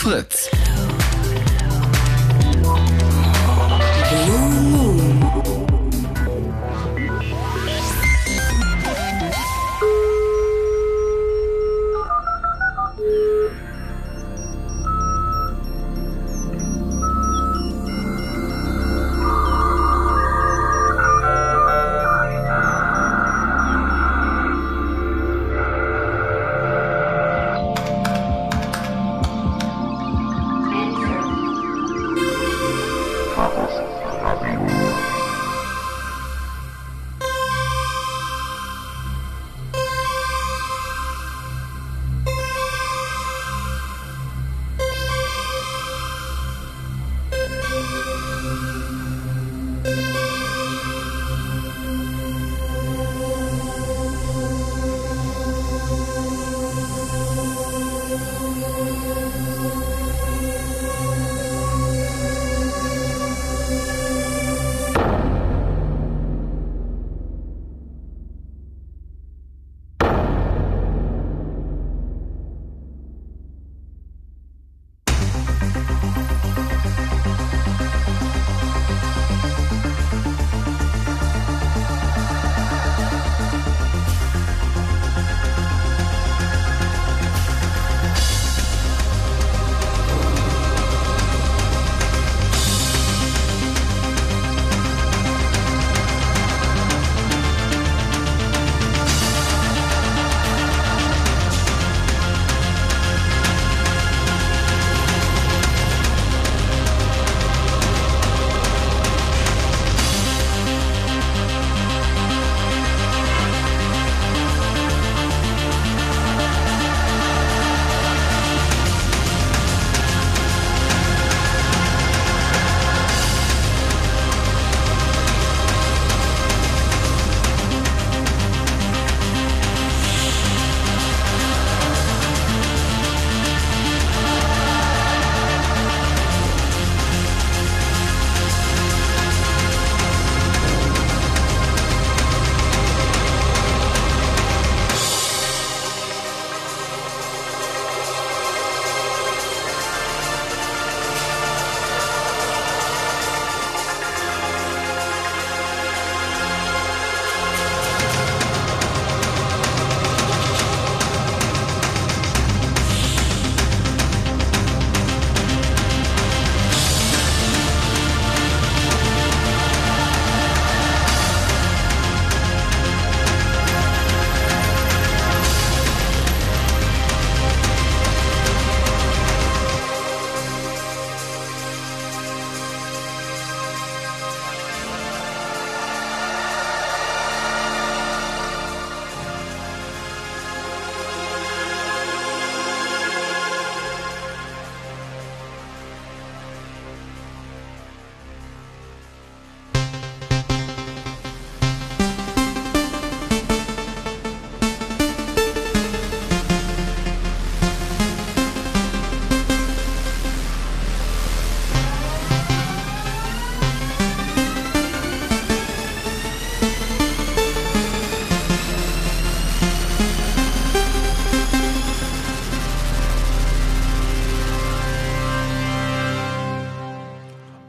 Fritz.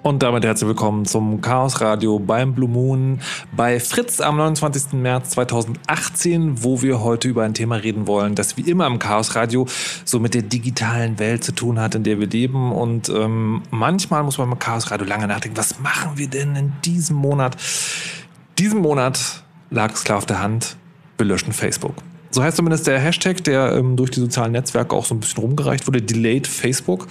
Und damit herzlich willkommen zum Chaos Radio beim Blue Moon bei Fritz am 29. März 2018, wo wir heute über ein Thema reden wollen, das wie immer im Chaos Radio so mit der digitalen Welt zu tun hat, in der wir leben. Und ähm, manchmal muss man im Chaos Radio lange nachdenken, was machen wir denn in diesem Monat? Diesen Monat lag es klar auf der Hand, wir löschen Facebook. So heißt zumindest der Hashtag, der ähm, durch die sozialen Netzwerke auch so ein bisschen rumgereicht wurde, Delayed Facebook.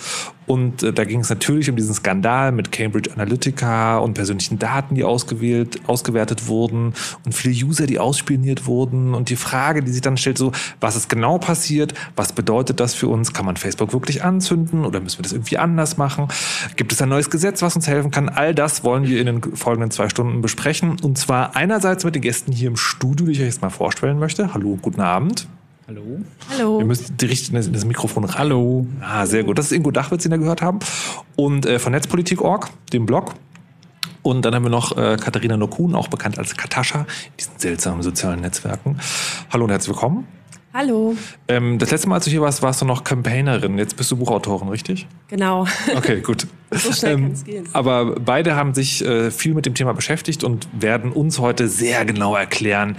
Und äh, da ging es natürlich um diesen Skandal mit Cambridge Analytica und persönlichen Daten, die ausgewählt, ausgewertet wurden und viele User, die ausspioniert wurden. Und die Frage, die sich dann stellt, so, was ist genau passiert? Was bedeutet das für uns? Kann man Facebook wirklich anzünden oder müssen wir das irgendwie anders machen? Gibt es ein neues Gesetz, was uns helfen kann? All das wollen wir in den folgenden zwei Stunden besprechen. Und zwar einerseits mit den Gästen hier im Studio, die ich euch jetzt mal vorstellen möchte. Hallo, guten Abend. Hallo. Hallo. Ihr müsst richtig in das Mikrofon rein. Hallo. Ah, sehr gut. Das ist Ingo Dachwitz, den wir gehört haben. Und äh, von Netzpolitik.org, dem Blog. Und dann haben wir noch äh, Katharina Nokun, auch bekannt als Katascha, in diesen seltsamen sozialen Netzwerken. Hallo und herzlich willkommen. Hallo. Ähm, das letzte Mal, als du hier warst, warst du noch Campaignerin. Jetzt bist du Buchautorin, richtig? Genau. Okay, gut. so schnell ähm, gehen. Aber beide haben sich äh, viel mit dem Thema beschäftigt und werden uns heute sehr genau erklären,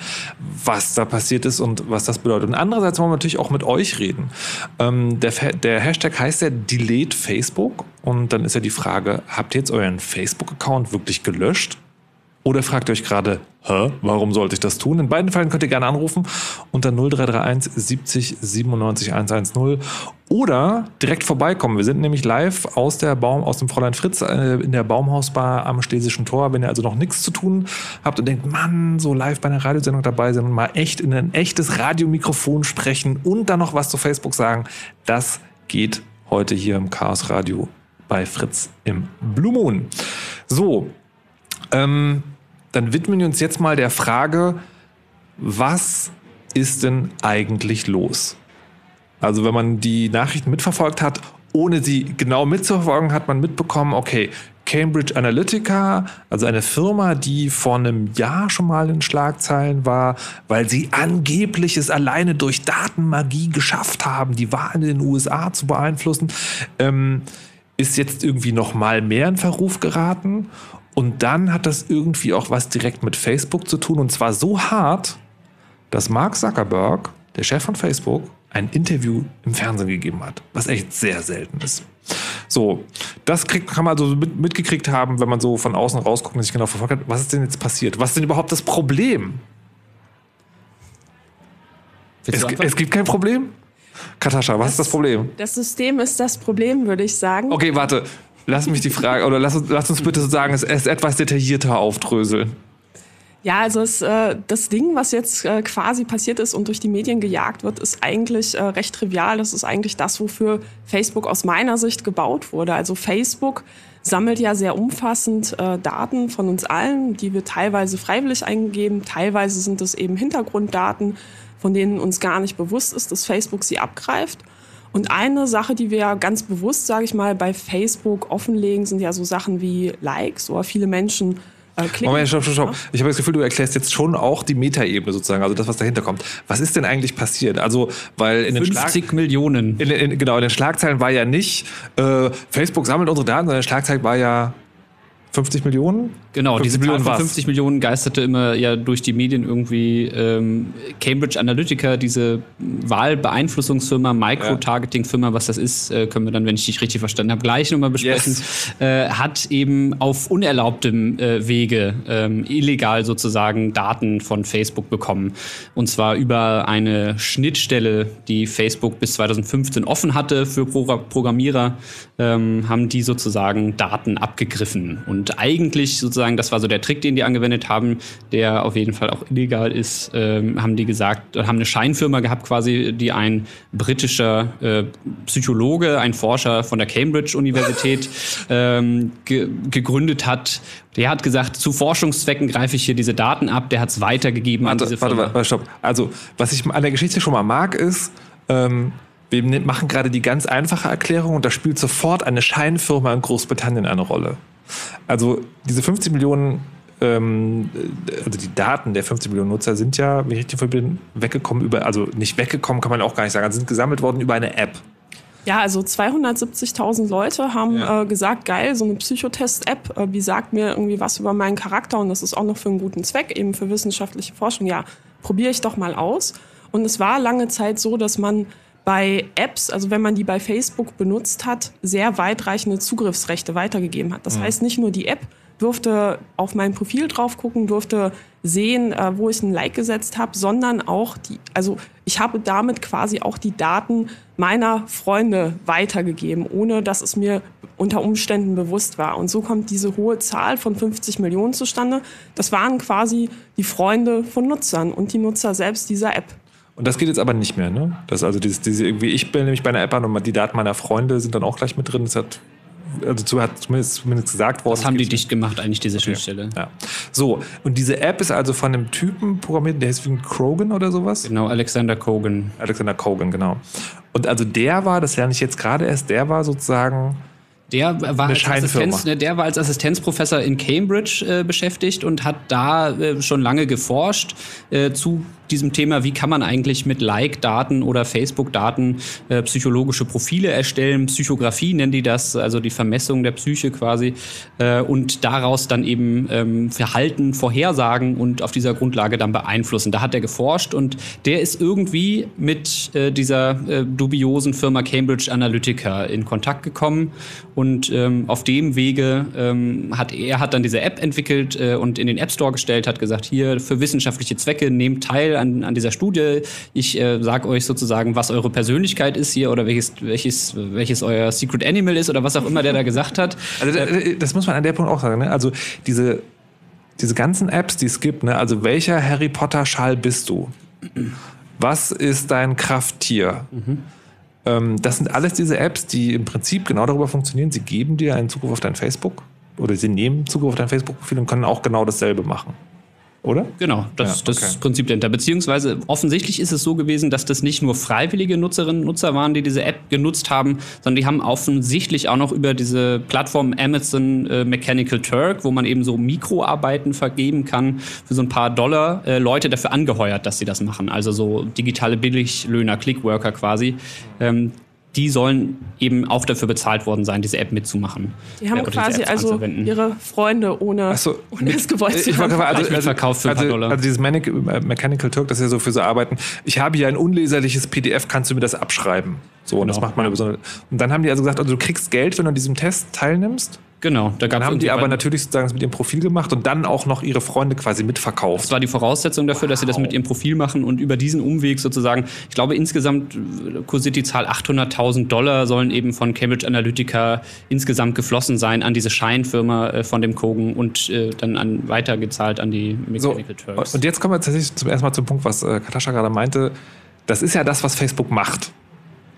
was da passiert ist und was das bedeutet. Und andererseits wollen wir natürlich auch mit euch reden. Ähm, der, der Hashtag heißt ja Delete Facebook. Und dann ist ja die Frage, habt ihr jetzt euren Facebook-Account wirklich gelöscht? Oder fragt euch gerade, hä, warum sollte ich das tun? In beiden Fällen könnt ihr gerne anrufen unter 0331 70 97 110 oder direkt vorbeikommen. Wir sind nämlich live aus der Baum, aus dem Fräulein Fritz äh, in der Baumhausbar am Schlesischen Tor. Wenn ihr also noch nichts zu tun habt und denkt, Mann, so live bei einer Radiosendung dabei sind und mal echt in ein echtes Radiomikrofon sprechen und dann noch was zu Facebook sagen, das geht heute hier im Chaos Radio bei Fritz im Blue Moon. So, ähm, dann widmen wir uns jetzt mal der Frage, was ist denn eigentlich los? Also wenn man die Nachrichten mitverfolgt hat, ohne sie genau mitzuverfolgen, hat man mitbekommen, okay, Cambridge Analytica, also eine Firma, die vor einem Jahr schon mal in Schlagzeilen war, weil sie angeblich es alleine durch Datenmagie geschafft haben, die Wahlen in den USA zu beeinflussen, ähm, ist jetzt irgendwie noch mal mehr in Verruf geraten. Und dann hat das irgendwie auch was direkt mit Facebook zu tun und zwar so hart, dass Mark Zuckerberg, der Chef von Facebook, ein Interview im Fernsehen gegeben hat, was echt sehr selten ist. So, das kriegt, kann man also mit, mitgekriegt haben, wenn man so von außen rausguckt und sich genau verfolgt hat, was ist denn jetzt passiert? Was ist denn überhaupt das Problem? Es, es, gibt kein Problem? Katascha, was das, ist das Problem? Das System ist das Problem, würde ich sagen. Okay, warte. Lass mich die Frage, oder lass uns, lass uns bitte sozusagen es, es etwas detaillierter aufdröseln. Ja, also es, äh, das Ding, was jetzt äh, quasi passiert ist und durch die Medien gejagt wird, ist eigentlich äh, recht trivial. Das ist eigentlich das, wofür Facebook aus meiner Sicht gebaut wurde. Also Facebook sammelt ja sehr umfassend äh, Daten von uns allen, die wir teilweise freiwillig eingeben, teilweise sind es eben Hintergrunddaten, von denen uns gar nicht bewusst ist, dass Facebook sie abgreift. Und eine Sache, die wir ja ganz bewusst, sage ich mal, bei Facebook offenlegen, sind ja so Sachen wie Likes oder viele Menschen äh, klicken. Moment, stopp, stopp, stopp. Ich habe das Gefühl, du erklärst jetzt schon auch die Metaebene sozusagen, also das, was dahinter kommt. Was ist denn eigentlich passiert? Also, weil in den 50 Schlag Millionen. In, in, genau, in den Schlagzeilen war ja nicht, äh, Facebook sammelt unsere Daten, sondern in den Schlagzeilen war ja 50 Millionen? Genau, diese Zahl von 50 Millionen geisterte immer ja durch die Medien irgendwie. Ähm, Cambridge Analytica, diese Wahlbeeinflussungsfirma, Micro-Targeting-Firma, was das ist, äh, können wir dann, wenn ich dich richtig verstanden habe, gleich nochmal besprechen, yes. äh, hat eben auf unerlaubtem äh, Wege ähm, illegal sozusagen Daten von Facebook bekommen. Und zwar über eine Schnittstelle, die Facebook bis 2015 offen hatte für Pro Programmierer, ähm, haben die sozusagen Daten abgegriffen. Und eigentlich sozusagen, das war so der Trick, den die angewendet haben, der auf jeden Fall auch illegal ist, ähm, haben die gesagt, haben eine Scheinfirma gehabt quasi, die ein britischer äh, Psychologe, ein Forscher von der Cambridge-Universität ähm, ge gegründet hat. Der hat gesagt, zu Forschungszwecken greife ich hier diese Daten ab. Der hat es weitergegeben warte, an diese Firma. Warte, warte, stopp. Also, was ich an der Geschichte schon mal mag, ist, ähm, wir ne-, machen gerade die ganz einfache Erklärung und da spielt sofort eine Scheinfirma in Großbritannien eine Rolle. Also diese 50 Millionen, ähm, also die Daten der 50 Millionen Nutzer sind ja, wie ich richtig bin, weggekommen über, also nicht weggekommen, kann man auch gar nicht sagen, also sind gesammelt worden über eine App. Ja, also 270.000 Leute haben ja. äh, gesagt, geil, so eine Psychotest-App, äh, die sagt mir irgendwie was über meinen Charakter und das ist auch noch für einen guten Zweck, eben für wissenschaftliche Forschung. Ja, probiere ich doch mal aus. Und es war lange Zeit so, dass man bei Apps, also wenn man die bei Facebook benutzt hat, sehr weitreichende Zugriffsrechte weitergegeben hat. Das mhm. heißt, nicht nur die App durfte auf mein Profil drauf gucken, durfte sehen, äh, wo ich ein Like gesetzt habe, sondern auch die, also ich habe damit quasi auch die Daten meiner Freunde weitergegeben, ohne dass es mir unter Umständen bewusst war. Und so kommt diese hohe Zahl von 50 Millionen zustande. Das waren quasi die Freunde von Nutzern und die Nutzer selbst dieser App. Und das geht jetzt aber nicht mehr, ne? Das also dieses, diese irgendwie, ich bin nämlich bei einer App an und die Daten meiner Freunde sind dann auch gleich mit drin. Das hat also hat zumindest, zumindest gesagt worden. Das haben die dicht gemacht, eigentlich, diese okay. Schnittstelle. Ja. So, und diese App ist also von einem Typen programmiert, der heißt wie Krogan oder sowas? Genau, Alexander Kogan. Alexander Kogan, genau. Und also der war, das lerne ich jetzt gerade erst, der war sozusagen der war, als Assistenz, ne, der war als Assistenzprofessor in Cambridge äh, beschäftigt und hat da äh, schon lange geforscht äh, zu diesem Thema, wie kann man eigentlich mit Like-Daten oder Facebook-Daten äh, psychologische Profile erstellen, Psychografie nennen die das, also die Vermessung der Psyche quasi, äh, und daraus dann eben ähm, Verhalten vorhersagen und auf dieser Grundlage dann beeinflussen. Da hat er geforscht und der ist irgendwie mit äh, dieser äh, dubiosen Firma Cambridge Analytica in Kontakt gekommen und ähm, auf dem Wege ähm, hat er hat dann diese App entwickelt äh, und in den App Store gestellt, hat gesagt, hier für wissenschaftliche Zwecke nehmt teil an, an dieser Studie. Ich äh, sage euch sozusagen, was eure Persönlichkeit ist hier oder welches, welches, welches euer Secret Animal ist oder was auch immer der da gesagt hat. Also äh, das muss man an der Punkt auch sagen. Ne? Also diese, diese ganzen Apps, die es gibt, ne? also welcher Harry Potter Schall bist du? Was ist dein Krafttier? Mhm. Ähm, das sind alles diese Apps, die im Prinzip genau darüber funktionieren. Sie geben dir einen Zugriff auf dein Facebook oder sie nehmen Zugriff auf dein Facebook-Profil und können auch genau dasselbe machen. Oder? Genau, das, ja, okay. das Prinzip dahinter. Beziehungsweise offensichtlich ist es so gewesen, dass das nicht nur freiwillige Nutzerinnen und Nutzer waren, die diese App genutzt haben, sondern die haben offensichtlich auch noch über diese Plattform Amazon äh, Mechanical Turk, wo man eben so Mikroarbeiten vergeben kann, für so ein paar Dollar äh, Leute dafür angeheuert, dass sie das machen. Also so digitale Billiglöhner, Clickworker quasi. Ähm, die sollen eben auch dafür bezahlt worden sein, diese App mitzumachen. Die haben quasi also ihre Freunde ohne, so, ohne es gewollt zu haben. Also, also, verkauft für also, Dollar. Also dieses Mechanical Turk, das ist ja so für so Arbeiten. Ich habe hier ein unleserliches PDF, kannst du mir das abschreiben? So, und genau. das macht man über so eine, Und dann haben die also gesagt, also du kriegst Geld, wenn du an diesem Test teilnimmst. Genau, da gab haben die aber natürlich sozusagen das mit ihrem Profil gemacht und dann auch noch ihre Freunde quasi mitverkauft. Das war die Voraussetzung dafür, wow. dass sie das mit ihrem Profil machen und über diesen Umweg sozusagen, ich glaube insgesamt kursiert die Zahl 800.000 Dollar sollen eben von Cambridge Analytica insgesamt geflossen sein an diese Scheinfirma äh, von dem Kogen und äh, dann an, weitergezahlt an die Mechanical so, Turks. Und jetzt kommen wir tatsächlich zum ersten Mal zum Punkt, was äh, Katascha gerade meinte. Das ist ja das, was Facebook macht.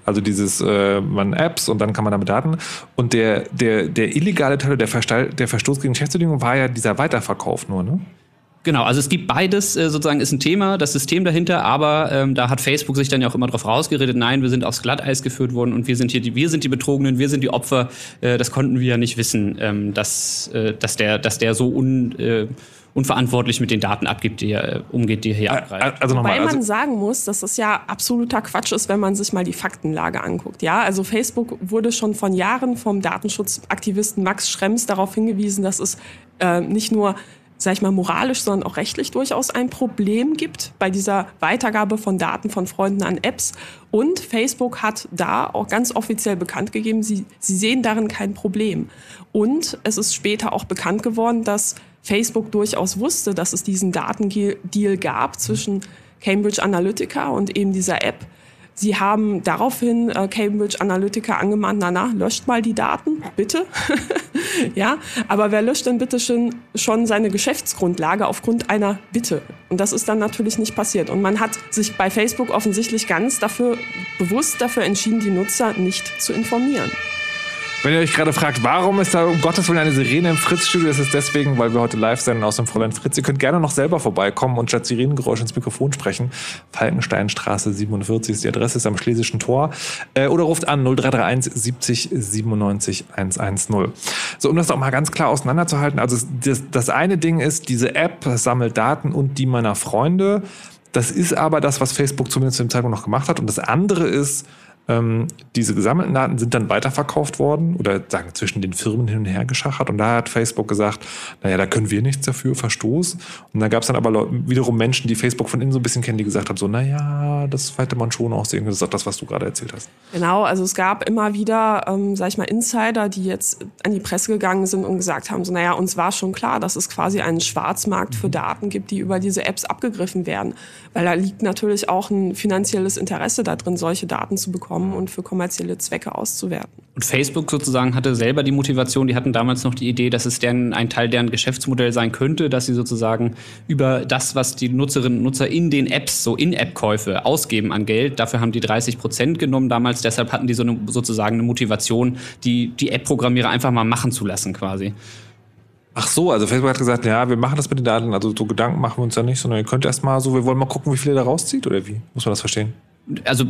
Also dieses, äh, man Apps und dann kann man damit Daten. Und der, der, der illegale Teil, der, Verstall, der Verstoß gegen Geschäftsbedingungen war ja dieser Weiterverkauf nur, ne? Genau, also es gibt beides äh, sozusagen ist ein Thema, das System dahinter, aber ähm, da hat Facebook sich dann ja auch immer drauf rausgeredet, nein, wir sind aufs Glatteis geführt worden und wir sind hier die, wir sind die Betrogenen, wir sind die Opfer. Äh, das konnten wir ja nicht wissen, ähm, dass, äh, dass der, dass der so un, äh, unverantwortlich mit den Daten abgibt, die er, äh, umgeht, die er hier abgreift. Also Wobei also man sagen muss, dass das ja absoluter Quatsch ist, wenn man sich mal die Faktenlage anguckt. Ja, also Facebook wurde schon von Jahren vom Datenschutzaktivisten Max Schrems darauf hingewiesen, dass es äh, nicht nur sag ich mal, moralisch, sondern auch rechtlich durchaus ein Problem gibt bei dieser Weitergabe von Daten von Freunden an Apps. Und Facebook hat da auch ganz offiziell bekannt gegeben, sie, sie sehen darin kein Problem. Und es ist später auch bekannt geworden, dass Facebook durchaus wusste, dass es diesen Datendeal gab zwischen Cambridge Analytica und eben dieser App. Sie haben daraufhin äh, Cambridge Analytica angemahnt, na na, löscht mal die Daten, bitte. ja, aber wer löscht denn bitte schon, schon seine Geschäftsgrundlage aufgrund einer Bitte? Und das ist dann natürlich nicht passiert. Und man hat sich bei Facebook offensichtlich ganz dafür bewusst dafür entschieden, die Nutzer nicht zu informieren. Wenn ihr euch gerade fragt, warum ist da um Gottes Willen eine Sirene im Fritz-Studio, ist es deswegen, weil wir heute live senden aus dem Fräulein Fritz. Ihr könnt gerne noch selber vorbeikommen und statt Sirenengeräusch ins Mikrofon sprechen. Falkensteinstraße 47 ist die Adresse, ist am Schlesischen Tor. Äh, oder ruft an 0331 70 97 110. So, um das auch mal ganz klar auseinanderzuhalten. Also das, das eine Ding ist, diese App sammelt Daten und die meiner Freunde. Das ist aber das, was Facebook zumindest zu dem Zeitpunkt noch gemacht hat. Und das andere ist, ähm, diese gesammelten Daten sind dann weiterverkauft worden oder sagen zwischen den Firmen hin und her geschachert. Und da hat Facebook gesagt, naja, da können wir nichts dafür, Verstoß. Und da gab es dann aber wiederum Menschen, die Facebook von innen so ein bisschen kennen, die gesagt haben, so, naja, das hätte man schon auch sehen. Das ist auch das, was du gerade erzählt hast. Genau, also es gab immer wieder, ähm, sag ich mal, Insider, die jetzt an die Presse gegangen sind und gesagt haben, so, naja, uns war schon klar, dass es quasi einen Schwarzmarkt für Daten gibt, die über diese Apps abgegriffen werden. Weil da liegt natürlich auch ein finanzielles Interesse da drin, solche Daten zu bekommen bekommen und für kommerzielle Zwecke auszuwerten. Und Facebook sozusagen hatte selber die Motivation, die hatten damals noch die Idee, dass es deren, ein Teil deren Geschäftsmodell sein könnte, dass sie sozusagen über das, was die Nutzerinnen und Nutzer in den Apps, so In-App-Käufe ausgeben an Geld, dafür haben die 30 Prozent genommen damals, deshalb hatten die so eine, sozusagen eine Motivation, die, die App-Programmierer einfach mal machen zu lassen quasi. Ach so, also Facebook hat gesagt, ja, wir machen das mit den Daten, also so Gedanken machen wir uns da nicht, sondern ihr könnt erst mal so, wir wollen mal gucken, wie viel ihr da rauszieht oder wie? Muss man das verstehen? Also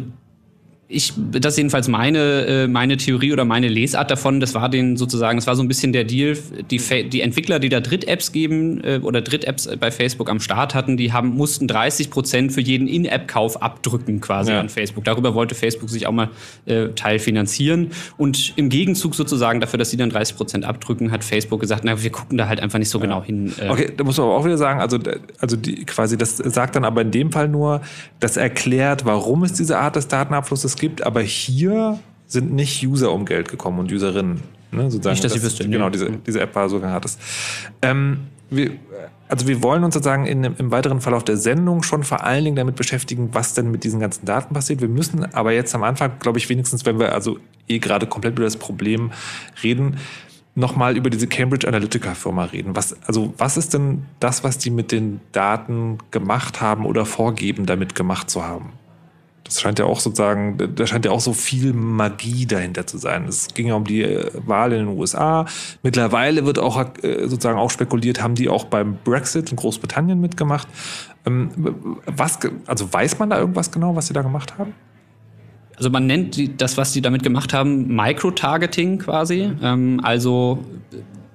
ich, das ist jedenfalls meine, äh, meine Theorie oder meine Lesart davon. Das war den sozusagen, das war so ein bisschen der Deal. Die, die Entwickler, die da Dritt-Apps geben äh, oder Dritt-Apps bei Facebook am Start hatten, die haben, mussten 30 Prozent für jeden In-App-Kauf abdrücken quasi ja. an Facebook. Darüber wollte Facebook sich auch mal äh, teilfinanzieren. Und im Gegenzug sozusagen dafür, dass sie dann 30 Prozent abdrücken, hat Facebook gesagt, na, wir gucken da halt einfach nicht so ja. genau hin. Äh. Okay, da muss man aber auch wieder sagen, also, also die, quasi, das sagt dann aber in dem Fall nur, das erklärt, warum es diese Art des Datenabflusses gibt, aber hier sind nicht User um Geld gekommen und Userinnen. Ne, nicht, dass das, ich wüsste. Genau, diese, diese App war sogar gratis. Ähm, wir, also wir wollen uns sozusagen in, im weiteren Verlauf der Sendung schon vor allen Dingen damit beschäftigen, was denn mit diesen ganzen Daten passiert. Wir müssen aber jetzt am Anfang, glaube ich, wenigstens, wenn wir also eh gerade komplett über das Problem reden, nochmal über diese Cambridge Analytica Firma reden. Was, also was ist denn das, was die mit den Daten gemacht haben oder vorgeben, damit gemacht zu haben? Das scheint ja auch sozusagen, da scheint ja auch so viel Magie dahinter zu sein. Es ging ja um die äh, Wahl in den USA. Mittlerweile wird auch äh, sozusagen auch spekuliert, haben die auch beim Brexit in Großbritannien mitgemacht. Ähm, was, also weiß man da irgendwas genau, was sie da gemacht haben? Also man nennt das, was sie damit gemacht haben, Micro-Targeting quasi. Ähm, also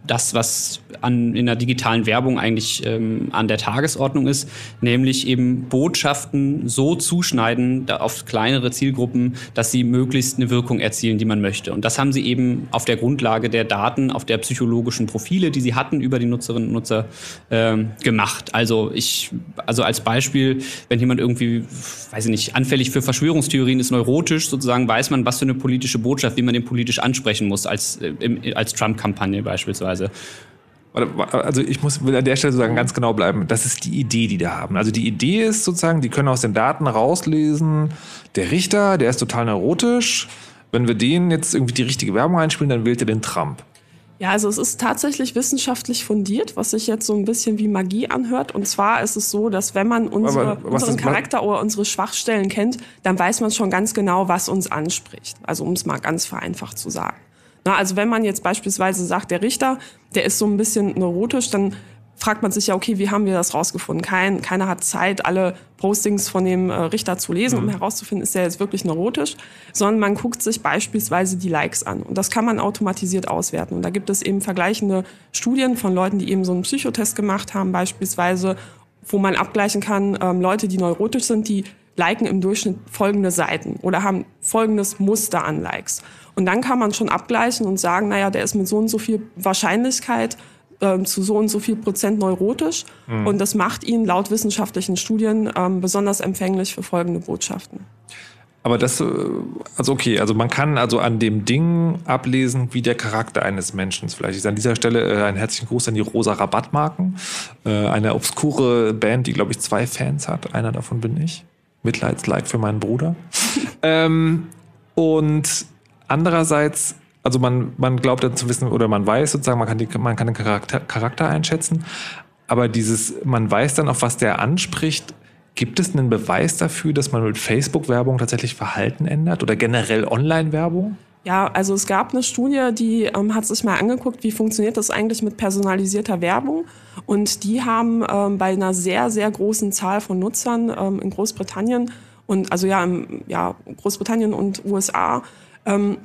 das, was an, in der digitalen Werbung eigentlich ähm, an der Tagesordnung ist, nämlich eben Botschaften so zuschneiden auf kleinere Zielgruppen, dass sie möglichst eine Wirkung erzielen, die man möchte. Und das haben sie eben auf der Grundlage der Daten, auf der psychologischen Profile, die sie hatten über die Nutzerinnen und Nutzer ähm, gemacht. Also ich, also als Beispiel, wenn jemand irgendwie, weiß ich nicht, anfällig für Verschwörungstheorien ist, neurotisch sozusagen, weiß man, was für eine politische Botschaft, wie man den politisch ansprechen muss, als, äh, als Trump-Kampagne beispielsweise. Also ich muss will an der Stelle sozusagen ganz genau bleiben. Das ist die Idee, die da haben. Also die Idee ist sozusagen, die können aus den Daten rauslesen, der Richter, der ist total neurotisch. Wenn wir denen jetzt irgendwie die richtige Werbung einspielen, dann wählt er den Trump. Ja, also es ist tatsächlich wissenschaftlich fundiert, was sich jetzt so ein bisschen wie Magie anhört. Und zwar ist es so, dass wenn man unsere, unseren ist, Charakter oder unsere Schwachstellen kennt, dann weiß man schon ganz genau, was uns anspricht. Also um es mal ganz vereinfacht zu sagen. Na, also wenn man jetzt beispielsweise sagt, der Richter, der ist so ein bisschen neurotisch, dann fragt man sich ja, okay, wie haben wir das rausgefunden? Kein, keiner hat Zeit, alle Postings von dem äh, Richter zu lesen, mhm. um herauszufinden, ist der jetzt wirklich neurotisch, sondern man guckt sich beispielsweise die Likes an. Und das kann man automatisiert auswerten. Und da gibt es eben vergleichende Studien von Leuten, die eben so einen Psychotest gemacht haben, beispielsweise, wo man abgleichen kann, ähm, Leute, die neurotisch sind, die liken im Durchschnitt folgende Seiten oder haben folgendes Muster an Likes. Und dann kann man schon abgleichen und sagen, naja, der ist mit so und so viel Wahrscheinlichkeit ähm, zu so und so viel Prozent neurotisch. Mhm. Und das macht ihn laut wissenschaftlichen Studien ähm, besonders empfänglich für folgende Botschaften. Aber das, äh, also okay, also man kann also an dem Ding ablesen, wie der Charakter eines Menschen Vielleicht ist an dieser Stelle äh, ein herzlichen Gruß an die Rosa Rabattmarken, äh, eine obskure Band, die glaube ich zwei Fans hat. Einer davon bin ich. Mitleidslike für meinen Bruder. ähm, und Andererseits, also man, man glaubt dann zu wissen oder man weiß sozusagen, man kann, die, man kann den Charakter, Charakter einschätzen, aber dieses, man weiß dann, auf was der anspricht. Gibt es einen Beweis dafür, dass man mit Facebook-Werbung tatsächlich Verhalten ändert oder generell Online-Werbung? Ja, also es gab eine Studie, die ähm, hat sich mal angeguckt, wie funktioniert das eigentlich mit personalisierter Werbung. Und die haben ähm, bei einer sehr, sehr großen Zahl von Nutzern ähm, in Großbritannien und also ja, im, ja, Großbritannien und USA ähm,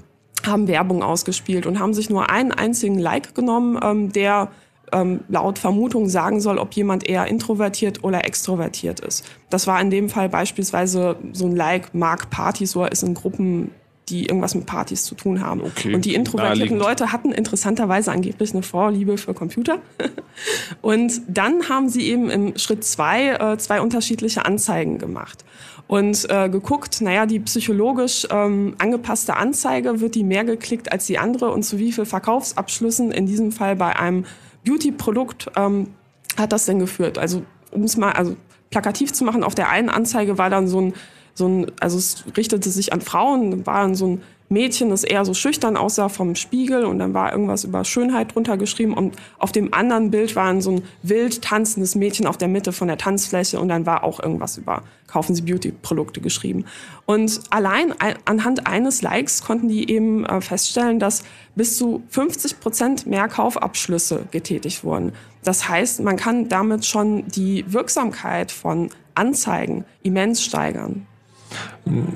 haben Werbung ausgespielt und haben sich nur einen einzigen Like genommen, ähm, der ähm, laut Vermutung sagen soll, ob jemand eher introvertiert oder extrovertiert ist. Das war in dem Fall beispielsweise so ein Like, mag Partys oder ist in Gruppen die irgendwas mit Partys zu tun haben. Okay, und die introvertierten Leute hatten interessanterweise angeblich eine Vorliebe für Computer. und dann haben sie eben im Schritt zwei äh, zwei unterschiedliche Anzeigen gemacht und äh, geguckt, naja, die psychologisch ähm, angepasste Anzeige, wird die mehr geklickt als die andere und zu wie viel Verkaufsabschlüssen, in diesem Fall bei einem Beauty-Produkt, ähm, hat das denn geführt? Also um es mal also plakativ zu machen, auf der einen Anzeige war dann so ein, so ein, also es richtete sich an Frauen, war dann so ein Mädchen, das eher so schüchtern aussah vom Spiegel und dann war irgendwas über Schönheit drunter geschrieben und auf dem anderen Bild war so ein wild tanzendes Mädchen auf der Mitte von der Tanzfläche und dann war auch irgendwas über kaufen Sie Beauty-Produkte geschrieben. Und allein anhand eines Likes konnten die eben äh, feststellen, dass bis zu 50 Prozent mehr Kaufabschlüsse getätigt wurden. Das heißt, man kann damit schon die Wirksamkeit von Anzeigen immens steigern.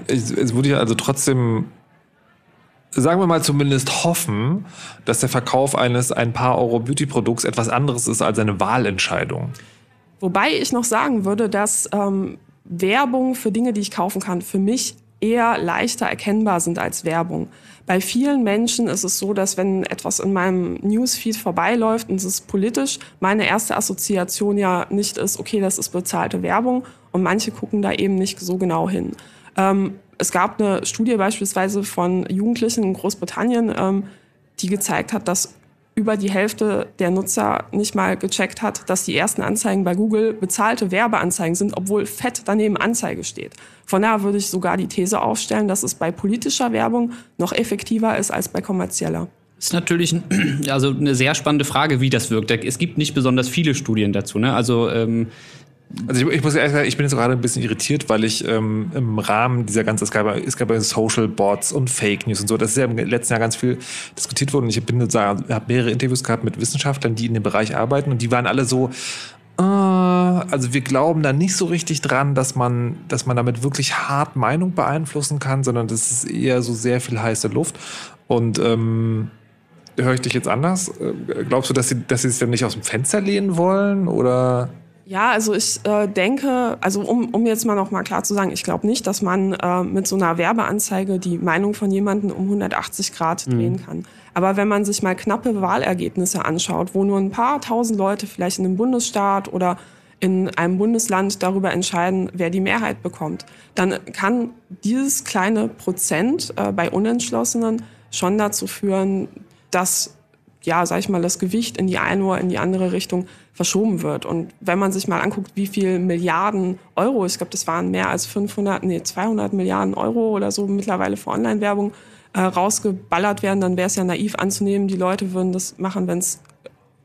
Es, würde ja also trotzdem sagen wir mal zumindest hoffen, dass der Verkauf eines ein paar Euro Beauty-Produkts etwas anderes ist als eine Wahlentscheidung. Wobei ich noch sagen würde, dass ähm, Werbung für Dinge, die ich kaufen kann, für mich eher leichter erkennbar sind als Werbung. Bei vielen Menschen ist es so, dass wenn etwas in meinem Newsfeed vorbeiläuft und es ist politisch, meine erste Assoziation ja nicht ist, okay, das ist bezahlte Werbung und manche gucken da eben nicht so genau hin. Ähm, es gab eine Studie beispielsweise von Jugendlichen in Großbritannien, ähm, die gezeigt hat, dass über die Hälfte der Nutzer nicht mal gecheckt hat, dass die ersten Anzeigen bei Google bezahlte Werbeanzeigen sind, obwohl fett daneben Anzeige steht. Von daher würde ich sogar die These aufstellen, dass es bei politischer Werbung noch effektiver ist als bei kommerzieller. Ist natürlich also eine sehr spannende Frage, wie das wirkt. Es gibt nicht besonders viele Studien dazu. Ne? Also ähm, also ich, ich, muss ehrlich sagen, ich bin jetzt gerade ein bisschen irritiert, weil ich ähm, im Rahmen dieser ganzen, es gab, gab Social Bots und Fake News und so, das ist ja im letzten Jahr ganz viel diskutiert worden. Ich bin habe mehrere Interviews gehabt mit Wissenschaftlern, die in dem Bereich arbeiten und die waren alle so, äh, also wir glauben da nicht so richtig dran, dass man, dass man damit wirklich hart Meinung beeinflussen kann, sondern das ist eher so sehr viel heiße Luft. Und ähm, höre ich dich jetzt anders? Äh, glaubst du, dass sie, dass sie es dann nicht aus dem Fenster lehnen wollen oder? Ja, also ich äh, denke, also um, um jetzt mal noch mal klar zu sagen, ich glaube nicht, dass man äh, mit so einer Werbeanzeige die Meinung von jemandem um 180 Grad mhm. drehen kann. Aber wenn man sich mal knappe Wahlergebnisse anschaut, wo nur ein paar tausend Leute vielleicht in einem Bundesstaat oder in einem Bundesland darüber entscheiden, wer die Mehrheit bekommt, dann kann dieses kleine Prozent äh, bei Unentschlossenen schon dazu führen, dass ja, sag ich mal, das Gewicht in die eine oder in die andere Richtung verschoben wird. Und wenn man sich mal anguckt, wie viel Milliarden Euro, ich glaube, das waren mehr als 500, nee, 200 Milliarden Euro oder so mittlerweile für Online-Werbung äh, rausgeballert werden, dann wäre es ja naiv anzunehmen, die Leute würden das machen, wenn es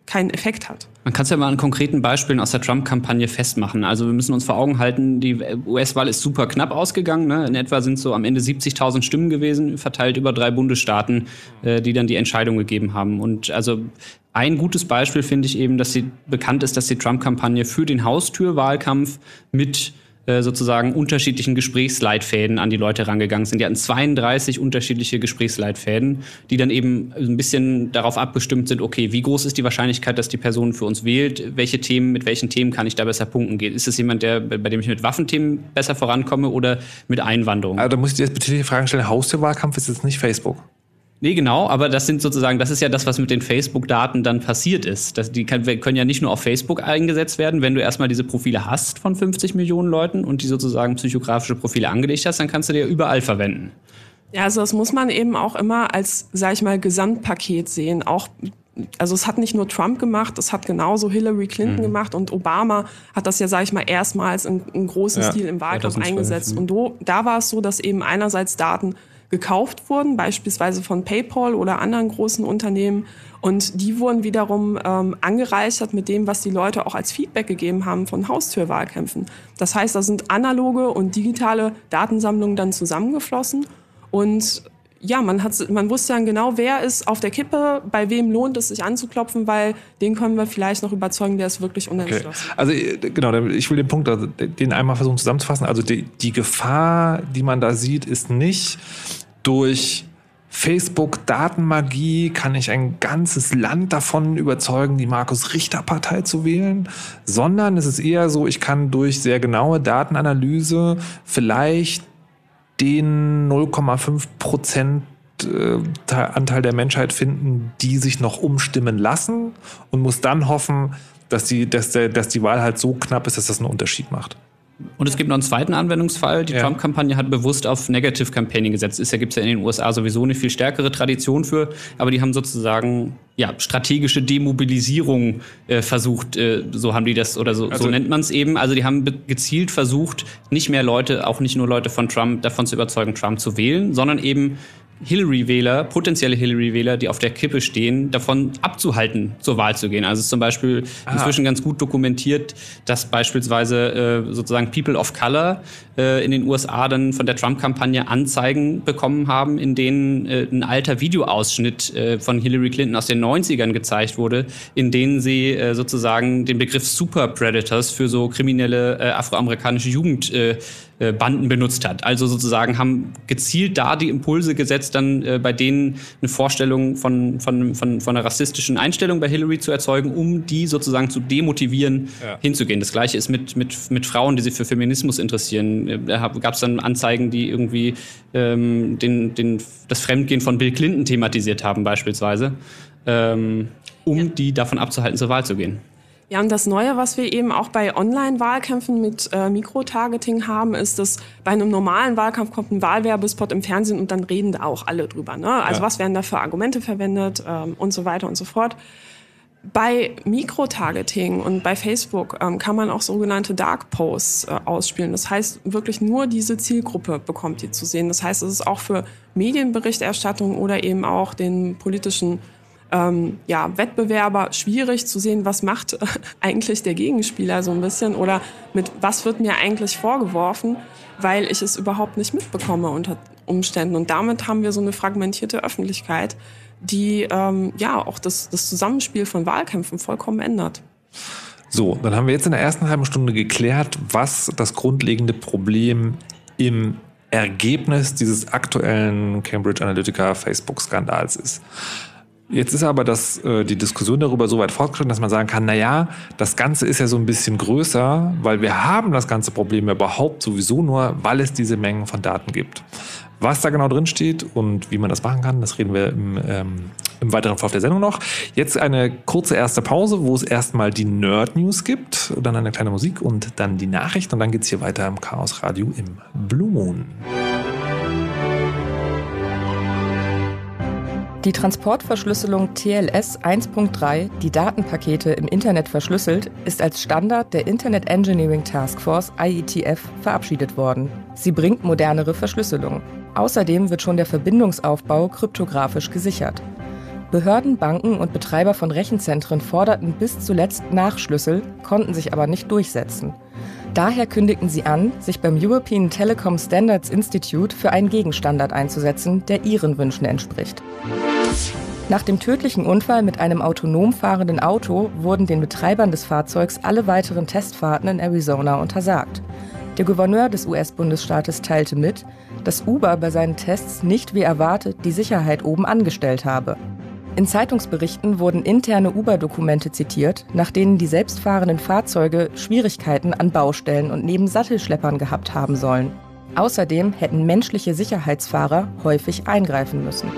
keinen Effekt hat. Man kann es ja mal an konkreten Beispielen aus der Trump-Kampagne festmachen. Also wir müssen uns vor Augen halten, die US-Wahl ist super knapp ausgegangen. Ne? In etwa sind so am Ende 70.000 Stimmen gewesen, verteilt über drei Bundesstaaten, äh, die dann die Entscheidung gegeben haben. Und also ein gutes Beispiel finde ich eben, dass sie bekannt ist, dass die Trump-Kampagne für den Haustürwahlkampf mit sozusagen unterschiedlichen Gesprächsleitfäden an die Leute rangegangen sind. Die hatten 32 unterschiedliche Gesprächsleitfäden, die dann eben ein bisschen darauf abgestimmt sind, okay, wie groß ist die Wahrscheinlichkeit, dass die Person für uns wählt? Welche Themen, mit welchen Themen kann ich da besser punkten? Ist es jemand, der, bei dem ich mit Waffenthemen besser vorankomme oder mit Einwanderung? Also da muss ich dir jetzt bitte die Frage stellen, Haustürwahlkampf ist jetzt nicht Facebook. Nee, genau, aber das sind sozusagen, das ist ja das, was mit den Facebook-Daten dann passiert ist. Das, die kann, können ja nicht nur auf Facebook eingesetzt werden, wenn du erstmal diese Profile hast von 50 Millionen Leuten und die sozusagen psychografische Profile angelegt hast, dann kannst du die ja überall verwenden. Ja, also das muss man eben auch immer als, sag ich mal, Gesamtpaket sehen. Auch also es hat nicht nur Trump gemacht, es hat genauso Hillary Clinton mhm. gemacht und Obama hat das ja, sage ich mal, erstmals in, in großen ja, Stil im Wahlkampf eingesetzt. Und do, da war es so, dass eben einerseits Daten gekauft wurden, beispielsweise von PayPal oder anderen großen Unternehmen. Und die wurden wiederum ähm, angereichert mit dem, was die Leute auch als Feedback gegeben haben von Haustürwahlkämpfen. Das heißt, da sind analoge und digitale Datensammlungen dann zusammengeflossen. Und ja, man, hat, man wusste dann genau, wer ist auf der Kippe, bei wem lohnt es sich anzuklopfen, weil den können wir vielleicht noch überzeugen, der ist wirklich unentschlossen. Okay. Also äh, genau, ich will den Punkt, den einmal versuchen zusammenzufassen. Also die, die Gefahr, die man da sieht, ist nicht, durch Facebook-Datenmagie kann ich ein ganzes Land davon überzeugen, die Markus-Richter-Partei zu wählen, sondern es ist eher so, ich kann durch sehr genaue Datenanalyse vielleicht den 0,5 Prozent äh, Anteil der Menschheit finden, die sich noch umstimmen lassen und muss dann hoffen, dass die, dass, der, dass die Wahl halt so knapp ist, dass das einen Unterschied macht. Und es gibt noch einen zweiten Anwendungsfall. Die ja. Trump-Kampagne hat bewusst auf Negative Campaigning gesetzt. Ist ja gibt es ja in den USA sowieso eine viel stärkere Tradition für, aber die haben sozusagen ja strategische Demobilisierung äh, versucht. Äh, so haben die das oder so, also, so nennt man es eben. Also die haben gezielt versucht, nicht mehr Leute, auch nicht nur Leute von Trump, davon zu überzeugen, Trump zu wählen, sondern eben Hillary-Wähler, potenzielle Hillary-Wähler, die auf der Kippe stehen, davon abzuhalten, zur Wahl zu gehen. Also es ist zum Beispiel ah. inzwischen ganz gut dokumentiert, dass beispielsweise äh, sozusagen People of Color äh, in den USA dann von der Trump-Kampagne Anzeigen bekommen haben, in denen äh, ein alter Videoausschnitt äh, von Hillary Clinton aus den 90ern gezeigt wurde, in denen sie äh, sozusagen den Begriff Super Predators für so kriminelle äh, afroamerikanische Jugend äh, Banden benutzt hat. Also sozusagen haben gezielt da die Impulse gesetzt, dann äh, bei denen eine Vorstellung von, von, von, von einer rassistischen Einstellung bei Hillary zu erzeugen, um die sozusagen zu demotivieren, ja. hinzugehen. Das gleiche ist mit, mit, mit Frauen, die sich für Feminismus interessieren. Äh, da gab es dann Anzeigen, die irgendwie ähm, den, den, das Fremdgehen von Bill Clinton thematisiert haben, beispielsweise, ähm, um ja. die davon abzuhalten, zur Wahl zu gehen. Ja, und das Neue, was wir eben auch bei Online-Wahlkämpfen mit äh, Mikrotargeting haben, ist, dass bei einem normalen Wahlkampf kommt ein Wahlwerbespot im Fernsehen und dann reden da auch alle drüber. Ne? Also ja. was werden da für Argumente verwendet ähm, und so weiter und so fort. Bei Mikrotargeting und bei Facebook ähm, kann man auch sogenannte Dark Posts äh, ausspielen. Das heißt, wirklich nur diese Zielgruppe bekommt ihr zu sehen. Das heißt, es ist auch für Medienberichterstattung oder eben auch den politischen ähm, ja, Wettbewerber schwierig zu sehen, was macht eigentlich der Gegenspieler so ein bisschen oder mit was wird mir eigentlich vorgeworfen, weil ich es überhaupt nicht mitbekomme unter Umständen. Und damit haben wir so eine fragmentierte Öffentlichkeit, die ähm, ja auch das, das Zusammenspiel von Wahlkämpfen vollkommen ändert. So, dann haben wir jetzt in der ersten halben Stunde geklärt, was das grundlegende Problem im Ergebnis dieses aktuellen Cambridge Analytica Facebook-Skandals ist. Jetzt ist aber das, äh, die Diskussion darüber so weit fortgeschritten, dass man sagen kann, na ja, das Ganze ist ja so ein bisschen größer, weil wir haben das ganze Problem überhaupt sowieso nur, weil es diese Mengen von Daten gibt. Was da genau drin steht und wie man das machen kann, das reden wir im, ähm, im weiteren Verlauf der Sendung noch. Jetzt eine kurze erste Pause, wo es erstmal die Nerd News gibt, dann eine kleine Musik und dann die Nachricht und dann geht es hier weiter im Chaos Radio im Blue Moon. Die Transportverschlüsselung TLS 1.3, die Datenpakete im Internet verschlüsselt, ist als Standard der Internet Engineering Task Force IETF verabschiedet worden. Sie bringt modernere Verschlüsselung. Außerdem wird schon der Verbindungsaufbau kryptografisch gesichert. Behörden, Banken und Betreiber von Rechenzentren forderten bis zuletzt Nachschlüssel, konnten sich aber nicht durchsetzen. Daher kündigten sie an, sich beim European Telecom Standards Institute für einen Gegenstandard einzusetzen, der ihren Wünschen entspricht. Nach dem tödlichen Unfall mit einem autonom fahrenden Auto wurden den Betreibern des Fahrzeugs alle weiteren Testfahrten in Arizona untersagt. Der Gouverneur des US-Bundesstaates teilte mit, dass Uber bei seinen Tests nicht wie erwartet die Sicherheit oben angestellt habe. In Zeitungsberichten wurden interne Uber-Dokumente zitiert, nach denen die selbstfahrenden Fahrzeuge Schwierigkeiten an Baustellen und neben Sattelschleppern gehabt haben sollen. Außerdem hätten menschliche Sicherheitsfahrer häufig eingreifen müssen.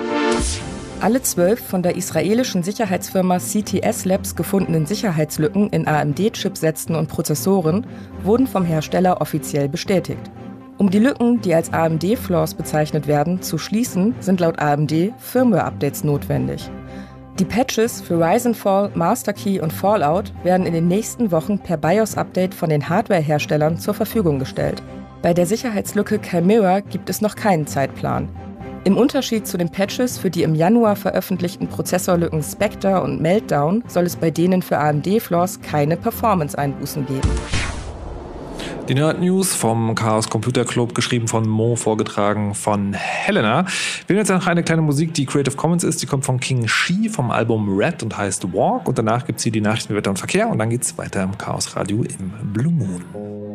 Alle zwölf von der israelischen Sicherheitsfirma CTS Labs gefundenen Sicherheitslücken in AMD-Chipsätzen und Prozessoren wurden vom Hersteller offiziell bestätigt. Um die Lücken, die als AMD-Flaws bezeichnet werden, zu schließen, sind laut AMD Firmware-Updates notwendig. Die Patches für Rise Fall, Master Key und Fallout werden in den nächsten Wochen per BIOS-Update von den Hardware-Herstellern zur Verfügung gestellt. Bei der Sicherheitslücke Chimera gibt es noch keinen Zeitplan. Im Unterschied zu den Patches für die im Januar veröffentlichten Prozessorlücken Spectre und Meltdown soll es bei denen für AMD-Flaws keine Performance-Einbußen geben. Die Nerd News vom Chaos Computer Club, geschrieben von Mo, vorgetragen von Helena. Wir haben jetzt noch eine kleine Musik, die Creative Commons ist. Die kommt von King Shi vom Album Red und heißt Walk. Und danach gibt es hier die Nachrichten, Wetter und Verkehr. Und dann geht es weiter im Chaos Radio im Blue Moon.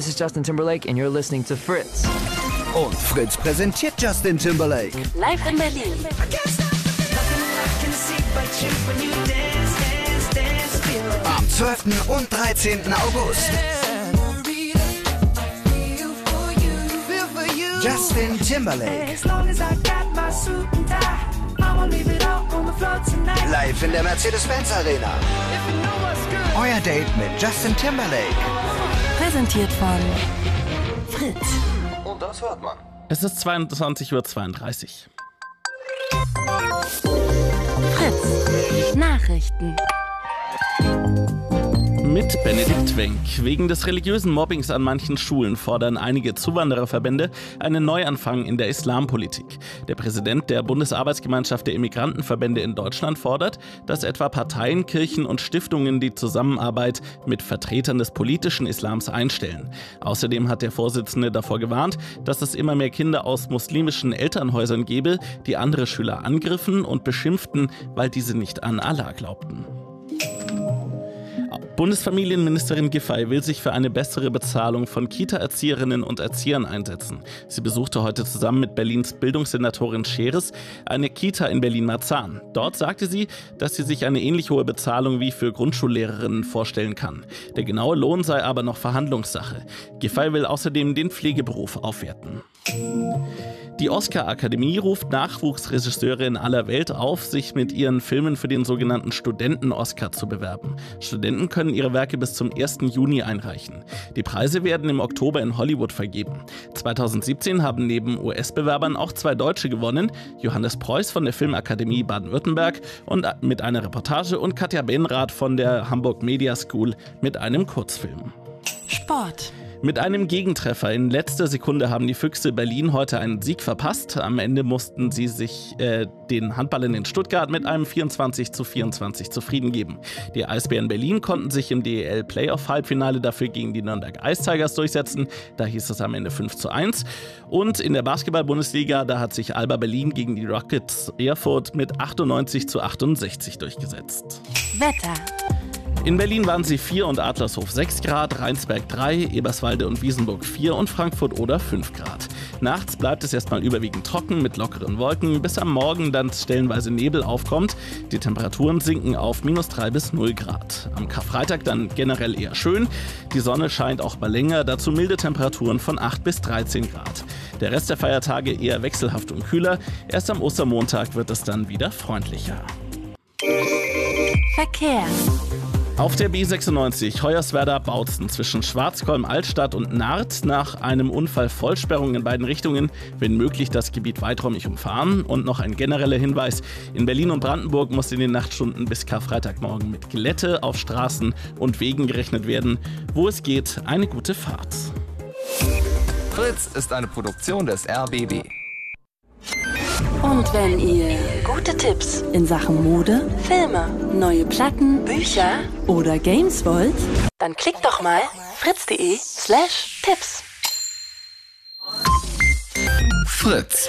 This is Justin Timberlake and you're listening to Fritz. Und Fritz präsentiert Justin Timberlake. Live in Berlin. Am 12. und 13. August. Justin Timberlake. Live in der Mercedes-Benz Arena. Euer Date mit Justin Timberlake. Präsentiert von Fritz. Und das hört man. Es ist 22.32 Uhr. Fritz. Nachrichten. Mit Benedikt Wenk. Wegen des religiösen Mobbings an manchen Schulen fordern einige Zuwandererverbände einen Neuanfang in der Islampolitik. Der Präsident der Bundesarbeitsgemeinschaft der Immigrantenverbände in Deutschland fordert, dass etwa Parteien, Kirchen und Stiftungen die Zusammenarbeit mit Vertretern des politischen Islams einstellen. Außerdem hat der Vorsitzende davor gewarnt, dass es immer mehr Kinder aus muslimischen Elternhäusern gebe, die andere Schüler angriffen und beschimpften, weil diese nicht an Allah glaubten. Bundesfamilienministerin Giffey will sich für eine bessere Bezahlung von Kita-Erzieherinnen und Erziehern einsetzen. Sie besuchte heute zusammen mit Berlins Bildungssenatorin Scheres eine Kita in Berlin-Marzahn. Dort sagte sie, dass sie sich eine ähnlich hohe Bezahlung wie für Grundschullehrerinnen vorstellen kann. Der genaue Lohn sei aber noch Verhandlungssache. Giffey will außerdem den Pflegeberuf aufwerten. Die Oscar-Akademie ruft Nachwuchsregisseure in aller Welt auf, sich mit ihren Filmen für den sogenannten Studenten-Oscar zu bewerben. Studenten können ihre Werke bis zum 1. Juni einreichen. Die Preise werden im Oktober in Hollywood vergeben. 2017 haben neben US-Bewerbern auch zwei Deutsche gewonnen, Johannes Preuß von der Filmakademie Baden-Württemberg und mit einer Reportage und Katja Benrath von der Hamburg Media School mit einem Kurzfilm. Sport. Mit einem Gegentreffer in letzter Sekunde haben die Füchse Berlin heute einen Sieg verpasst. Am Ende mussten sie sich äh, den Handballern in Stuttgart mit einem 24 zu 24 zufrieden geben. Die Eisbären Berlin konnten sich im DEL Playoff Halbfinale dafür gegen die Nürnberg Ice Tigers durchsetzen. Da hieß es am Ende 5 zu 1. Und in der Basketball-Bundesliga, da hat sich Alba Berlin gegen die Rockets Erfurt mit 98 zu 68 durchgesetzt. Wetter. In Berlin waren sie 4 und Adlershof 6 Grad, Rheinsberg 3, Eberswalde und Wiesenburg 4 und Frankfurt oder 5 Grad. Nachts bleibt es erstmal überwiegend trocken mit lockeren Wolken, bis am Morgen dann stellenweise Nebel aufkommt. Die Temperaturen sinken auf minus 3 bis 0 Grad. Am Karfreitag dann generell eher schön. Die Sonne scheint auch mal länger, dazu milde Temperaturen von 8 bis 13 Grad. Der Rest der Feiertage eher wechselhaft und kühler. Erst am Ostermontag wird es dann wieder freundlicher. Verkehr. Auf der B96 Hoyerswerda-Bautzen zwischen Schwarzkolm-Altstadt und Naht nach einem Unfall Vollsperrung in beiden Richtungen, wenn möglich das Gebiet weiträumig umfahren. Und noch ein genereller Hinweis, in Berlin und Brandenburg muss in den Nachtstunden bis Karfreitagmorgen mit Glätte auf Straßen und Wegen gerechnet werden. Wo es geht, eine gute Fahrt. Fritz ist eine Produktion des RBB. Und wenn ihr gute Tipps in Sachen Mode, Filme, neue Platten, Bücher oder Games wollt, dann klickt doch mal fritz.de slash Tipps. Fritz.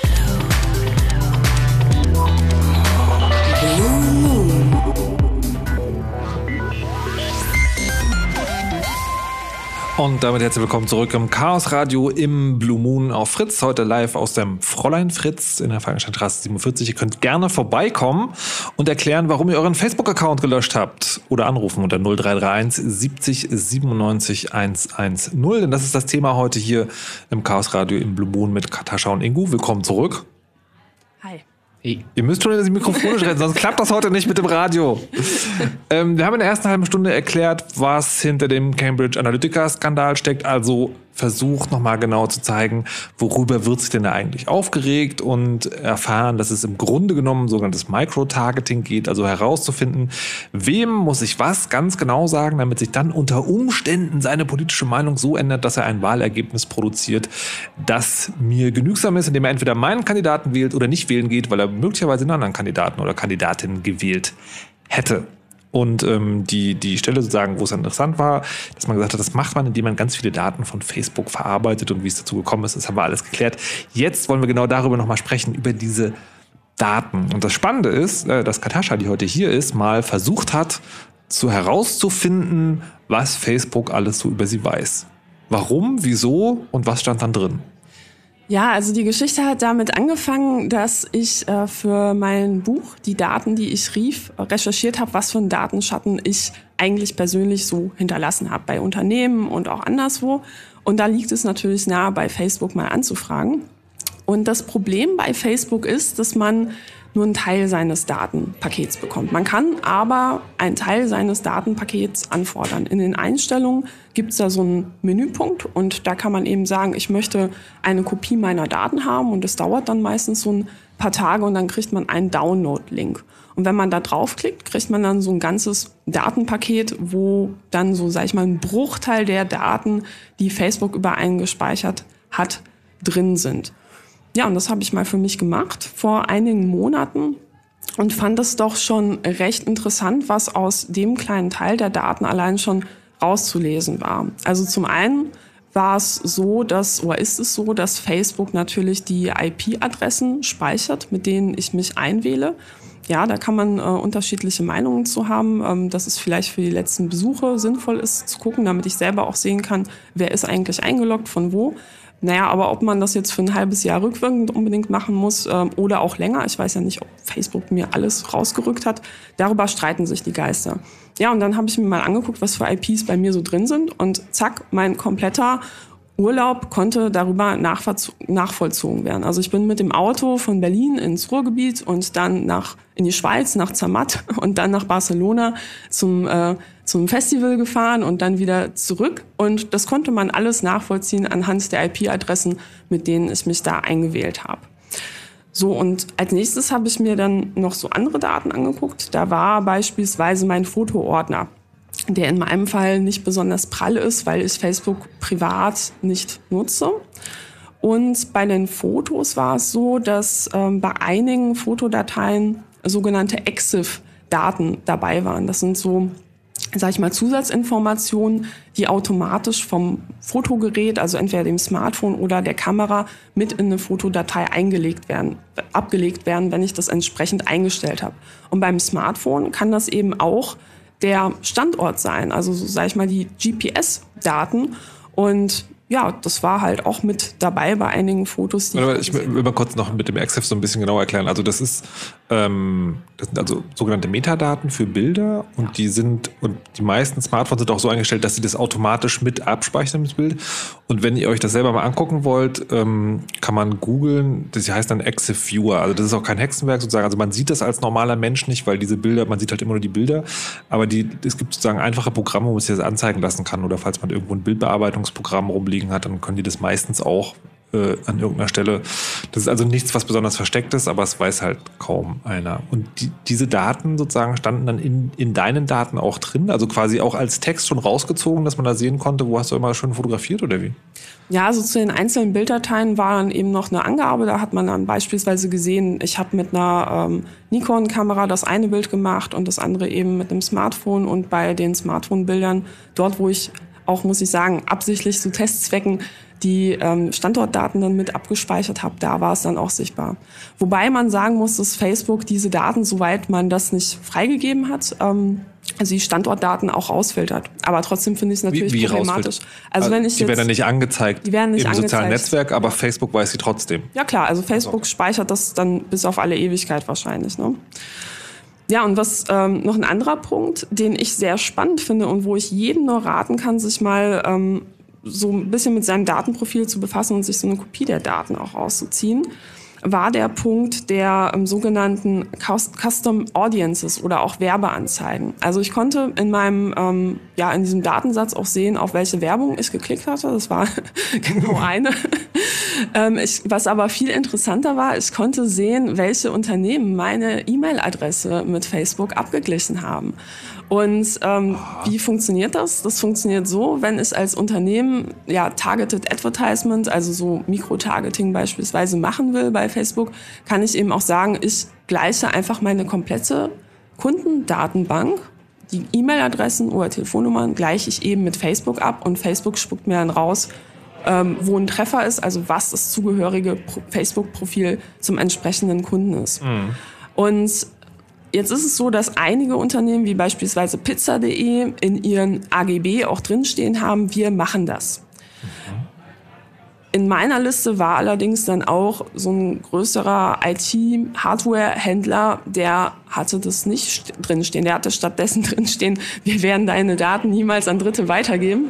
Und damit herzlich willkommen zurück im Chaos Radio im Blue Moon auf Fritz. Heute live aus dem Fräulein Fritz in der Falkensteinstraße 47. Ihr könnt gerne vorbeikommen und erklären, warum ihr euren Facebook-Account gelöscht habt. Oder anrufen unter 0331 70 97 110. Denn das ist das Thema heute hier im Chaos Radio im Blue Moon mit Katascha und Ingu. Willkommen zurück. Hey. Ihr müsst schon in das Mikrofon rennen, sonst klappt das heute nicht mit dem Radio. ähm, wir haben in der ersten halben Stunde erklärt, was hinter dem Cambridge Analytica-Skandal steckt. Also versucht nochmal genau zu zeigen, worüber wird sich denn da eigentlich aufgeregt und erfahren, dass es im Grunde genommen sogenanntes Micro-Targeting geht, also herauszufinden, wem muss ich was ganz genau sagen, damit sich dann unter Umständen seine politische Meinung so ändert, dass er ein Wahlergebnis produziert, das mir genügsam ist, indem er entweder meinen Kandidaten wählt oder nicht wählen geht, weil er möglicherweise einen anderen Kandidaten oder Kandidatin gewählt hätte. Und ähm, die, die Stelle sozusagen, wo es interessant war, dass man gesagt hat, das macht man, indem man ganz viele Daten von Facebook verarbeitet und wie es dazu gekommen ist, das haben wir alles geklärt. Jetzt wollen wir genau darüber nochmal sprechen, über diese Daten. Und das Spannende ist, äh, dass Katascha, die heute hier ist, mal versucht hat, zu herauszufinden, was Facebook alles so über sie weiß. Warum, wieso und was stand dann drin? Ja, also die Geschichte hat damit angefangen, dass ich äh, für mein Buch die Daten, die ich rief, recherchiert habe, was für einen Datenschatten ich eigentlich persönlich so hinterlassen habe bei Unternehmen und auch anderswo. Und da liegt es natürlich nahe, bei Facebook mal anzufragen. Und das Problem bei Facebook ist, dass man nur einen Teil seines Datenpakets bekommt. Man kann aber einen Teil seines Datenpakets anfordern. In den Einstellungen gibt es da so einen Menüpunkt und da kann man eben sagen, ich möchte eine Kopie meiner Daten haben und es dauert dann meistens so ein paar Tage und dann kriegt man einen Download-Link. Und wenn man da draufklickt, kriegt man dann so ein ganzes Datenpaket, wo dann so, sag ich mal, ein Bruchteil der Daten, die Facebook über einen gespeichert hat, drin sind. Ja, und das habe ich mal für mich gemacht vor einigen Monaten und fand es doch schon recht interessant, was aus dem kleinen Teil der Daten allein schon rauszulesen war. Also zum einen war es so, dass, oder ist es so, dass Facebook natürlich die IP-Adressen speichert, mit denen ich mich einwähle. Ja, da kann man äh, unterschiedliche Meinungen zu haben, ähm, dass es vielleicht für die letzten Besuche sinnvoll ist zu gucken, damit ich selber auch sehen kann, wer ist eigentlich eingeloggt, von wo. Naja, aber ob man das jetzt für ein halbes Jahr rückwirkend unbedingt machen muss ähm, oder auch länger, ich weiß ja nicht, ob Facebook mir alles rausgerückt hat, darüber streiten sich die Geister. Ja, und dann habe ich mir mal angeguckt, was für IPs bei mir so drin sind und zack, mein kompletter Urlaub konnte darüber nachvollzogen werden. Also ich bin mit dem Auto von Berlin ins Ruhrgebiet und dann nach in die Schweiz, nach Zermatt und dann nach Barcelona zum äh, zum Festival gefahren und dann wieder zurück. Und das konnte man alles nachvollziehen anhand der IP-Adressen, mit denen ich mich da eingewählt habe. So, und als nächstes habe ich mir dann noch so andere Daten angeguckt. Da war beispielsweise mein Fotoordner, der in meinem Fall nicht besonders prall ist, weil ich Facebook privat nicht nutze. Und bei den Fotos war es so, dass ähm, bei einigen Fotodateien sogenannte EXIF-Daten dabei waren. Das sind so sage ich mal, Zusatzinformationen, die automatisch vom Fotogerät, also entweder dem Smartphone oder der Kamera, mit in eine Fotodatei eingelegt werden, abgelegt werden, wenn ich das entsprechend eingestellt habe. Und beim Smartphone kann das eben auch der Standort sein, also so, sage ich mal, die GPS-Daten. Und ja, das war halt auch mit dabei bei einigen Fotos. Die Aber ich will mal kurz noch mit dem EXIF so ein bisschen genauer erklären. Also das ist, ähm, das sind also sogenannte Metadaten für Bilder und ja. die sind, und die meisten Smartphones sind auch so eingestellt, dass sie das automatisch mit abspeichern, das Bild. Und wenn ihr euch das selber mal angucken wollt, ähm, kann man googeln, das heißt dann EXIF Viewer. Also das ist auch kein Hexenwerk sozusagen. Also man sieht das als normaler Mensch nicht, weil diese Bilder, man sieht halt immer nur die Bilder. Aber die, es gibt sozusagen einfache Programme, wo man sich das anzeigen lassen kann. Oder falls man irgendwo ein Bildbearbeitungsprogramm rumliegt, liegen hat, dann können die das meistens auch äh, an irgendeiner Stelle. Das ist also nichts, was besonders versteckt ist, aber es weiß halt kaum einer. Und die, diese Daten sozusagen standen dann in, in deinen Daten auch drin, also quasi auch als Text schon rausgezogen, dass man da sehen konnte, wo hast du immer schon fotografiert oder wie? Ja, also zu den einzelnen Bilddateien war dann eben noch eine Angabe. Da hat man dann beispielsweise gesehen, ich habe mit einer ähm, Nikon-Kamera das eine Bild gemacht und das andere eben mit einem Smartphone. Und bei den Smartphone-Bildern, dort wo ich auch, muss ich sagen, absichtlich zu Testzwecken die ähm, Standortdaten dann mit abgespeichert habe, da war es dann auch sichtbar. Wobei man sagen muss, dass Facebook diese Daten, soweit man das nicht freigegeben hat, ähm, also die Standortdaten auch rausfiltert. Aber trotzdem finde ich es natürlich wie, wie problematisch. Also, also wenn ich die jetzt, werden nicht angezeigt die werden nicht im angezeigt. sozialen Netzwerk, aber Facebook weiß sie trotzdem. Ja klar, also Facebook speichert das dann bis auf alle Ewigkeit wahrscheinlich. Ne? Ja, und was ähm, noch ein anderer Punkt, den ich sehr spannend finde und wo ich jedem nur raten kann, sich mal ähm, so ein bisschen mit seinem Datenprofil zu befassen und sich so eine Kopie der Daten auch auszuziehen war der Punkt der ähm, sogenannten Custom Audiences oder auch Werbeanzeigen. Also ich konnte in meinem, ähm, ja, in diesem Datensatz auch sehen, auf welche Werbung ich geklickt hatte. Das war genau eine. ähm, ich, was aber viel interessanter war, ich konnte sehen, welche Unternehmen meine E-Mail-Adresse mit Facebook abgeglichen haben. Und ähm, wie funktioniert das? Das funktioniert so, wenn ich als Unternehmen ja Targeted Advertisement, also so Mikrotargeting beispielsweise machen will bei Facebook, kann ich eben auch sagen, ich gleiche einfach meine komplette Kundendatenbank, die E-Mail-Adressen oder Telefonnummern gleiche ich eben mit Facebook ab und Facebook spuckt mir dann raus, ähm, wo ein Treffer ist, also was das zugehörige Facebook-Profil zum entsprechenden Kunden ist. Mhm. Und Jetzt ist es so, dass einige Unternehmen, wie beispielsweise Pizza.de, in ihren AGB auch drinstehen haben, wir machen das. in meiner Liste war allerdings dann auch so ein größerer IT-Hardware-Händler, der hatte das nicht drinstehen. Der hatte stattdessen drinstehen, wir werden deine Daten niemals an Dritte weitergeben.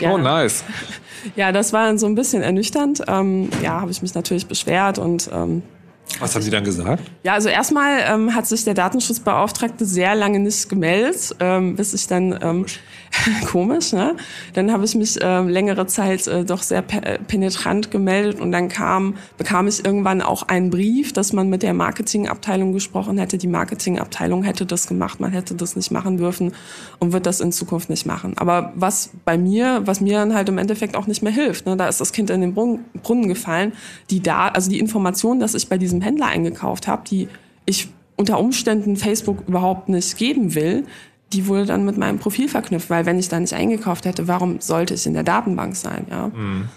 Ja. Oh, nice. Ja, das war dann so ein bisschen ernüchternd. Ähm, ja, habe ich mich natürlich beschwert und ähm, was haben Sie dann gesagt? Ja, also erstmal ähm, hat sich der Datenschutzbeauftragte sehr lange nicht gemeldet, ähm, bis ich dann ähm, komisch, ne? Dann habe ich mich äh, längere Zeit äh, doch sehr pe äh, penetrant gemeldet und dann kam bekam ich irgendwann auch einen Brief, dass man mit der Marketingabteilung gesprochen hätte. Die Marketingabteilung hätte das gemacht, man hätte das nicht machen dürfen und wird das in Zukunft nicht machen. Aber was bei mir, was mir dann halt im Endeffekt auch nicht mehr hilft, ne? da ist das Kind in den Brunnen gefallen. Die da, also die Information, dass ich bei diesem Händler eingekauft habe, die ich unter Umständen Facebook überhaupt nicht geben will, die wurde dann mit meinem Profil verknüpft, weil wenn ich da nicht eingekauft hätte, warum sollte ich in der Datenbank sein? Ja, mhm.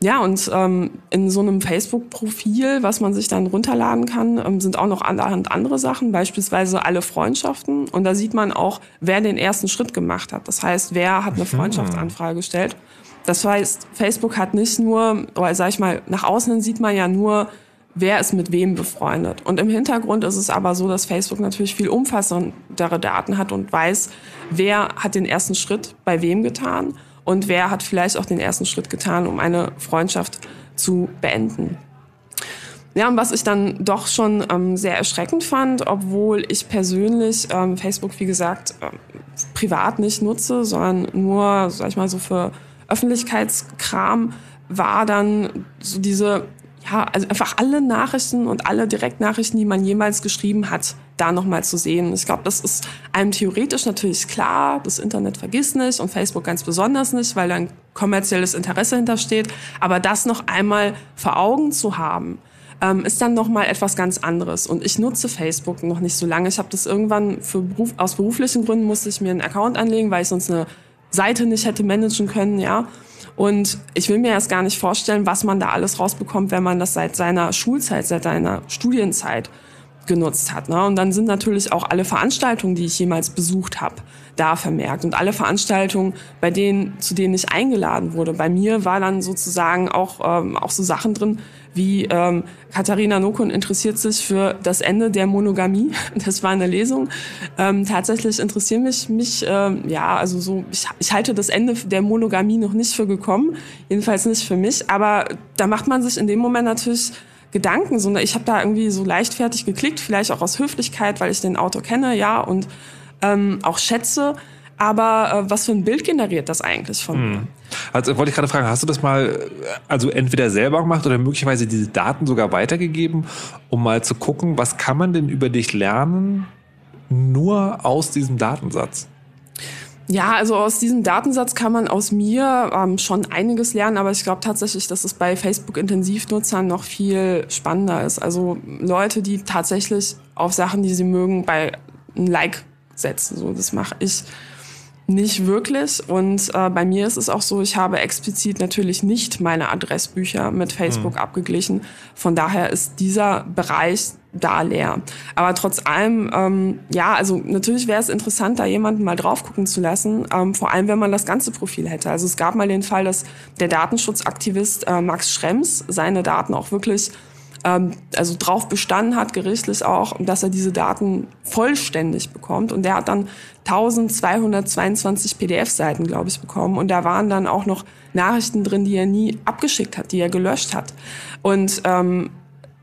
ja und ähm, in so einem Facebook-Profil, was man sich dann runterladen kann, ähm, sind auch noch allerhand andere Sachen, beispielsweise alle Freundschaften. Und da sieht man auch, wer den ersten Schritt gemacht hat. Das heißt, wer hat eine mhm. Freundschaftsanfrage gestellt. Das heißt, Facebook hat nicht nur, oder sag ich mal, nach außen sieht man ja nur, wer ist mit wem befreundet. Und im Hintergrund ist es aber so, dass Facebook natürlich viel umfassendere Daten hat und weiß, wer hat den ersten Schritt bei wem getan und wer hat vielleicht auch den ersten Schritt getan, um eine Freundschaft zu beenden. Ja, und was ich dann doch schon ähm, sehr erschreckend fand, obwohl ich persönlich ähm, Facebook, wie gesagt, ähm, privat nicht nutze, sondern nur, sag ich mal, so für Öffentlichkeitskram, war dann so diese ja, also einfach alle Nachrichten und alle Direktnachrichten, die man jemals geschrieben hat, da nochmal zu sehen. Ich glaube, das ist einem theoretisch natürlich klar. Das Internet vergisst nicht und Facebook ganz besonders nicht, weil da ein kommerzielles Interesse hintersteht. Aber das noch einmal vor Augen zu haben, ähm, ist dann nochmal etwas ganz anderes. Und ich nutze Facebook noch nicht so lange. Ich habe das irgendwann für Beruf, aus beruflichen Gründen musste ich mir einen Account anlegen, weil ich sonst eine Seite nicht hätte managen können, ja. Und ich will mir erst gar nicht vorstellen, was man da alles rausbekommt, wenn man das seit seiner Schulzeit, seit seiner Studienzeit genutzt hat. Ne? Und dann sind natürlich auch alle Veranstaltungen, die ich jemals besucht habe, da vermerkt. Und alle Veranstaltungen, bei denen, zu denen ich eingeladen wurde. Bei mir war dann sozusagen auch, ähm, auch so Sachen drin, wie ähm, Katharina Nokun interessiert sich für das Ende der Monogamie. Das war eine Lesung. Ähm, tatsächlich interessieren mich, mich ähm, ja, also so, ich, ich halte das Ende der Monogamie noch nicht für gekommen, jedenfalls nicht für mich. Aber da macht man sich in dem Moment natürlich Gedanken, sondern ich habe da irgendwie so leichtfertig geklickt, vielleicht auch aus Höflichkeit, weil ich den Autor kenne, ja, und ähm, auch schätze. Aber äh, was für ein Bild generiert das eigentlich von hm. mir? Also wollte ich gerade fragen, hast du das mal also entweder selber gemacht oder möglicherweise diese Daten sogar weitergegeben, um mal zu gucken, was kann man denn über dich lernen, nur aus diesem Datensatz? Ja, also aus diesem Datensatz kann man aus mir ähm, schon einiges lernen, aber ich glaube tatsächlich, dass es bei Facebook-Intensivnutzern noch viel spannender ist. Also Leute, die tatsächlich auf Sachen, die sie mögen, bei ein Like setzen. So, das mache ich nicht wirklich. Und äh, bei mir ist es auch so, ich habe explizit natürlich nicht meine Adressbücher mit Facebook mhm. abgeglichen. Von daher ist dieser Bereich da leer. Aber trotz allem, ähm, ja, also natürlich wäre es interessant, da jemanden mal drauf gucken zu lassen, ähm, vor allem wenn man das ganze Profil hätte. Also es gab mal den Fall, dass der Datenschutzaktivist äh, Max Schrems seine Daten auch wirklich also drauf bestanden hat, gerichtlich auch, dass er diese Daten vollständig bekommt. Und der hat dann 1222 PDF-Seiten, glaube ich, bekommen. Und da waren dann auch noch Nachrichten drin, die er nie abgeschickt hat, die er gelöscht hat. Und ähm,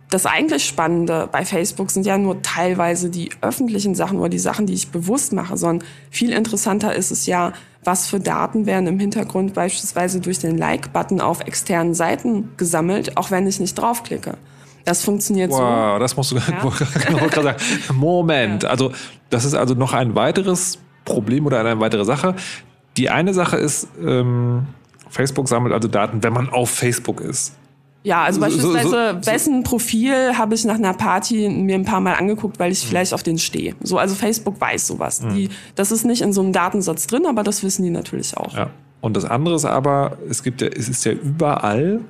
das eigentlich Spannende bei Facebook sind ja nur teilweise die öffentlichen Sachen oder die Sachen, die ich bewusst mache, sondern viel interessanter ist es ja, was für Daten werden im Hintergrund beispielsweise durch den Like-Button auf externen Seiten gesammelt, auch wenn ich nicht draufklicke. Das funktioniert wow, so. Wow, das musst du ja. sagen. Moment, ja. also das ist also noch ein weiteres Problem oder eine weitere Sache. Die eine Sache ist, ähm, Facebook sammelt also Daten, wenn man auf Facebook ist. Ja, also beispielsweise, so, so, wessen Profil habe ich nach einer Party mir ein paar Mal angeguckt, weil ich mhm. vielleicht auf den stehe. So, also Facebook weiß sowas. Mhm. Die, das ist nicht in so einem Datensatz drin, aber das wissen die natürlich auch. Ja. Und das andere ist aber, es gibt ja, es ist ja überall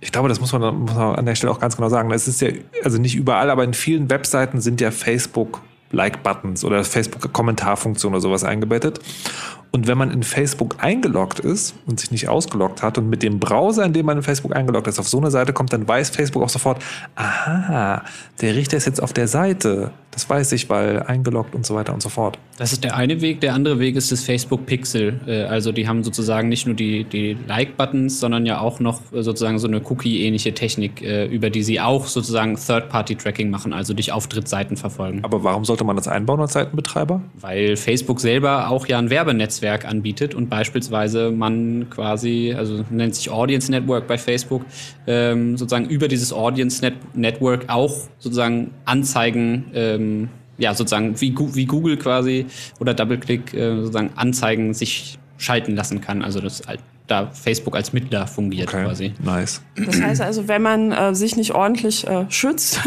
ich glaube, das muss man, muss man an der Stelle auch ganz genau sagen. Es ist ja, also nicht überall, aber in vielen Webseiten sind ja Facebook Like-Buttons oder Facebook-Kommentarfunktion oder sowas eingebettet. Und wenn man in Facebook eingeloggt ist und sich nicht ausgeloggt hat und mit dem Browser, in dem man in Facebook eingeloggt ist, auf so eine Seite kommt, dann weiß Facebook auch sofort, aha, der Richter ist jetzt auf der Seite. Das weiß ich, weil eingeloggt und so weiter und so fort. Das ist der eine Weg. Der andere Weg ist das Facebook Pixel. Äh, also die haben sozusagen nicht nur die, die Like-Buttons, sondern ja auch noch äh, sozusagen so eine Cookie-ähnliche Technik, äh, über die sie auch sozusagen Third-Party-Tracking machen, also dich auf Drittseiten verfolgen. Aber warum sollte man das einbauen als Seitenbetreiber? Weil Facebook selber auch ja ein Werbenetzwerk anbietet und beispielsweise man quasi, also nennt sich Audience Network bei Facebook, ähm, sozusagen über dieses Audience Net Network auch sozusagen Anzeigen ähm, ja, sozusagen wie, wie Google quasi oder DoubleClick äh, sozusagen Anzeigen sich schalten lassen kann. Also das da Facebook als Mittler fungiert okay. quasi. Nice. Das heißt also, wenn man äh, sich nicht ordentlich äh, schützt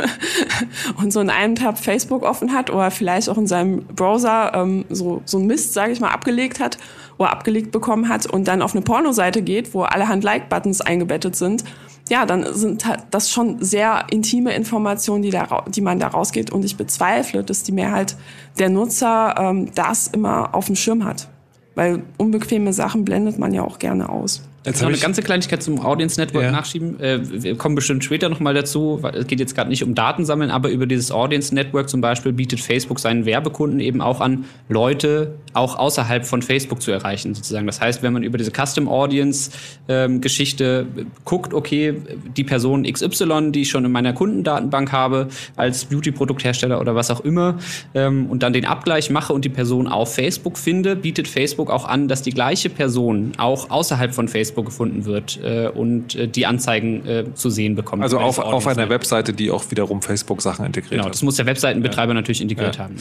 und so in einem Tab Facebook offen hat oder vielleicht auch in seinem Browser ähm, so, so ein Mist, sage ich mal, abgelegt hat oder abgelegt bekommen hat und dann auf eine Pornoseite geht, wo allerhand Like-Buttons eingebettet sind, ja, dann sind das schon sehr intime Informationen, die, da, die man da rausgeht. Und ich bezweifle, dass die Mehrheit der Nutzer ähm, das immer auf dem Schirm hat. Weil unbequeme Sachen blendet man ja auch gerne aus. Jetzt noch eine ganze Kleinigkeit zum Audience Network ja. nachschieben. Äh, wir kommen bestimmt später nochmal dazu. Es geht jetzt gerade nicht um Datensammeln, aber über dieses Audience Network zum Beispiel bietet Facebook seinen Werbekunden eben auch an, Leute auch außerhalb von Facebook zu erreichen, sozusagen. Das heißt, wenn man über diese Custom Audience ähm, Geschichte guckt, okay, die Person XY, die ich schon in meiner Kundendatenbank habe, als Beauty-Produkthersteller oder was auch immer, ähm, und dann den Abgleich mache und die Person auf Facebook finde, bietet Facebook auch an, dass die gleiche Person auch außerhalb von Facebook gefunden wird äh, und äh, die Anzeigen äh, zu sehen bekommt. Also auf, auf einer Webseite, die auch wiederum Facebook-Sachen integriert genau, hat. das muss der Webseitenbetreiber ja. natürlich integriert ja. haben.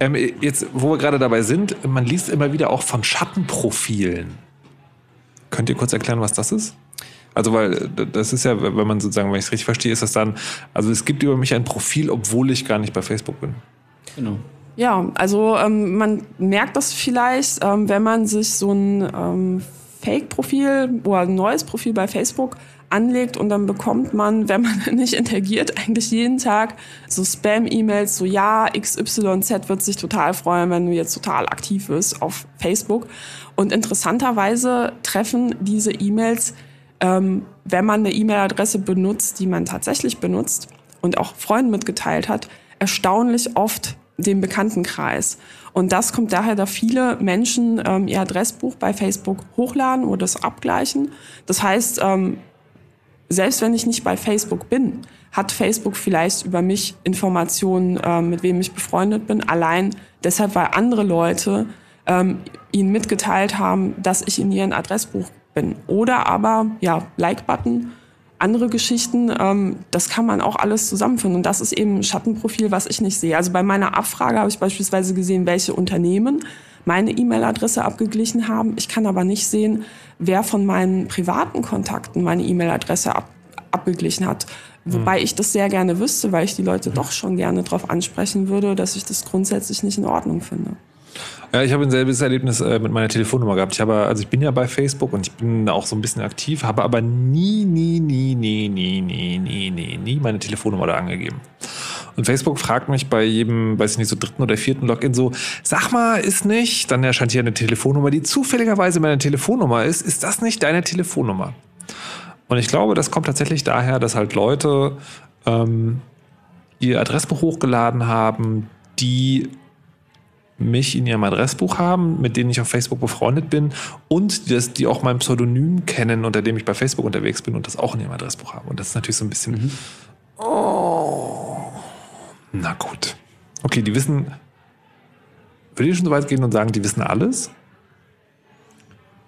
Ähm, jetzt, wo wir gerade dabei sind, man liest immer wieder auch von Schattenprofilen. Könnt ihr kurz erklären, was das ist? Also, weil das ist ja, wenn man sozusagen, wenn ich es richtig verstehe, ist das dann, also es gibt über mich ein Profil, obwohl ich gar nicht bei Facebook bin. Genau. Ja, also ähm, man merkt das vielleicht, ähm, wenn man sich so ein ähm, Fake-Profil oder ein neues Profil bei Facebook anlegt und dann bekommt man, wenn man nicht interagiert, eigentlich jeden Tag so Spam-E-Mails, so ja, XYZ wird sich total freuen, wenn du jetzt total aktiv wirst auf Facebook. Und interessanterweise treffen diese E-Mails, ähm, wenn man eine E-Mail-Adresse benutzt, die man tatsächlich benutzt und auch Freunden mitgeteilt hat, erstaunlich oft den Bekanntenkreis. Und das kommt daher, da viele Menschen ähm, ihr Adressbuch bei Facebook hochladen oder das abgleichen. Das heißt, ähm, selbst wenn ich nicht bei Facebook bin, hat Facebook vielleicht über mich Informationen, ähm, mit wem ich befreundet bin, allein deshalb, weil andere Leute ähm, ihnen mitgeteilt haben, dass ich in ihrem Adressbuch bin. Oder aber, ja, Like-Button andere Geschichten, ähm, das kann man auch alles zusammenfinden. Und das ist eben ein Schattenprofil, was ich nicht sehe. Also bei meiner Abfrage habe ich beispielsweise gesehen, welche Unternehmen meine E-Mail-Adresse abgeglichen haben. Ich kann aber nicht sehen, wer von meinen privaten Kontakten meine E-Mail-Adresse ab, abgeglichen hat. Wobei ich das sehr gerne wüsste, weil ich die Leute doch schon gerne darauf ansprechen würde, dass ich das grundsätzlich nicht in Ordnung finde. Ja, ich habe ein selbes Erlebnis äh, mit meiner Telefonnummer gehabt. Ich habe, also ich bin ja bei Facebook und ich bin auch so ein bisschen aktiv, habe aber nie, nie, nie, nie, nie, nie, nie, nie, nie meine Telefonnummer da angegeben. Und Facebook fragt mich bei jedem, weiß ich nicht, so dritten oder vierten Login so, sag mal, ist nicht, dann erscheint hier eine Telefonnummer, die zufälligerweise meine Telefonnummer ist. Ist das nicht deine Telefonnummer? Und ich glaube, das kommt tatsächlich daher, dass halt Leute ähm, ihr Adressbuch hochgeladen haben, die mich in ihrem Adressbuch haben, mit denen ich auf Facebook befreundet bin und das, die auch mein Pseudonym kennen, unter dem ich bei Facebook unterwegs bin und das auch in ihrem Adressbuch haben. Und das ist natürlich so ein bisschen. Mhm. Oh, na gut. Okay, die wissen. Würde ich schon so weit gehen und sagen, die wissen alles?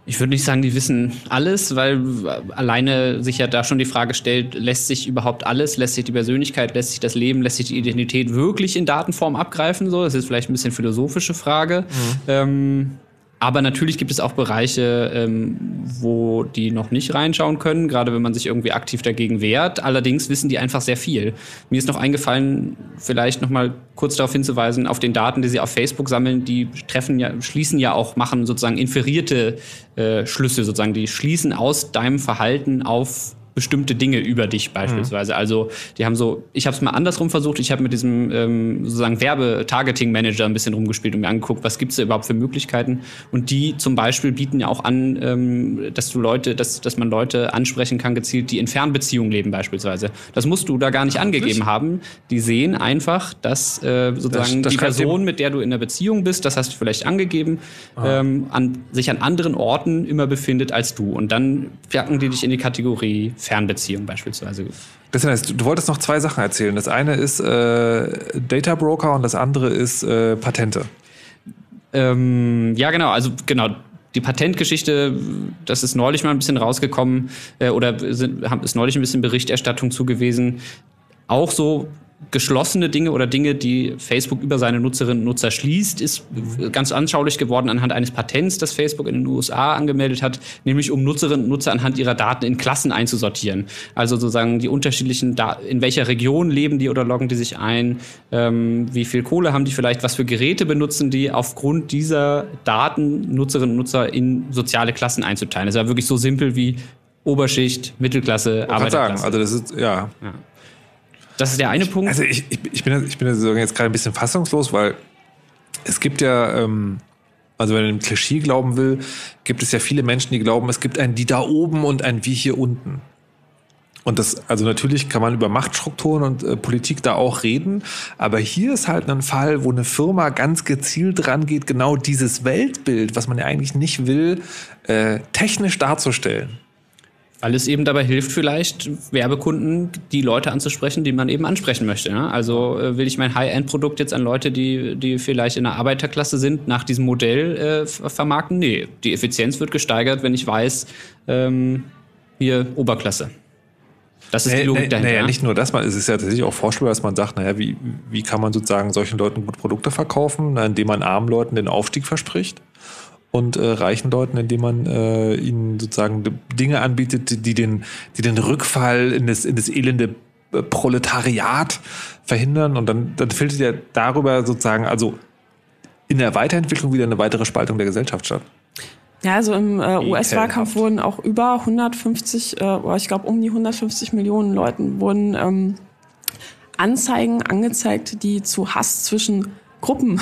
Ich würde nicht sagen, die wissen alles, weil alleine sich ja da schon die Frage stellt, lässt sich überhaupt alles, lässt sich die Persönlichkeit, lässt sich das Leben, lässt sich die Identität wirklich in Datenform abgreifen? So, das ist vielleicht ein bisschen philosophische Frage. Mhm. Ähm, aber natürlich gibt es auch Bereiche, ähm, wo die noch nicht reinschauen können, gerade wenn man sich irgendwie aktiv dagegen wehrt. Allerdings wissen die einfach sehr viel. Mir ist noch eingefallen, vielleicht noch mal kurz darauf hinzuweisen, auf den Daten, die sie auf Facebook sammeln, die treffen ja, schließen ja auch, machen sozusagen inferierte äh, Schlüsse sozusagen. Die schließen aus deinem Verhalten auf bestimmte Dinge über dich beispielsweise. Mhm. Also die haben so, ich habe es mal andersrum versucht, ich habe mit diesem ähm, sozusagen Werbe-Targeting-Manager ein bisschen rumgespielt und mir angeguckt, was gibt es da überhaupt für Möglichkeiten. Und die zum Beispiel bieten ja auch an, ähm, dass du Leute, dass, dass man Leute ansprechen kann, gezielt, die in Fernbeziehungen leben beispielsweise. Das musst du da gar nicht ja, angegeben haben. Die sehen einfach, dass äh, sozusagen das, das die Person, mit der du in der Beziehung bist, das hast du vielleicht angegeben, ah. ähm, an, sich an anderen Orten immer befindet als du. Und dann packen die dich in die Kategorie Fernbeziehung beispielsweise. Das heißt, du wolltest noch zwei Sachen erzählen. Das eine ist äh, Data Broker und das andere ist äh, Patente. Ähm, ja, genau. Also genau. Die Patentgeschichte, das ist neulich mal ein bisschen rausgekommen äh, oder sind, ist neulich ein bisschen Berichterstattung zugewiesen. Auch so geschlossene Dinge oder Dinge, die Facebook über seine Nutzerinnen und Nutzer schließt, ist ganz anschaulich geworden anhand eines Patents, das Facebook in den USA angemeldet hat, nämlich um Nutzerinnen und Nutzer anhand ihrer Daten in Klassen einzusortieren. Also sozusagen die unterschiedlichen, da in welcher Region leben die oder loggen die sich ein, ähm, wie viel Kohle haben die vielleicht, was für Geräte benutzen die, aufgrund dieser Daten Nutzerinnen und Nutzer in soziale Klassen einzuteilen. Das war wirklich so simpel wie Oberschicht, Mittelklasse, Arbeiterklasse. Sagen, also das ist, ja. ja. Das ist der eine Punkt. Also ich, ich, ich bin, ich bin jetzt gerade ein bisschen fassungslos, weil es gibt ja, ähm, also wenn man dem Klischee glauben will, gibt es ja viele Menschen, die glauben, es gibt ein die da oben und ein wie hier unten. Und das, also natürlich kann man über Machtstrukturen und äh, Politik da auch reden, aber hier ist halt ein Fall, wo eine Firma ganz gezielt dran geht, genau dieses Weltbild, was man ja eigentlich nicht will, äh, technisch darzustellen. Weil es eben dabei hilft, vielleicht Werbekunden die Leute anzusprechen, die man eben ansprechen möchte. Ja? Also äh, will ich mein High-End-Produkt jetzt an Leute, die, die vielleicht in der Arbeiterklasse sind, nach diesem Modell äh, vermarkten? Nee, die Effizienz wird gesteigert, wenn ich weiß, ähm, hier Oberklasse. Das ist nee, die Logik nee, dahinter. Naja, nicht nur das, es ist ja tatsächlich auch vorstellbar, dass man sagt, naja, wie, wie kann man sozusagen solchen Leuten gut Produkte verkaufen, indem man armen Leuten den Aufstieg verspricht? Und äh, reichen Leuten, indem man äh, ihnen sozusagen Dinge anbietet, die den, die den Rückfall in das, in das elende äh, Proletariat verhindern. Und dann, dann findet ja darüber sozusagen, also in der Weiterentwicklung wieder eine weitere Spaltung der Gesellschaft statt. Ja, also im äh, US-Wahlkampf wurden auch über 150, äh, oder ich glaube um die 150 Millionen Leuten wurden ähm, Anzeigen angezeigt, die zu Hass zwischen Gruppen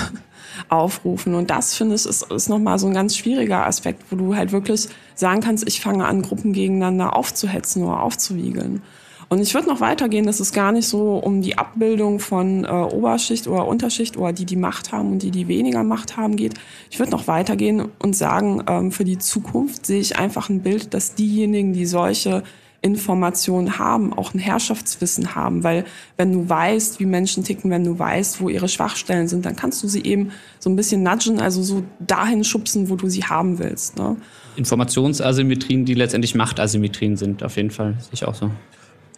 aufrufen. Und das, finde ich, ist, ist nochmal so ein ganz schwieriger Aspekt, wo du halt wirklich sagen kannst, ich fange an, Gruppen gegeneinander aufzuhetzen oder aufzuwiegeln. Und ich würde noch weitergehen, dass es gar nicht so um die Abbildung von äh, Oberschicht oder Unterschicht oder die, die Macht haben und die, die weniger Macht haben, geht. Ich würde noch weitergehen und sagen, ähm, für die Zukunft sehe ich einfach ein Bild, dass diejenigen, die solche Informationen haben, auch ein Herrschaftswissen haben, weil wenn du weißt, wie Menschen ticken, wenn du weißt, wo ihre Schwachstellen sind, dann kannst du sie eben so ein bisschen nudgen, also so dahin schubsen, wo du sie haben willst. Ne? Informationsasymmetrien, die letztendlich Machtasymmetrien sind, auf jeden Fall, sehe ich auch so.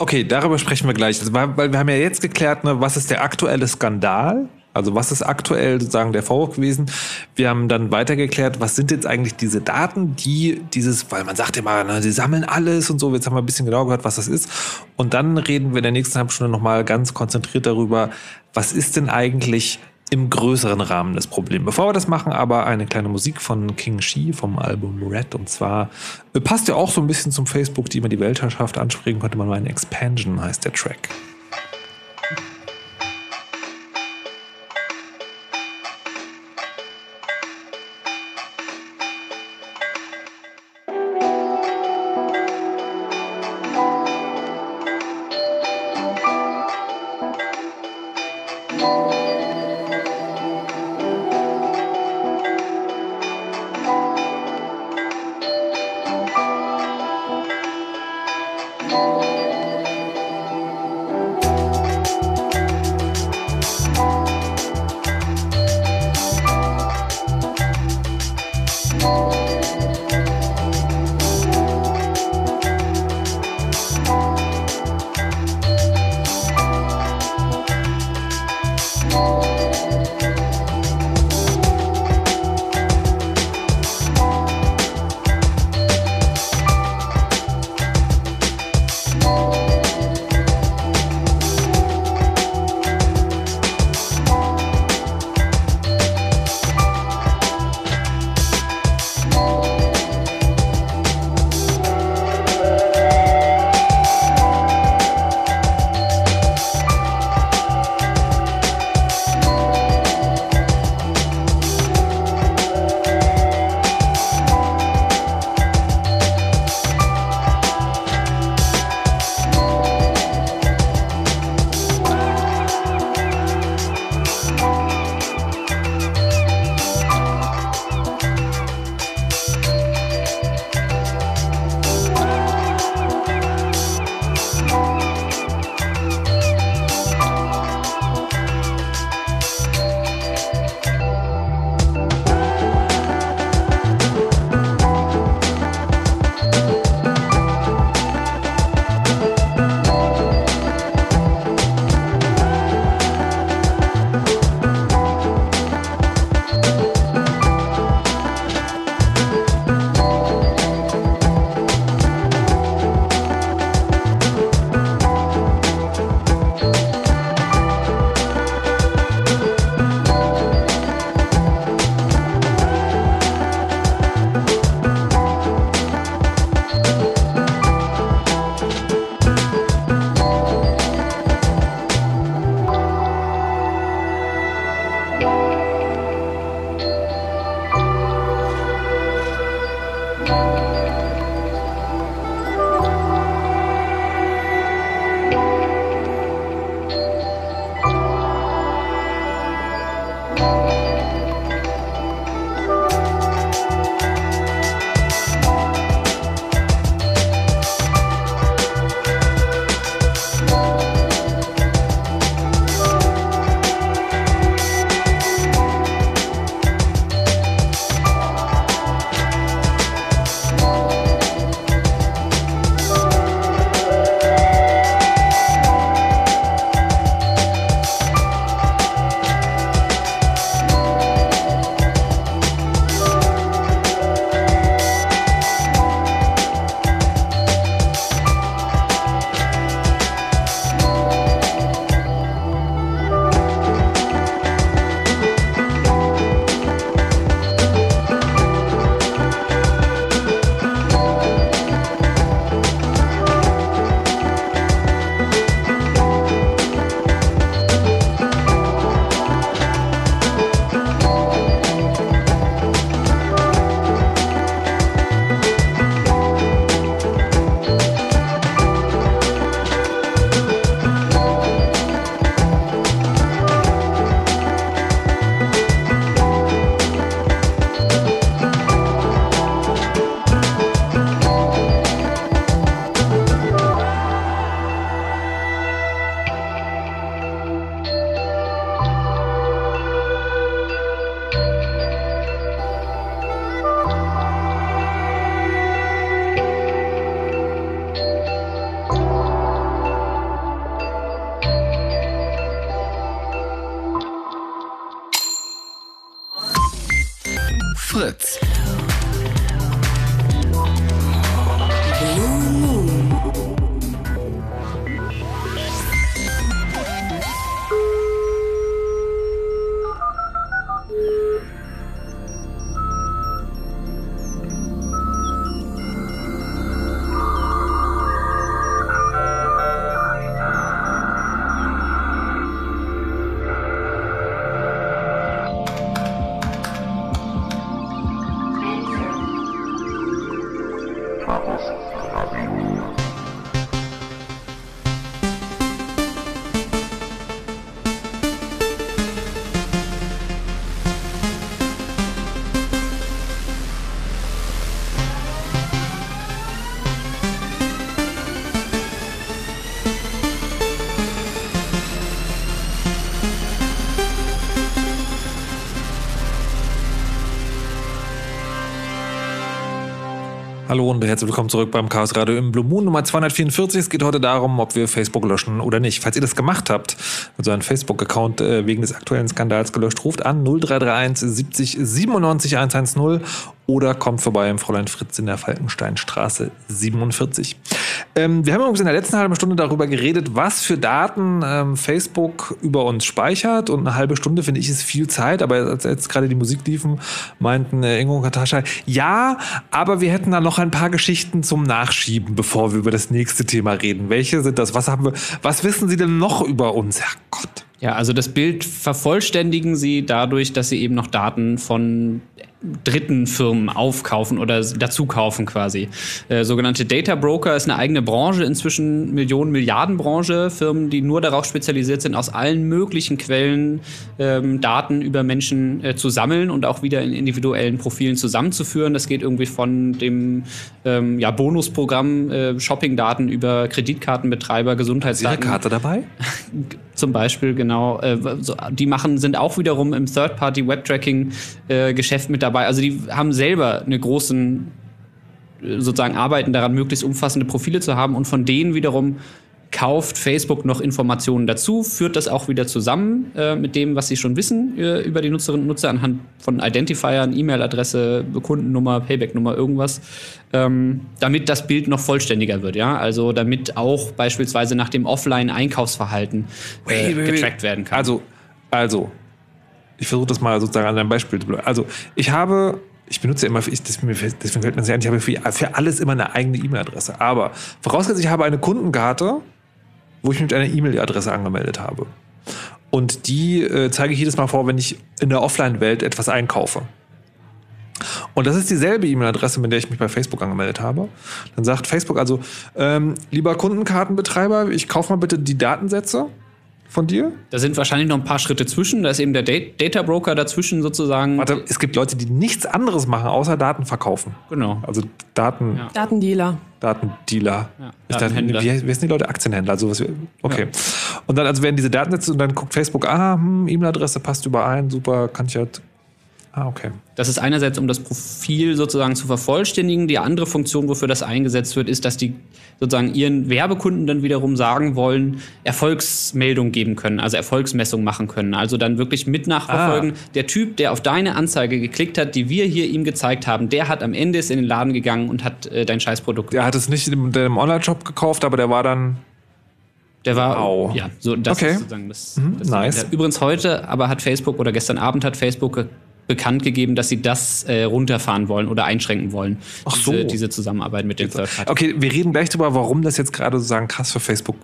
Okay, darüber sprechen wir gleich. Also, weil wir haben ja jetzt geklärt, ne, was ist der aktuelle Skandal also was ist aktuell sozusagen der Vorwurf gewesen? Wir haben dann weitergeklärt, was sind jetzt eigentlich diese Daten, die dieses, weil man sagt immer, ne, sie sammeln alles und so, jetzt haben wir ein bisschen genauer gehört, was das ist. Und dann reden wir in der nächsten halben Stunde nochmal ganz konzentriert darüber, was ist denn eigentlich im größeren Rahmen das Problem. Bevor wir das machen, aber eine kleine Musik von King Shi vom Album Red. Und zwar äh, passt ja auch so ein bisschen zum Facebook, die immer die Weltherrschaft ansprechen, könnte man meinen. Expansion heißt der Track. Hallo und herzlich willkommen zurück beim Chaos Radio im Blue Moon Nummer 244. Es geht heute darum, ob wir Facebook löschen oder nicht. Falls ihr das gemacht habt, also einen Facebook-Account äh, wegen des aktuellen Skandals gelöscht, ruft an 0331 70 97 110 oder kommt vorbei im Fräulein Fritz in der Falkensteinstraße 47. Ähm, wir haben übrigens in der letzten halben Stunde darüber geredet, was für Daten ähm, Facebook über uns speichert. Und eine halbe Stunde finde ich ist viel Zeit. Aber als jetzt gerade die Musik liefen, meinten äh, Ingo und Katascha, ja, aber wir hätten da noch ein paar Geschichten zum Nachschieben, bevor wir über das nächste Thema reden. Welche sind das? Was haben wir? Was wissen Sie denn noch über uns? Herrgott. Ja, also das Bild vervollständigen sie dadurch, dass sie eben noch Daten von dritten Firmen aufkaufen oder dazu kaufen quasi. Äh, sogenannte Data Broker ist eine eigene Branche, inzwischen Millionen, Milliarden Branche, Firmen, die nur darauf spezialisiert sind, aus allen möglichen Quellen ähm, Daten über Menschen äh, zu sammeln und auch wieder in individuellen Profilen zusammenzuführen. Das geht irgendwie von dem ähm, ja, Bonusprogramm äh, Shopping-Daten über Kreditkartenbetreiber, Gesundheitsdaten. Ist Ihre Karte dabei? Zum Beispiel, genau. Äh, so, die machen, sind auch wiederum im Third-Party-Web-Tracking-Geschäft mit dabei. Also die haben selber eine großen, sozusagen arbeiten daran, möglichst umfassende Profile zu haben und von denen wiederum kauft Facebook noch Informationen dazu, führt das auch wieder zusammen äh, mit dem, was sie schon wissen äh, über die Nutzerinnen und Nutzer anhand von Identifiern, E-Mail-Adresse, Kundennummer, Payback-Nummer, irgendwas, ähm, damit das Bild noch vollständiger wird. Ja, also damit auch beispielsweise nach dem Offline-Einkaufsverhalten äh, getrackt werden kann. Also, also, ich versuche das mal sozusagen an einem Beispiel zu bleiben. Also, ich habe ich benutze immer, ich, deswegen fällt mir sehr ein, ich habe für, für alles immer eine eigene E-Mail-Adresse. Aber vorausgesetzt, ich habe eine Kundenkarte, wo ich mich mit einer E-Mail-Adresse angemeldet habe. Und die äh, zeige ich jedes Mal vor, wenn ich in der Offline-Welt etwas einkaufe. Und das ist dieselbe E-Mail-Adresse, mit der ich mich bei Facebook angemeldet habe. Dann sagt Facebook also, ähm, lieber Kundenkartenbetreiber, ich kaufe mal bitte die Datensätze von dir? Da sind wahrscheinlich noch ein paar Schritte zwischen. Da ist eben der Data Broker dazwischen sozusagen. Warte, es gibt Leute, die nichts anderes machen, außer Daten verkaufen. Genau. Also Daten. Ja. Datendealer. Datendealer. Ja, Ist Datenhändler. Das, wie, wie heißen die Leute? Aktienhändler. Also was, okay. Ja. Und dann also werden diese Datensätze und dann guckt Facebook, ah, hm, E-Mail-Adresse passt überein, super, kann ich halt. Ah, okay. Das ist einerseits, um das Profil sozusagen zu vervollständigen. Die andere Funktion, wofür das eingesetzt wird, ist, dass die sozusagen ihren Werbekunden dann wiederum sagen wollen, Erfolgsmeldung geben können, also Erfolgsmessung machen können. Also dann wirklich mit nachverfolgen. Ah. Der Typ, der auf deine Anzeige geklickt hat, die wir hier ihm gezeigt haben, der hat am Ende ist in den Laden gegangen und hat äh, dein Scheißprodukt. Der hat es nicht in dem Online-Shop gekauft, aber der war dann der war, wow. ja, so das okay. ist sozusagen das. Mhm, das nice. Übrigens heute, aber hat Facebook oder gestern Abend hat Facebook bekannt gegeben, dass sie das äh, runterfahren wollen oder einschränken wollen. Ach so. Diese, diese Zusammenarbeit mit den Third Party. Okay, wir reden gleich darüber, warum das jetzt gerade sozusagen krass für Facebook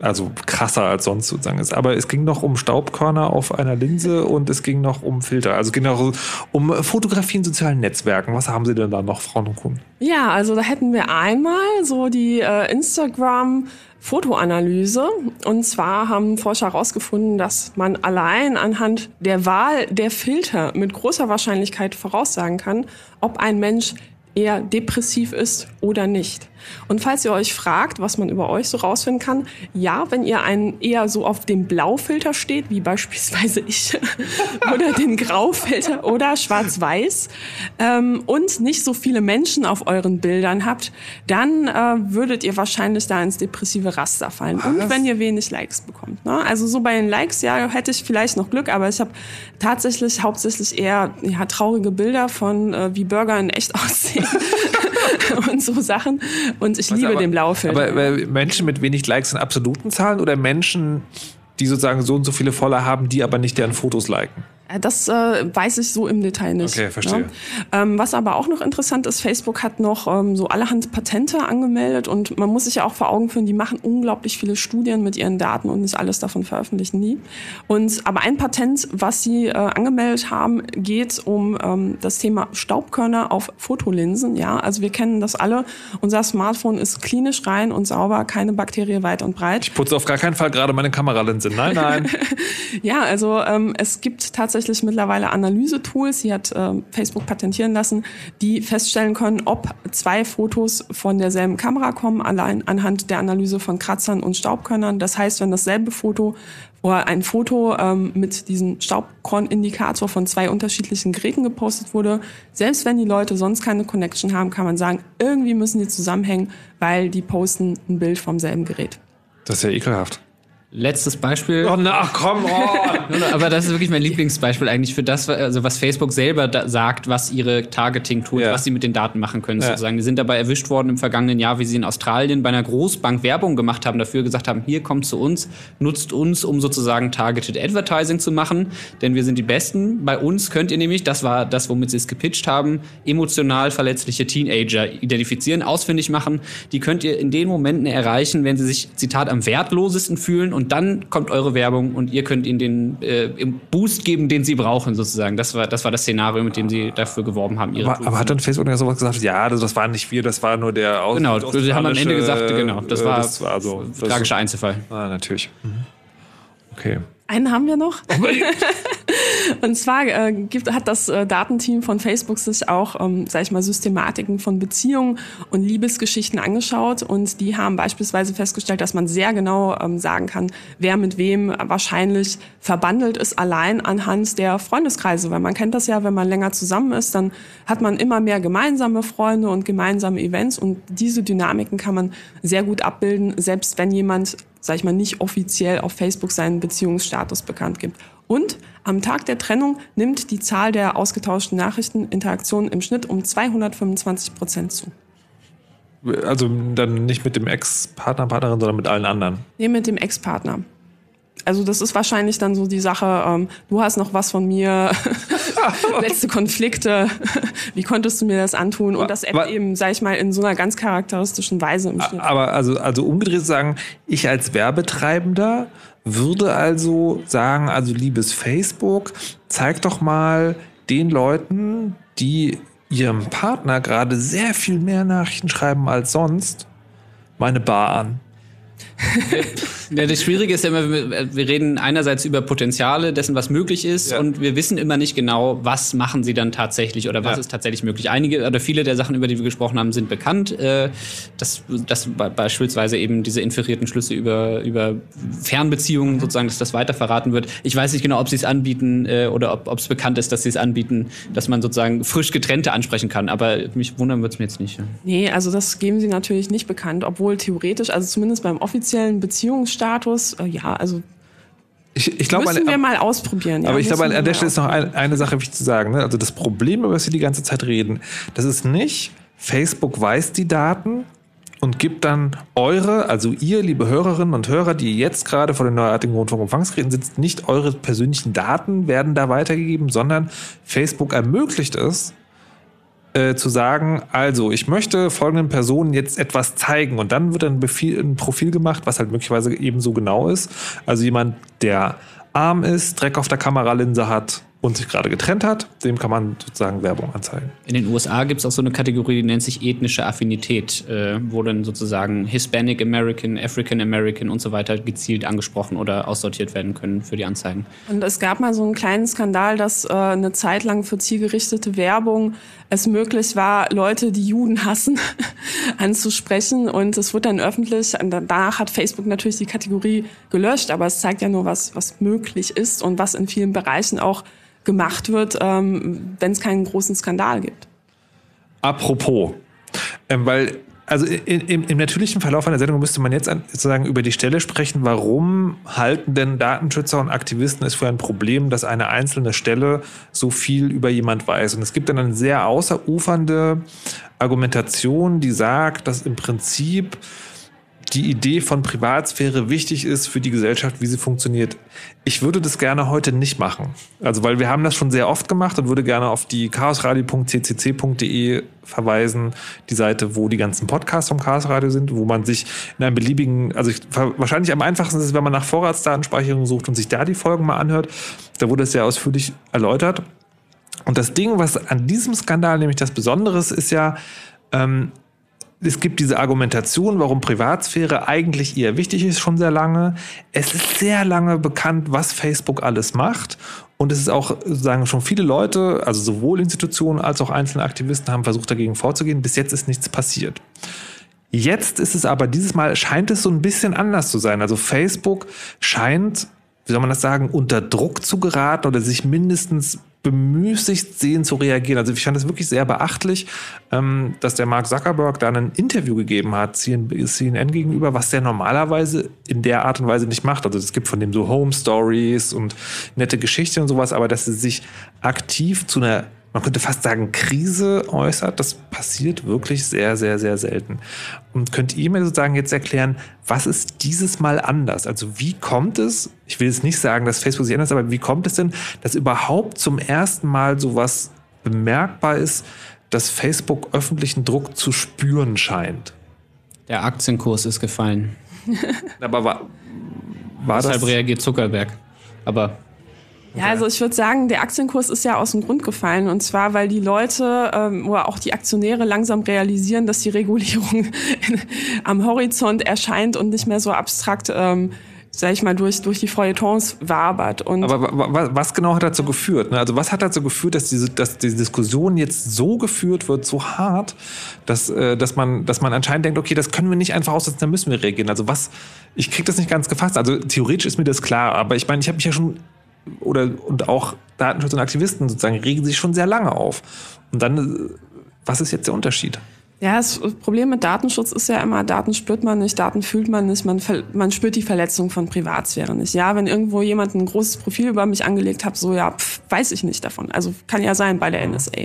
also krasser als sonst sozusagen ist. Aber es ging noch um Staubkörner auf einer Linse und es ging noch um Filter. Also es ging auch um Fotografie in sozialen Netzwerken. Was haben Sie denn da noch, Frau Nukun? Ja, also da hätten wir einmal so die äh, Instagram Fotoanalyse. Und zwar haben Forscher herausgefunden, dass man allein anhand der Wahl der Filter mit großer Wahrscheinlichkeit voraussagen kann, ob ein Mensch eher depressiv ist oder nicht. Und falls ihr euch fragt, was man über euch so rausfinden kann, ja, wenn ihr einen eher so auf dem Blaufilter steht, wie beispielsweise ich, oder den Graufilter oder schwarz-weiß ähm, und nicht so viele Menschen auf euren Bildern habt, dann äh, würdet ihr wahrscheinlich da ins depressive Raster fallen. Was? Und wenn ihr wenig Likes bekommt. Ne? Also so bei den Likes, ja, hätte ich vielleicht noch Glück, aber ich habe tatsächlich hauptsächlich eher ja, traurige Bilder von, äh, wie Burger in echt aussehen. und so Sachen. Und ich Was liebe aber, den Blaufilm. Aber Menschen mit wenig Likes in absoluten Zahlen oder Menschen, die sozusagen so und so viele Follower haben, die aber nicht deren Fotos liken? Das äh, weiß ich so im Detail nicht. Okay, verstehe. Ne? Ähm, was aber auch noch interessant ist, Facebook hat noch ähm, so allerhand Patente angemeldet und man muss sich ja auch vor Augen führen, die machen unglaublich viele Studien mit ihren Daten und nicht alles davon veröffentlichen die. Und aber ein Patent, was sie äh, angemeldet haben, geht um ähm, das Thema Staubkörner auf Fotolinsen. Ja, also wir kennen das alle. Unser Smartphone ist klinisch rein und sauber, keine Bakterie weit und breit. Ich putze auf gar keinen Fall gerade meine Kameralinse. Nein, nein. ja, also ähm, es gibt tatsächlich tatsächlich mittlerweile Analyse-Tools, sie hat äh, Facebook patentieren lassen, die feststellen können, ob zwei Fotos von derselben Kamera kommen, allein anhand der Analyse von Kratzern und Staubkörnern. Das heißt, wenn dasselbe Foto oder ein Foto ähm, mit diesem Staubkornindikator von zwei unterschiedlichen Geräten gepostet wurde, selbst wenn die Leute sonst keine Connection haben, kann man sagen, irgendwie müssen die zusammenhängen, weil die posten ein Bild vom selben Gerät. Das ist ja ekelhaft. Letztes Beispiel. Oh, na, komm, oh. Aber das ist wirklich mein Lieblingsbeispiel eigentlich für das, also was Facebook selber sagt, was ihre Targeting tut, ja. was sie mit den Daten machen können, ja. sozusagen. Die sind dabei erwischt worden im vergangenen Jahr, wie sie in Australien bei einer Großbank Werbung gemacht haben, dafür gesagt haben, hier kommt zu uns, nutzt uns, um sozusagen Targeted Advertising zu machen, denn wir sind die Besten. Bei uns könnt ihr nämlich, das war das, womit sie es gepitcht haben, emotional verletzliche Teenager identifizieren, ausfindig machen. Die könnt ihr in den Momenten erreichen, wenn sie sich, Zitat, am wertlosesten fühlen und und dann kommt eure Werbung und ihr könnt ihnen den äh, Boost geben, den sie brauchen, sozusagen. Das war, das war das Szenario, mit dem sie dafür geworben haben. aber, aber hat dann Facebook ja sowas gesagt, ja, das, das waren nicht wir, das war nur der Aus Genau, sie haben am Ende gesagt, genau, das äh, war, das war so, ein tragischer Einzelfall. Ah, natürlich. Mhm. Okay. Einen haben wir noch. und zwar äh, gibt, hat das äh, Datenteam von Facebook sich auch, ähm, sag ich mal, Systematiken von Beziehungen und Liebesgeschichten angeschaut und die haben beispielsweise festgestellt, dass man sehr genau ähm, sagen kann, wer mit wem wahrscheinlich verbandelt ist, allein anhand der Freundeskreise. Weil man kennt das ja, wenn man länger zusammen ist, dann hat man immer mehr gemeinsame Freunde und gemeinsame Events und diese Dynamiken kann man sehr gut abbilden, selbst wenn jemand sag ich mal, nicht offiziell auf Facebook seinen Beziehungsstatus bekannt gibt. Und am Tag der Trennung nimmt die Zahl der ausgetauschten Nachrichteninteraktionen im Schnitt um 225 Prozent zu. Also dann nicht mit dem Ex-Partner, Partnerin, sondern mit allen anderen? Nee, mit dem Ex-Partner also das ist wahrscheinlich dann so die Sache, ähm, du hast noch was von mir, letzte Konflikte, wie konntest du mir das antun? Und das App eben, sag ich mal, in so einer ganz charakteristischen Weise im Schnitt. Aber also, also umgedreht sagen, ich als Werbetreibender würde also sagen, also liebes Facebook, zeig doch mal den Leuten, die ihrem Partner gerade sehr viel mehr Nachrichten schreiben als sonst, meine Bar an. Ja, das Schwierige ist ja immer, wir reden einerseits über Potenziale dessen, was möglich ist, ja. und wir wissen immer nicht genau, was machen sie dann tatsächlich oder was ja. ist tatsächlich möglich. Einige oder viele der Sachen, über die wir gesprochen haben, sind bekannt. Äh, dass, dass beispielsweise eben diese inferierten Schlüsse über, über Fernbeziehungen sozusagen, dass das weiter verraten wird. Ich weiß nicht genau, ob sie es anbieten äh, oder ob es bekannt ist, dass sie es anbieten, dass man sozusagen frisch getrennte ansprechen kann. Aber mich wundern wird es mir jetzt nicht. Nee, also das geben sie natürlich nicht bekannt, obwohl theoretisch, also zumindest beim offiziellen Beziehungsstatus, äh, ja, also ich, ich glaube, müssen wir mal ausprobieren. Ja, aber ich glaube, an der Stelle ist noch ein, eine Sache wichtig zu sagen. Ne? Also das Problem, über das wir die ganze Zeit reden, das ist nicht, Facebook weiß die Daten und gibt dann eure, also ihr, liebe Hörerinnen und Hörer, die jetzt gerade vor den neuartigen Rundfunkempfangsgeräten sitzt, nicht eure persönlichen Daten werden da weitergegeben, sondern Facebook ermöglicht es, äh, zu sagen, also ich möchte folgenden Personen jetzt etwas zeigen und dann wird ein, Befehl, ein Profil gemacht, was halt möglicherweise eben so genau ist. Also jemand, der arm ist, Dreck auf der Kameralinse hat und sich gerade getrennt hat, dem kann man sozusagen Werbung anzeigen. In den USA gibt es auch so eine Kategorie, die nennt sich ethnische Affinität, äh, wo dann sozusagen Hispanic American, African American und so weiter gezielt angesprochen oder aussortiert werden können für die Anzeigen. Und es gab mal so einen kleinen Skandal, dass äh, eine Zeit lang für zielgerichtete Werbung es möglich war, Leute, die Juden hassen, anzusprechen. Und es wurde dann öffentlich, danach hat Facebook natürlich die Kategorie gelöscht, aber es zeigt ja nur, was, was möglich ist und was in vielen Bereichen auch gemacht wird, ähm, wenn es keinen großen Skandal gibt. Apropos, ähm, weil also im, im, natürlichen Verlauf einer Sendung müsste man jetzt sozusagen über die Stelle sprechen, warum halten denn Datenschützer und Aktivisten es für ein Problem, dass eine einzelne Stelle so viel über jemand weiß. Und es gibt dann eine sehr außerufernde Argumentation, die sagt, dass im Prinzip die Idee von Privatsphäre wichtig ist für die Gesellschaft, wie sie funktioniert. Ich würde das gerne heute nicht machen. Also, weil wir haben das schon sehr oft gemacht und würde gerne auf die chaosradio.ccc.de verweisen, die Seite, wo die ganzen Podcasts vom Chaos Radio sind, wo man sich in einem beliebigen, also ich, wahrscheinlich am einfachsten ist es, wenn man nach Vorratsdatenspeicherung sucht und sich da die Folgen mal anhört. Da wurde es sehr ausführlich erläutert. Und das Ding, was an diesem Skandal nämlich das Besondere ist, ist ja, ähm, es gibt diese Argumentation, warum Privatsphäre eigentlich eher wichtig ist, schon sehr lange. Es ist sehr lange bekannt, was Facebook alles macht. Und es ist auch, sagen schon viele Leute, also sowohl Institutionen als auch einzelne Aktivisten haben versucht, dagegen vorzugehen. Bis jetzt ist nichts passiert. Jetzt ist es aber, dieses Mal scheint es so ein bisschen anders zu sein. Also Facebook scheint, wie soll man das sagen, unter Druck zu geraten oder sich mindestens bemüßigt sehen zu reagieren. Also ich fand es wirklich sehr beachtlich, ähm, dass der Mark Zuckerberg da ein Interview gegeben hat, CNN gegenüber, was der normalerweise in der Art und Weise nicht macht. Also es gibt von dem so Home Stories und nette Geschichten und sowas, aber dass er sich aktiv zu einer man könnte fast sagen, Krise äußert, das passiert wirklich sehr, sehr, sehr selten. Und könnt ihr mir sozusagen jetzt erklären, was ist dieses Mal anders? Also wie kommt es, ich will jetzt nicht sagen, dass Facebook sich ändert, aber wie kommt es denn, dass überhaupt zum ersten Mal sowas bemerkbar ist, dass Facebook öffentlichen Druck zu spüren scheint? Der Aktienkurs ist gefallen. aber war, war Deshalb das? reagiert Zuckerberg. Aber ja, also ich würde sagen, der Aktienkurs ist ja aus dem Grund gefallen. Und zwar, weil die Leute ähm, oder auch die Aktionäre langsam realisieren, dass die Regulierung am Horizont erscheint und nicht mehr so abstrakt ähm, sag ich mal, durch, durch die Feuilletons wabert. Und Aber was genau hat dazu geführt? Ne? Also was hat dazu geführt, dass diese, dass die Diskussion jetzt so geführt wird, so hart, dass, äh, dass, man, dass man anscheinend denkt, okay, das können wir nicht einfach aussetzen, da müssen wir reagieren. Also was, ich kriege das nicht ganz gefasst. Also theoretisch ist mir das klar, aber ich meine, ich habe mich ja schon oder und auch Datenschutz und Aktivisten sozusagen regen sich schon sehr lange auf. Und dann, äh, was ist jetzt der Unterschied? Ja, das Problem mit Datenschutz ist ja immer, Daten spürt man nicht, Daten fühlt man nicht, man, man spürt die Verletzung von Privatsphäre nicht. Ja, wenn irgendwo jemand ein großes Profil über mich angelegt hat, so ja, pf, weiß ich nicht davon. Also kann ja sein bei der NSA.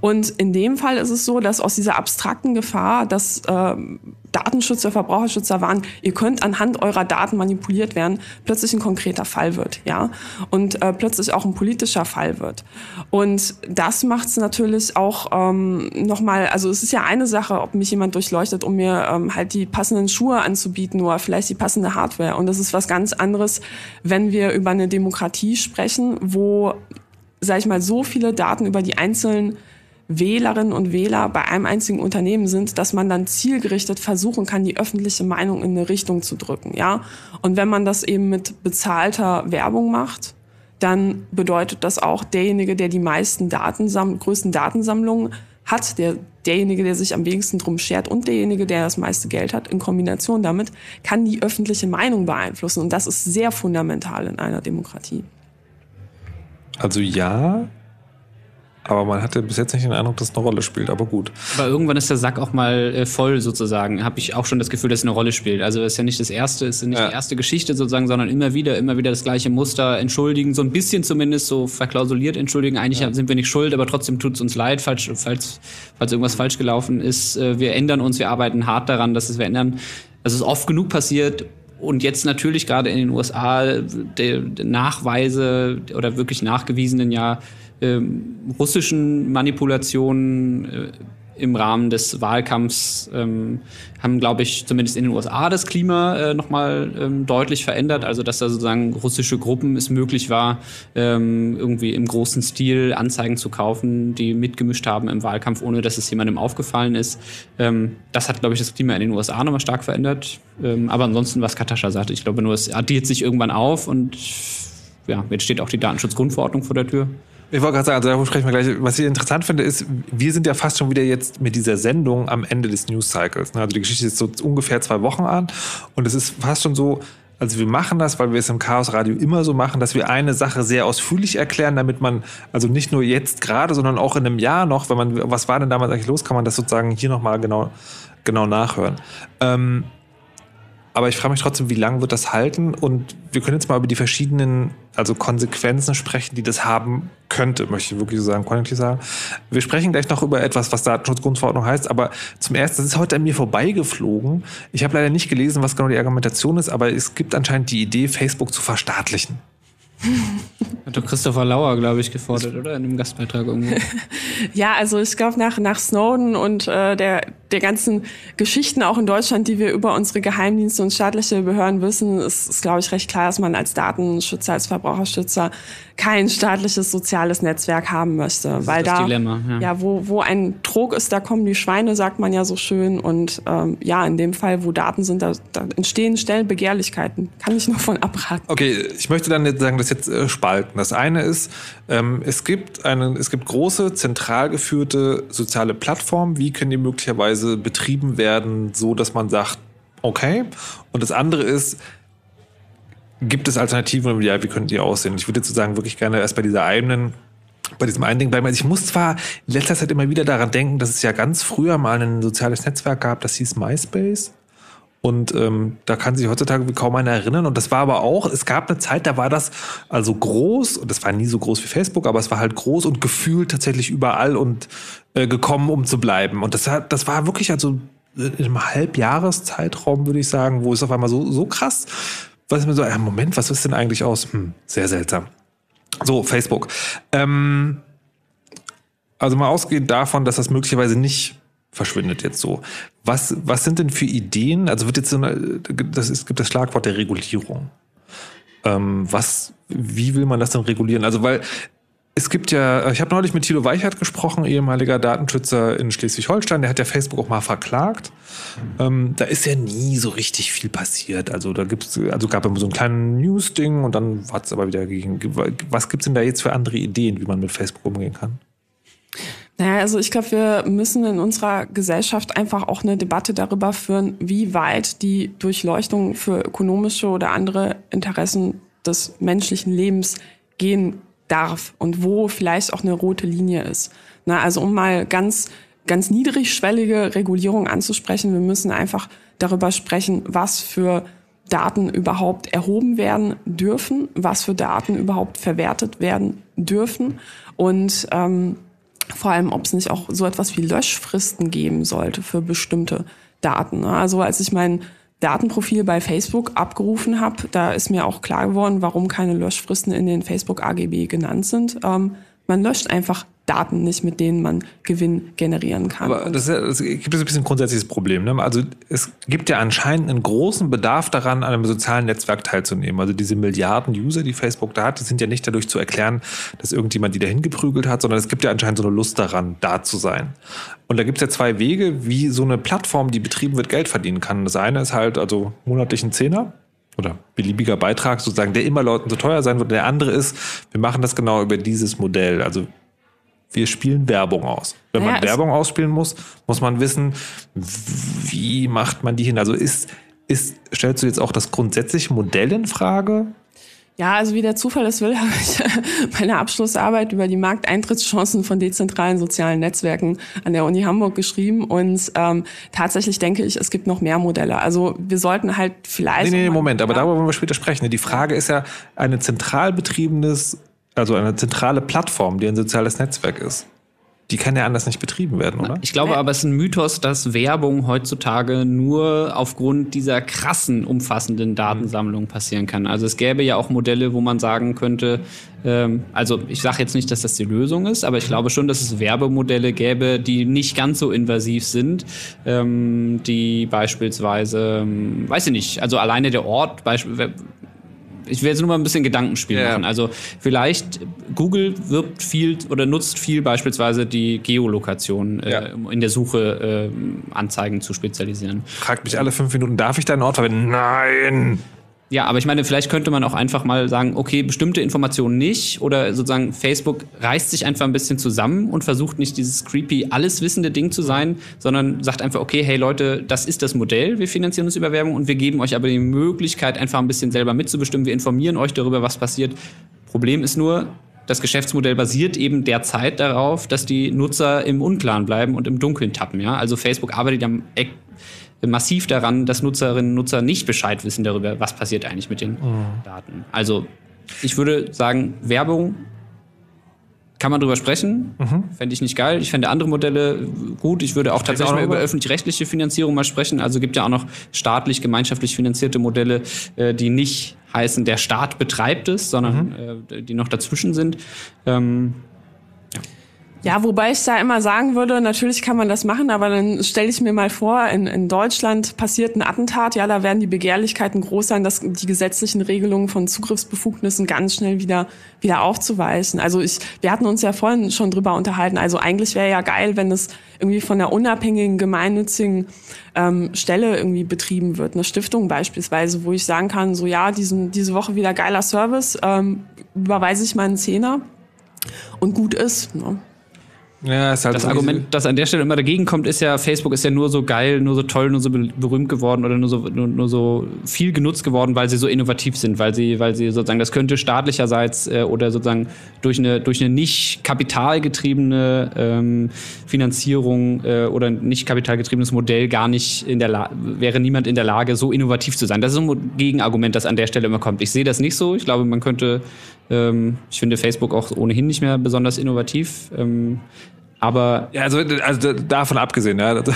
Und in dem Fall ist es so, dass aus dieser abstrakten Gefahr, dass ähm, Datenschützer, Verbraucherschützer waren, ihr könnt anhand eurer Daten manipuliert werden, plötzlich ein konkreter Fall wird, ja, und äh, plötzlich auch ein politischer Fall wird. Und das macht es natürlich auch ähm, nochmal, also es ist ja eine Sache, ob mich jemand durchleuchtet, um mir ähm, halt die passenden Schuhe anzubieten oder vielleicht die passende Hardware. Und das ist was ganz anderes, wenn wir über eine Demokratie sprechen, wo, sag ich mal, so viele Daten über die einzelnen Wählerinnen und Wähler bei einem einzigen Unternehmen sind, dass man dann zielgerichtet versuchen kann, die öffentliche Meinung in eine Richtung zu drücken, ja. Und wenn man das eben mit bezahlter Werbung macht, dann bedeutet das auch derjenige, der die meisten Datensam größten Datensammlungen hat, der, derjenige, der sich am wenigsten drum schert und derjenige, der das meiste Geld hat, in Kombination damit, kann die öffentliche Meinung beeinflussen. Und das ist sehr fundamental in einer Demokratie. Also ja, aber man hatte bis jetzt nicht den Eindruck, dass es eine Rolle spielt, aber gut. Aber irgendwann ist der Sack auch mal äh, voll sozusagen. Habe ich auch schon das Gefühl, dass es eine Rolle spielt. Also es ist ja nicht das erste, es ist nicht ja. die erste Geschichte sozusagen, sondern immer wieder, immer wieder das gleiche Muster. Entschuldigen, so ein bisschen zumindest so verklausuliert entschuldigen. Eigentlich ja. sind wir nicht schuld, aber trotzdem tut es uns leid, falls, falls, falls irgendwas falsch gelaufen ist. Äh, wir ändern uns, wir arbeiten hart daran, dass es wir ändern. Also es ist oft genug passiert, und jetzt natürlich gerade in den USA der, Nachweise oder wirklich nachgewiesenen ja russischen Manipulationen äh, im Rahmen des Wahlkampfs ähm, haben, glaube ich, zumindest in den USA das Klima äh, nochmal ähm, deutlich verändert. Also, dass da sozusagen russische Gruppen es möglich war, ähm, irgendwie im großen Stil Anzeigen zu kaufen, die mitgemischt haben im Wahlkampf, ohne dass es jemandem aufgefallen ist. Ähm, das hat, glaube ich, das Klima in den USA nochmal stark verändert. Ähm, aber ansonsten, was Katascha sagte, ich glaube nur, es addiert sich irgendwann auf und ja, jetzt steht auch die Datenschutzgrundverordnung vor der Tür. Ich wollte gerade sagen, also darüber sprechen wir gleich. Was ich interessant finde, ist, wir sind ja fast schon wieder jetzt mit dieser Sendung am Ende des News Cycles. Also die Geschichte ist so ungefähr zwei Wochen an und es ist fast schon so, also wir machen das, weil wir es im Chaos Radio immer so machen, dass wir eine Sache sehr ausführlich erklären, damit man, also nicht nur jetzt gerade, sondern auch in einem Jahr noch, wenn man, was war denn damals eigentlich los, kann man das sozusagen hier nochmal genau, genau nachhören. Ähm, aber ich frage mich trotzdem, wie lange wird das halten? Und wir können jetzt mal über die verschiedenen, also Konsequenzen sprechen, die das haben könnte, möchte ich wirklich so sagen, konjunktiv sagen. Wir sprechen gleich noch über etwas, was Datenschutzgrundverordnung heißt, aber zum ersten, das ist heute an mir vorbeigeflogen. Ich habe leider nicht gelesen, was genau die Argumentation ist, aber es gibt anscheinend die Idee, Facebook zu verstaatlichen. Hat doch Christopher Lauer, glaube ich, gefordert, oder? In einem Gastbeitrag irgendwo. ja, also ich glaube, nach, nach Snowden und äh, der, der ganzen Geschichten auch in Deutschland, die wir über unsere Geheimdienste und staatliche Behörden wissen, ist, ist glaube ich, recht klar, dass man als Datenschützer, als Verbraucherschützer kein staatliches soziales Netzwerk haben möchte. Das weil ist das da, Dilemma, ja. ja, wo, wo ein Trog ist, da kommen die Schweine, sagt man ja so schön. Und ähm, ja, in dem Fall, wo Daten sind, da, da entstehen schnell Begehrlichkeiten. Kann ich nur von abraten. Okay, ich möchte dann jetzt sagen, das jetzt äh, spalten. Das eine ist, ähm, es gibt eine, es gibt große, zentral geführte soziale Plattformen. Wie können die möglicherweise betrieben werden, so dass man sagt, okay. Und das andere ist, Gibt es Alternativen? Ja, wie könnten die aussehen? Ich würde sozusagen wirklich gerne erst bei dieser einen bei diesem einen Ding bleiben. Also ich muss zwar in letzter Zeit immer wieder daran denken, dass es ja ganz früher mal ein soziales Netzwerk gab, das hieß MySpace. Und ähm, da kann sich heutzutage kaum einer erinnern. Und das war aber auch, es gab eine Zeit, da war das also groß, und das war nie so groß wie Facebook, aber es war halt groß und gefühlt tatsächlich überall und äh, gekommen, um zu bleiben. Und das, hat, das war wirklich also in einem Halbjahreszeitraum, würde ich sagen, wo es auf einmal so, so krass was ist mir so, äh, Moment, was ist denn eigentlich aus? Hm, sehr seltsam. So, Facebook. Ähm, also mal ausgehend davon, dass das möglicherweise nicht verschwindet jetzt so. Was, was sind denn für Ideen? Also wird jetzt so eine, das ist, gibt das Schlagwort der Regulierung. Ähm, was, wie will man das denn regulieren? Also, weil es gibt ja, ich habe neulich mit Thilo Weichert gesprochen, ehemaliger Datenschützer in Schleswig-Holstein, der hat ja Facebook auch mal verklagt. Ähm, da ist ja nie so richtig viel passiert. Also da gibt's, also gab es so ein kleines News-Ding und dann hat es aber wieder gegen. Was gibt's denn da jetzt für andere Ideen, wie man mit Facebook umgehen kann? Naja, also ich glaube, wir müssen in unserer Gesellschaft einfach auch eine Debatte darüber führen, wie weit die Durchleuchtung für ökonomische oder andere Interessen des menschlichen Lebens gehen darf und wo vielleicht auch eine rote Linie ist. Na, also um mal ganz, ganz niedrigschwellige Regulierung anzusprechen, wir müssen einfach darüber sprechen, was für Daten überhaupt erhoben werden dürfen, was für Daten überhaupt verwertet werden dürfen und ähm, vor allem, ob es nicht auch so etwas wie Löschfristen geben sollte für bestimmte Daten. Also als ich meinen Datenprofil bei Facebook abgerufen habe, da ist mir auch klar geworden, warum keine Löschfristen in den Facebook AGB genannt sind. Ähm, man löscht einfach Daten nicht, mit denen man Gewinn generieren kann. Aber das, das gibt es ein bisschen ein grundsätzliches Problem. Ne? Also es gibt ja anscheinend einen großen Bedarf daran, an einem sozialen Netzwerk teilzunehmen. Also diese Milliarden User, die Facebook da hat, die sind ja nicht dadurch zu erklären, dass irgendjemand die dahin geprügelt hat, sondern es gibt ja anscheinend so eine Lust daran, da zu sein. Und da gibt es ja zwei Wege, wie so eine Plattform, die betrieben wird, Geld verdienen kann. Das eine ist halt also monatlichen Zehner oder beliebiger Beitrag sozusagen, der immer Leuten so teuer sein wird. Der andere ist, wir machen das genau über dieses Modell. Also wir spielen Werbung aus. Wenn naja, man Werbung ausspielen muss, muss man wissen, wie macht man die hin? Also ist, ist, stellst du jetzt auch das grundsätzliche Modell in Frage? Ja, also wie der Zufall es will, habe ich meine Abschlussarbeit über die Markteintrittschancen von dezentralen sozialen Netzwerken an der Uni Hamburg geschrieben und ähm, tatsächlich denke ich, es gibt noch mehr Modelle. Also wir sollten halt vielleicht. Nee, nee, Moment, aber darüber wollen wir später sprechen. Die Frage ist ja, ein zentral betriebenes also eine zentrale Plattform, die ein soziales Netzwerk ist. die kann ja anders nicht betrieben werden, oder? Ich glaube aber, es ist ein Mythos, dass Werbung heutzutage nur aufgrund dieser krassen, umfassenden Datensammlung passieren kann. Also es gäbe ja auch Modelle, wo man sagen könnte, ähm, also ich sage jetzt nicht, dass das die Lösung ist, aber ich glaube schon, dass es Werbemodelle gäbe, die nicht ganz so invasiv sind, ähm, die beispielsweise, ähm, weiß ich nicht, also alleine der Ort, beispielsweise ich will jetzt nur mal ein bisschen Gedankenspiel ja. machen. Also vielleicht Google wirbt viel oder nutzt viel beispielsweise die Geolokation äh, ja. äh, in der Suche äh, Anzeigen zu spezialisieren. Fragt mich alle fünf Minuten, darf ich deinen Ort verwenden? Nein! Ja, aber ich meine, vielleicht könnte man auch einfach mal sagen, okay, bestimmte Informationen nicht oder sozusagen Facebook reißt sich einfach ein bisschen zusammen und versucht nicht dieses creepy, alles wissende Ding zu sein, sondern sagt einfach, okay, hey Leute, das ist das Modell, wir finanzieren uns über Werbung und wir geben euch aber die Möglichkeit, einfach ein bisschen selber mitzubestimmen. Wir informieren euch darüber, was passiert. Problem ist nur, das Geschäftsmodell basiert eben derzeit darauf, dass die Nutzer im Unklaren bleiben und im Dunkeln tappen. Ja? Also Facebook arbeitet am massiv daran, dass Nutzerinnen und Nutzer nicht Bescheid wissen darüber, was passiert eigentlich mit den mhm. Daten. Also ich würde sagen, Werbung kann man drüber sprechen. Mhm. Fände ich nicht geil. Ich fände andere Modelle gut. Ich würde auch ich tatsächlich auch mal über öffentlich-rechtliche Finanzierung mal sprechen. Also gibt ja auch noch staatlich, gemeinschaftlich finanzierte Modelle, äh, die nicht heißen, der Staat betreibt es, sondern mhm. äh, die noch dazwischen sind. Ähm, ja, wobei ich da immer sagen würde, natürlich kann man das machen, aber dann stelle ich mir mal vor, in, in Deutschland passiert ein Attentat, ja, da werden die Begehrlichkeiten groß sein, dass die gesetzlichen Regelungen von Zugriffsbefugnissen ganz schnell wieder, wieder aufzuweisen. Also ich, wir hatten uns ja vorhin schon drüber unterhalten, also eigentlich wäre ja geil, wenn es irgendwie von einer unabhängigen, gemeinnützigen ähm, Stelle irgendwie betrieben wird, eine Stiftung beispielsweise, wo ich sagen kann, so ja, diesen, diese Woche wieder geiler Service, ähm, überweise ich mal einen Zehner und gut ist. Ne? Ja, ist halt das so Argument, das an der Stelle immer dagegen kommt, ist ja, Facebook ist ja nur so geil, nur so toll, nur so berühmt geworden oder nur so, nur, nur so viel genutzt geworden, weil sie so innovativ sind, weil sie, weil sie sozusagen, das könnte staatlicherseits äh, oder sozusagen durch eine, durch eine nicht kapitalgetriebene ähm, Finanzierung äh, oder nicht kapitalgetriebenes Modell gar nicht in der Lage, wäre niemand in der Lage, so innovativ zu sein. Das ist ein Gegenargument, das an der Stelle immer kommt. Ich sehe das nicht so. Ich glaube, man könnte ähm, ich finde Facebook auch ohnehin nicht mehr besonders innovativ. Ähm, aber ja, also, also davon abgesehen, ja, das,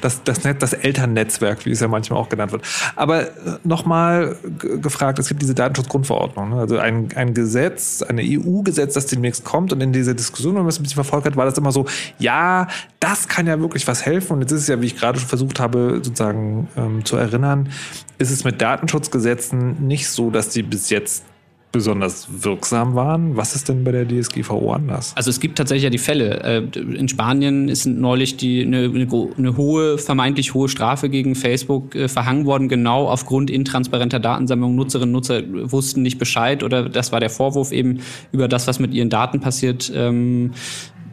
das, das Elternnetzwerk, wie es ja manchmal auch genannt wird. Aber äh, nochmal gefragt, es gibt diese Datenschutzgrundverordnung, ne? also ein, ein Gesetz, ein EU-Gesetz, das demnächst kommt und in dieser Diskussion, wenn man es ein bisschen verfolgt hat, war das immer so, ja, das kann ja wirklich was helfen und jetzt ist es ja, wie ich gerade schon versucht habe, sozusagen ähm, zu erinnern, ist es mit Datenschutzgesetzen nicht so, dass die bis jetzt besonders wirksam waren. Was ist denn bei der DSGVO anders? Also es gibt tatsächlich ja die Fälle. Äh, in Spanien ist neulich die, eine, eine, hohe, vermeintlich hohe Strafe gegen Facebook äh, verhangen worden, genau aufgrund intransparenter Datensammlung. Nutzerinnen und Nutzer wussten nicht Bescheid oder das war der Vorwurf eben über das, was mit ihren Daten passiert. Ähm,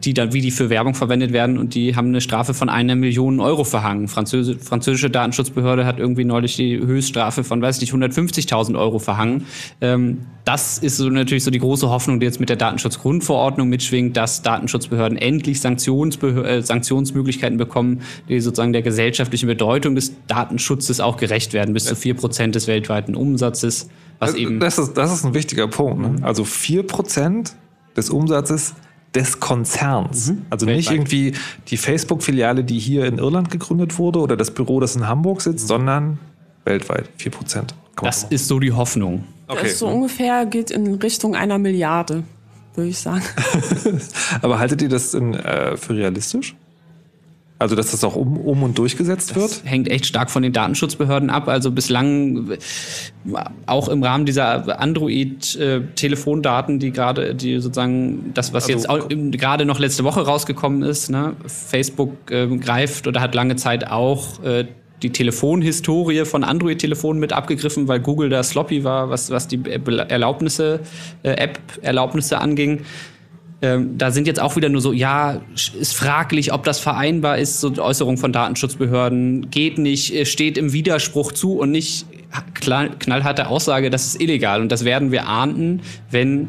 die dann, wie die für Werbung verwendet werden und die haben eine Strafe von einer Million Euro verhangen. Französ französische Datenschutzbehörde hat irgendwie neulich die Höchststrafe von, weiß ich nicht, 150.000 Euro verhangen. Ähm, das ist so natürlich so die große Hoffnung, die jetzt mit der Datenschutzgrundverordnung mitschwingt, dass Datenschutzbehörden endlich Sanktionsbehör äh, Sanktionsmöglichkeiten bekommen, die sozusagen der gesellschaftlichen Bedeutung des Datenschutzes auch gerecht werden, bis zu vier Prozent des weltweiten Umsatzes. Was eben das, ist, das ist ein wichtiger Punkt. Ne? Also vier Prozent des Umsatzes des Konzerns. Mhm. Also nicht irgendwie die Facebook-Filiale, die hier in Irland gegründet wurde oder das Büro, das in Hamburg sitzt, mhm. sondern weltweit 4 Prozent. Das ist so die Hoffnung. Okay. Das so ungefähr geht in Richtung einer Milliarde, würde ich sagen. Aber haltet ihr das in, äh, für realistisch? Also, dass das auch um, um und durchgesetzt das wird? Hängt echt stark von den Datenschutzbehörden ab. Also bislang auch im Rahmen dieser Android-Telefondaten, die gerade, die sozusagen das, was also, jetzt gerade noch letzte Woche rausgekommen ist, ne? Facebook äh, greift oder hat lange Zeit auch äh, die Telefonhistorie von Android-Telefonen mit abgegriffen, weil Google da sloppy war, was, was die Erlaubnisse, äh, App-Erlaubnisse anging. Ähm, da sind jetzt auch wieder nur so, ja, ist fraglich, ob das vereinbar ist, so Äußerungen von Datenschutzbehörden, geht nicht, steht im Widerspruch zu und nicht knallharte Aussage, das ist illegal. Und das werden wir ahnden, wenn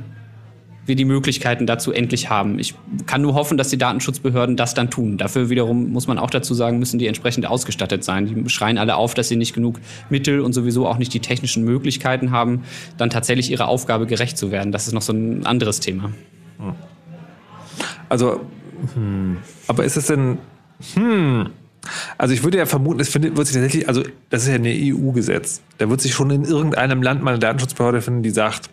wir die Möglichkeiten dazu endlich haben. Ich kann nur hoffen, dass die Datenschutzbehörden das dann tun. Dafür wiederum muss man auch dazu sagen, müssen die entsprechend ausgestattet sein. Die schreien alle auf, dass sie nicht genug Mittel und sowieso auch nicht die technischen Möglichkeiten haben, dann tatsächlich ihrer Aufgabe gerecht zu werden. Das ist noch so ein anderes Thema. Hm. Also Hm. Aber ist es denn, hm, also ich würde ja vermuten, es findet, wird sich tatsächlich, also das ist ja ein EU-Gesetz. Da wird sich schon in irgendeinem Land mal eine Datenschutzbehörde finden, die sagt,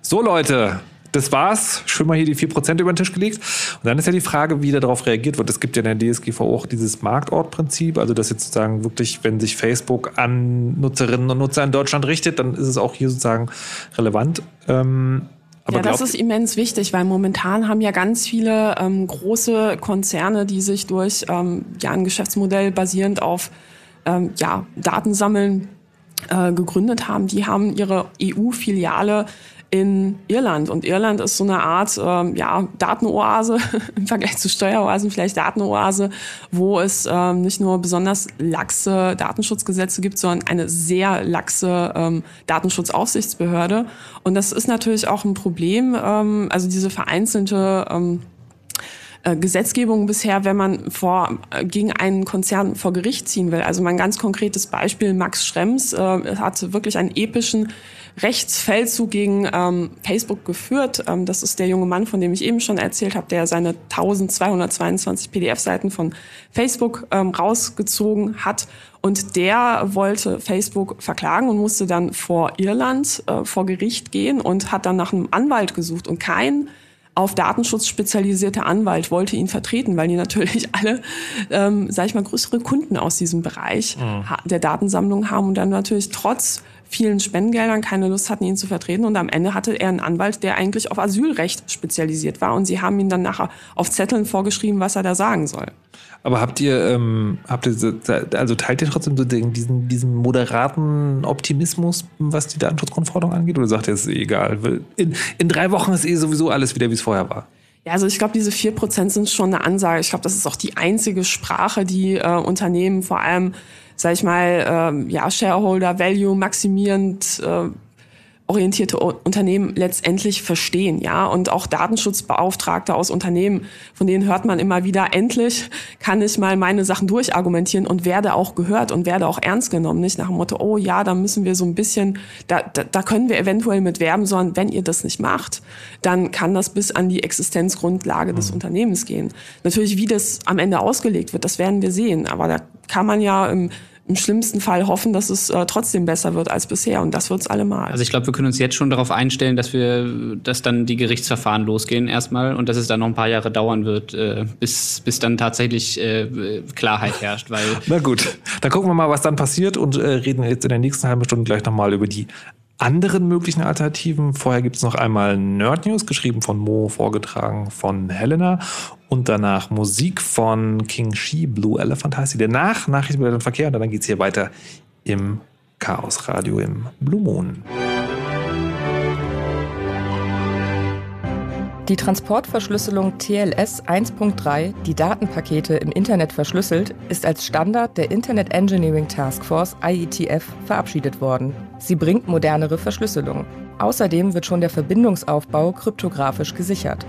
so Leute, das war's, schön mal hier die 4% über den Tisch gelegt. Und dann ist ja die Frage, wie darauf reagiert wird. Es gibt ja in der DSGVO auch dieses Marktortprinzip, also dass jetzt sozusagen wirklich, wenn sich Facebook an Nutzerinnen und Nutzer in Deutschland richtet, dann ist es auch hier sozusagen relevant. Ähm, aber ja, das ist immens wichtig, weil momentan haben ja ganz viele ähm, große Konzerne, die sich durch ähm, ja, ein Geschäftsmodell basierend auf ähm, ja, Datensammeln äh, gegründet haben, die haben ihre EU-Filiale in Irland. Und Irland ist so eine Art ähm, ja, Datenoase im Vergleich zu Steueroasen, vielleicht Datenoase, wo es ähm, nicht nur besonders laxe Datenschutzgesetze gibt, sondern eine sehr laxe ähm, Datenschutzaufsichtsbehörde. Und das ist natürlich auch ein Problem. Ähm, also diese vereinzelte ähm, äh, Gesetzgebung bisher, wenn man vor, äh, gegen einen Konzern vor Gericht ziehen will. Also mein ganz konkretes Beispiel, Max Schrems äh, hat wirklich einen epischen Rechtsfeldzug gegen ähm, Facebook geführt. Ähm, das ist der junge Mann, von dem ich eben schon erzählt habe, der seine 1222 PDF-Seiten von Facebook ähm, rausgezogen hat. Und der wollte Facebook verklagen und musste dann vor Irland äh, vor Gericht gehen und hat dann nach einem Anwalt gesucht. Und kein auf Datenschutz spezialisierte Anwalt wollte ihn vertreten, weil die natürlich alle, ähm, sag ich mal, größere Kunden aus diesem Bereich mhm. der Datensammlung haben und dann natürlich trotz vielen Spendengeldern keine Lust hatten, ihn zu vertreten. Und am Ende hatte er einen Anwalt, der eigentlich auf Asylrecht spezialisiert war. Und sie haben ihn dann nachher auf Zetteln vorgeschrieben, was er da sagen soll. Aber habt ihr, ähm, habt ihr, also teilt ihr trotzdem so diesen, diesen moderaten Optimismus, was die Datenschutzgrundverordnung angeht? Oder sagt ihr, es ist eh egal? In, in drei Wochen ist eh sowieso alles wieder, wie es vorher war. Ja, also ich glaube, diese vier Prozent sind schon eine Ansage. Ich glaube, das ist auch die einzige Sprache, die äh, Unternehmen vor allem sag ich mal, ähm, ja, Shareholder Value maximierend äh, orientierte Unternehmen letztendlich verstehen, ja. Und auch Datenschutzbeauftragte aus Unternehmen, von denen hört man immer wieder, endlich kann ich mal meine Sachen durchargumentieren und werde auch gehört und werde auch ernst genommen. Nicht nach dem Motto, oh ja, da müssen wir so ein bisschen, da, da, da können wir eventuell mit werben, sondern wenn ihr das nicht macht, dann kann das bis an die Existenzgrundlage des mhm. Unternehmens gehen. Natürlich, wie das am Ende ausgelegt wird, das werden wir sehen. Aber da kann man ja im im schlimmsten Fall hoffen, dass es äh, trotzdem besser wird als bisher. Und das wird es allemal. Also ich glaube, wir können uns jetzt schon darauf einstellen, dass wir, dass dann die Gerichtsverfahren losgehen erstmal und dass es dann noch ein paar Jahre dauern wird, äh, bis, bis dann tatsächlich äh, Klarheit herrscht. Weil Na gut, dann gucken wir mal, was dann passiert und äh, reden jetzt in der nächsten halben Stunde gleich nochmal über die anderen möglichen Alternativen. Vorher gibt es noch einmal Nerd News, geschrieben von Mo, vorgetragen von Helena. Und danach Musik von King Shi, Blue Elephant heißt sie. Danach Nachrichten über den Verkehr und dann geht es hier weiter im Chaos Radio im Blue Moon. Die Transportverschlüsselung TLS 1.3, die Datenpakete im Internet verschlüsselt, ist als Standard der Internet Engineering Task Force IETF verabschiedet worden. Sie bringt modernere Verschlüsselung. Außerdem wird schon der Verbindungsaufbau kryptografisch gesichert.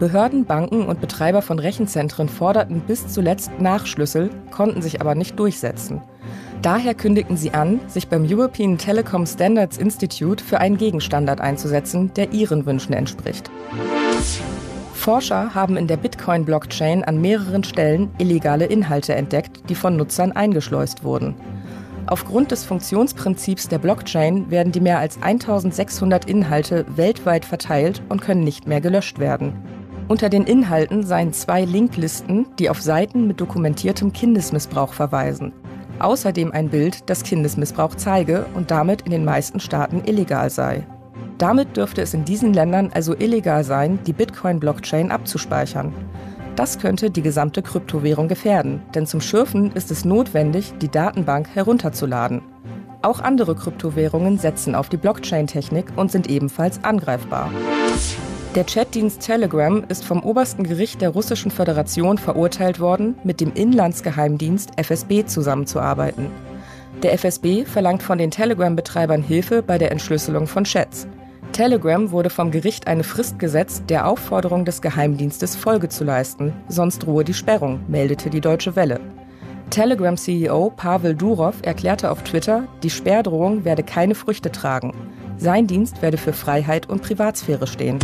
Behörden, Banken und Betreiber von Rechenzentren forderten bis zuletzt Nachschlüssel, konnten sich aber nicht durchsetzen. Daher kündigten sie an, sich beim European Telecom Standards Institute für einen Gegenstandard einzusetzen, der ihren Wünschen entspricht. Forscher haben in der Bitcoin-Blockchain an mehreren Stellen illegale Inhalte entdeckt, die von Nutzern eingeschleust wurden. Aufgrund des Funktionsprinzips der Blockchain werden die mehr als 1600 Inhalte weltweit verteilt und können nicht mehr gelöscht werden. Unter den Inhalten seien zwei Linklisten, die auf Seiten mit dokumentiertem Kindesmissbrauch verweisen. Außerdem ein Bild, das Kindesmissbrauch zeige und damit in den meisten Staaten illegal sei. Damit dürfte es in diesen Ländern also illegal sein, die Bitcoin-Blockchain abzuspeichern. Das könnte die gesamte Kryptowährung gefährden, denn zum Schürfen ist es notwendig, die Datenbank herunterzuladen. Auch andere Kryptowährungen setzen auf die Blockchain-Technik und sind ebenfalls angreifbar. Der Chatdienst Telegram ist vom obersten Gericht der Russischen Föderation verurteilt worden, mit dem Inlandsgeheimdienst FSB zusammenzuarbeiten. Der FSB verlangt von den Telegram-Betreibern Hilfe bei der Entschlüsselung von Chats. Telegram wurde vom Gericht eine Frist gesetzt, der Aufforderung des Geheimdienstes Folge zu leisten, sonst drohe die Sperrung, meldete die Deutsche Welle. Telegram-CEO Pavel Durov erklärte auf Twitter, die Sperrdrohung werde keine Früchte tragen. Sein Dienst werde für Freiheit und Privatsphäre stehen.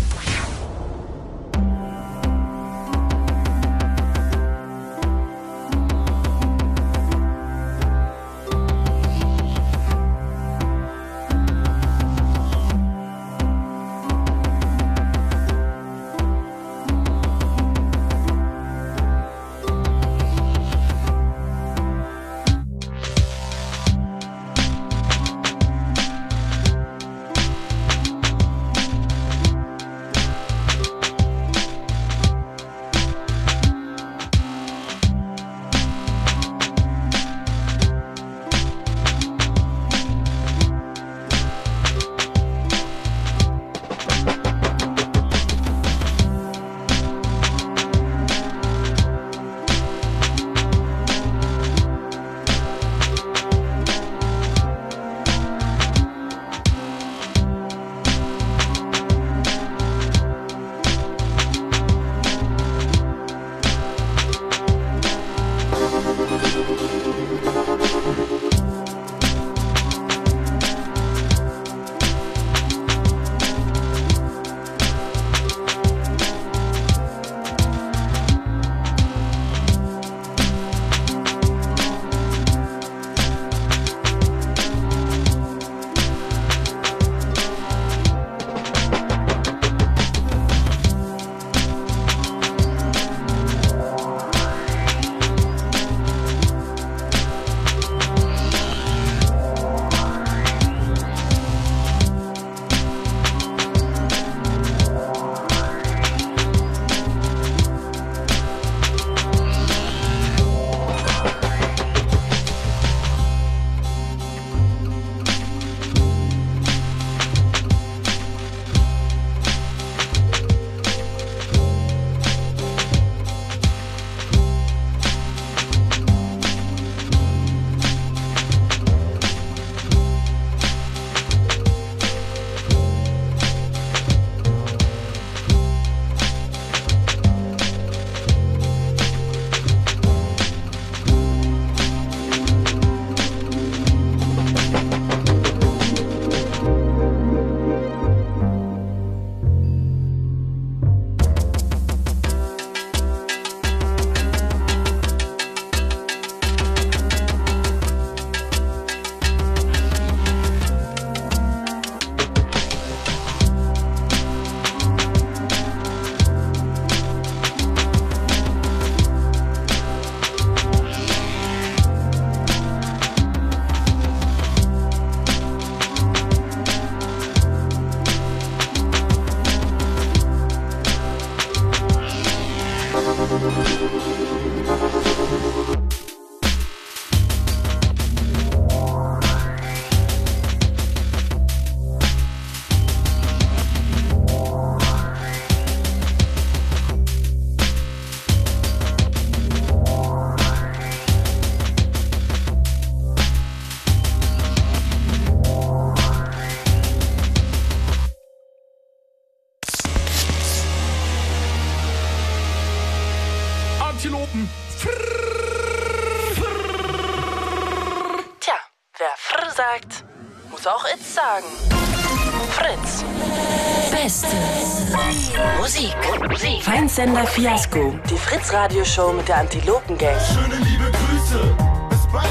Musik. Feindsender Fiasco. Die Fritz-Radioshow mit der Antilopen-Gang. Schöne liebe Grüße. Bis bald.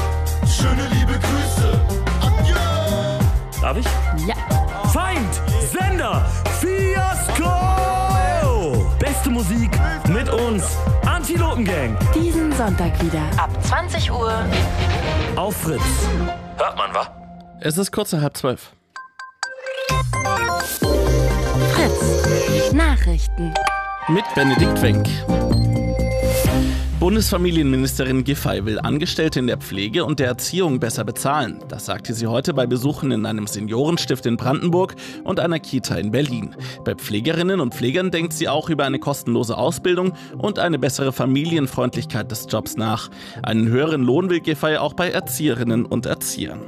Schöne liebe Grüße. Adieu. Darf ich? Ja. Feind, Sender, Fiasco! Beste Musik mit uns, Antilopen-Gang. Diesen Sonntag wieder. Ab 20 Uhr. Auf Fritz. Hört man, wa? Es ist kurz nach halb zwölf. Fritz. Nachrichten. Mit Benedikt Wenk. Bundesfamilienministerin Giffey will Angestellte in der Pflege und der Erziehung besser bezahlen. Das sagte sie heute bei Besuchen in einem Seniorenstift in Brandenburg und einer Kita in Berlin. Bei Pflegerinnen und Pflegern denkt sie auch über eine kostenlose Ausbildung und eine bessere Familienfreundlichkeit des Jobs nach. Einen höheren Lohn will Giffey auch bei Erzieherinnen und Erziehern.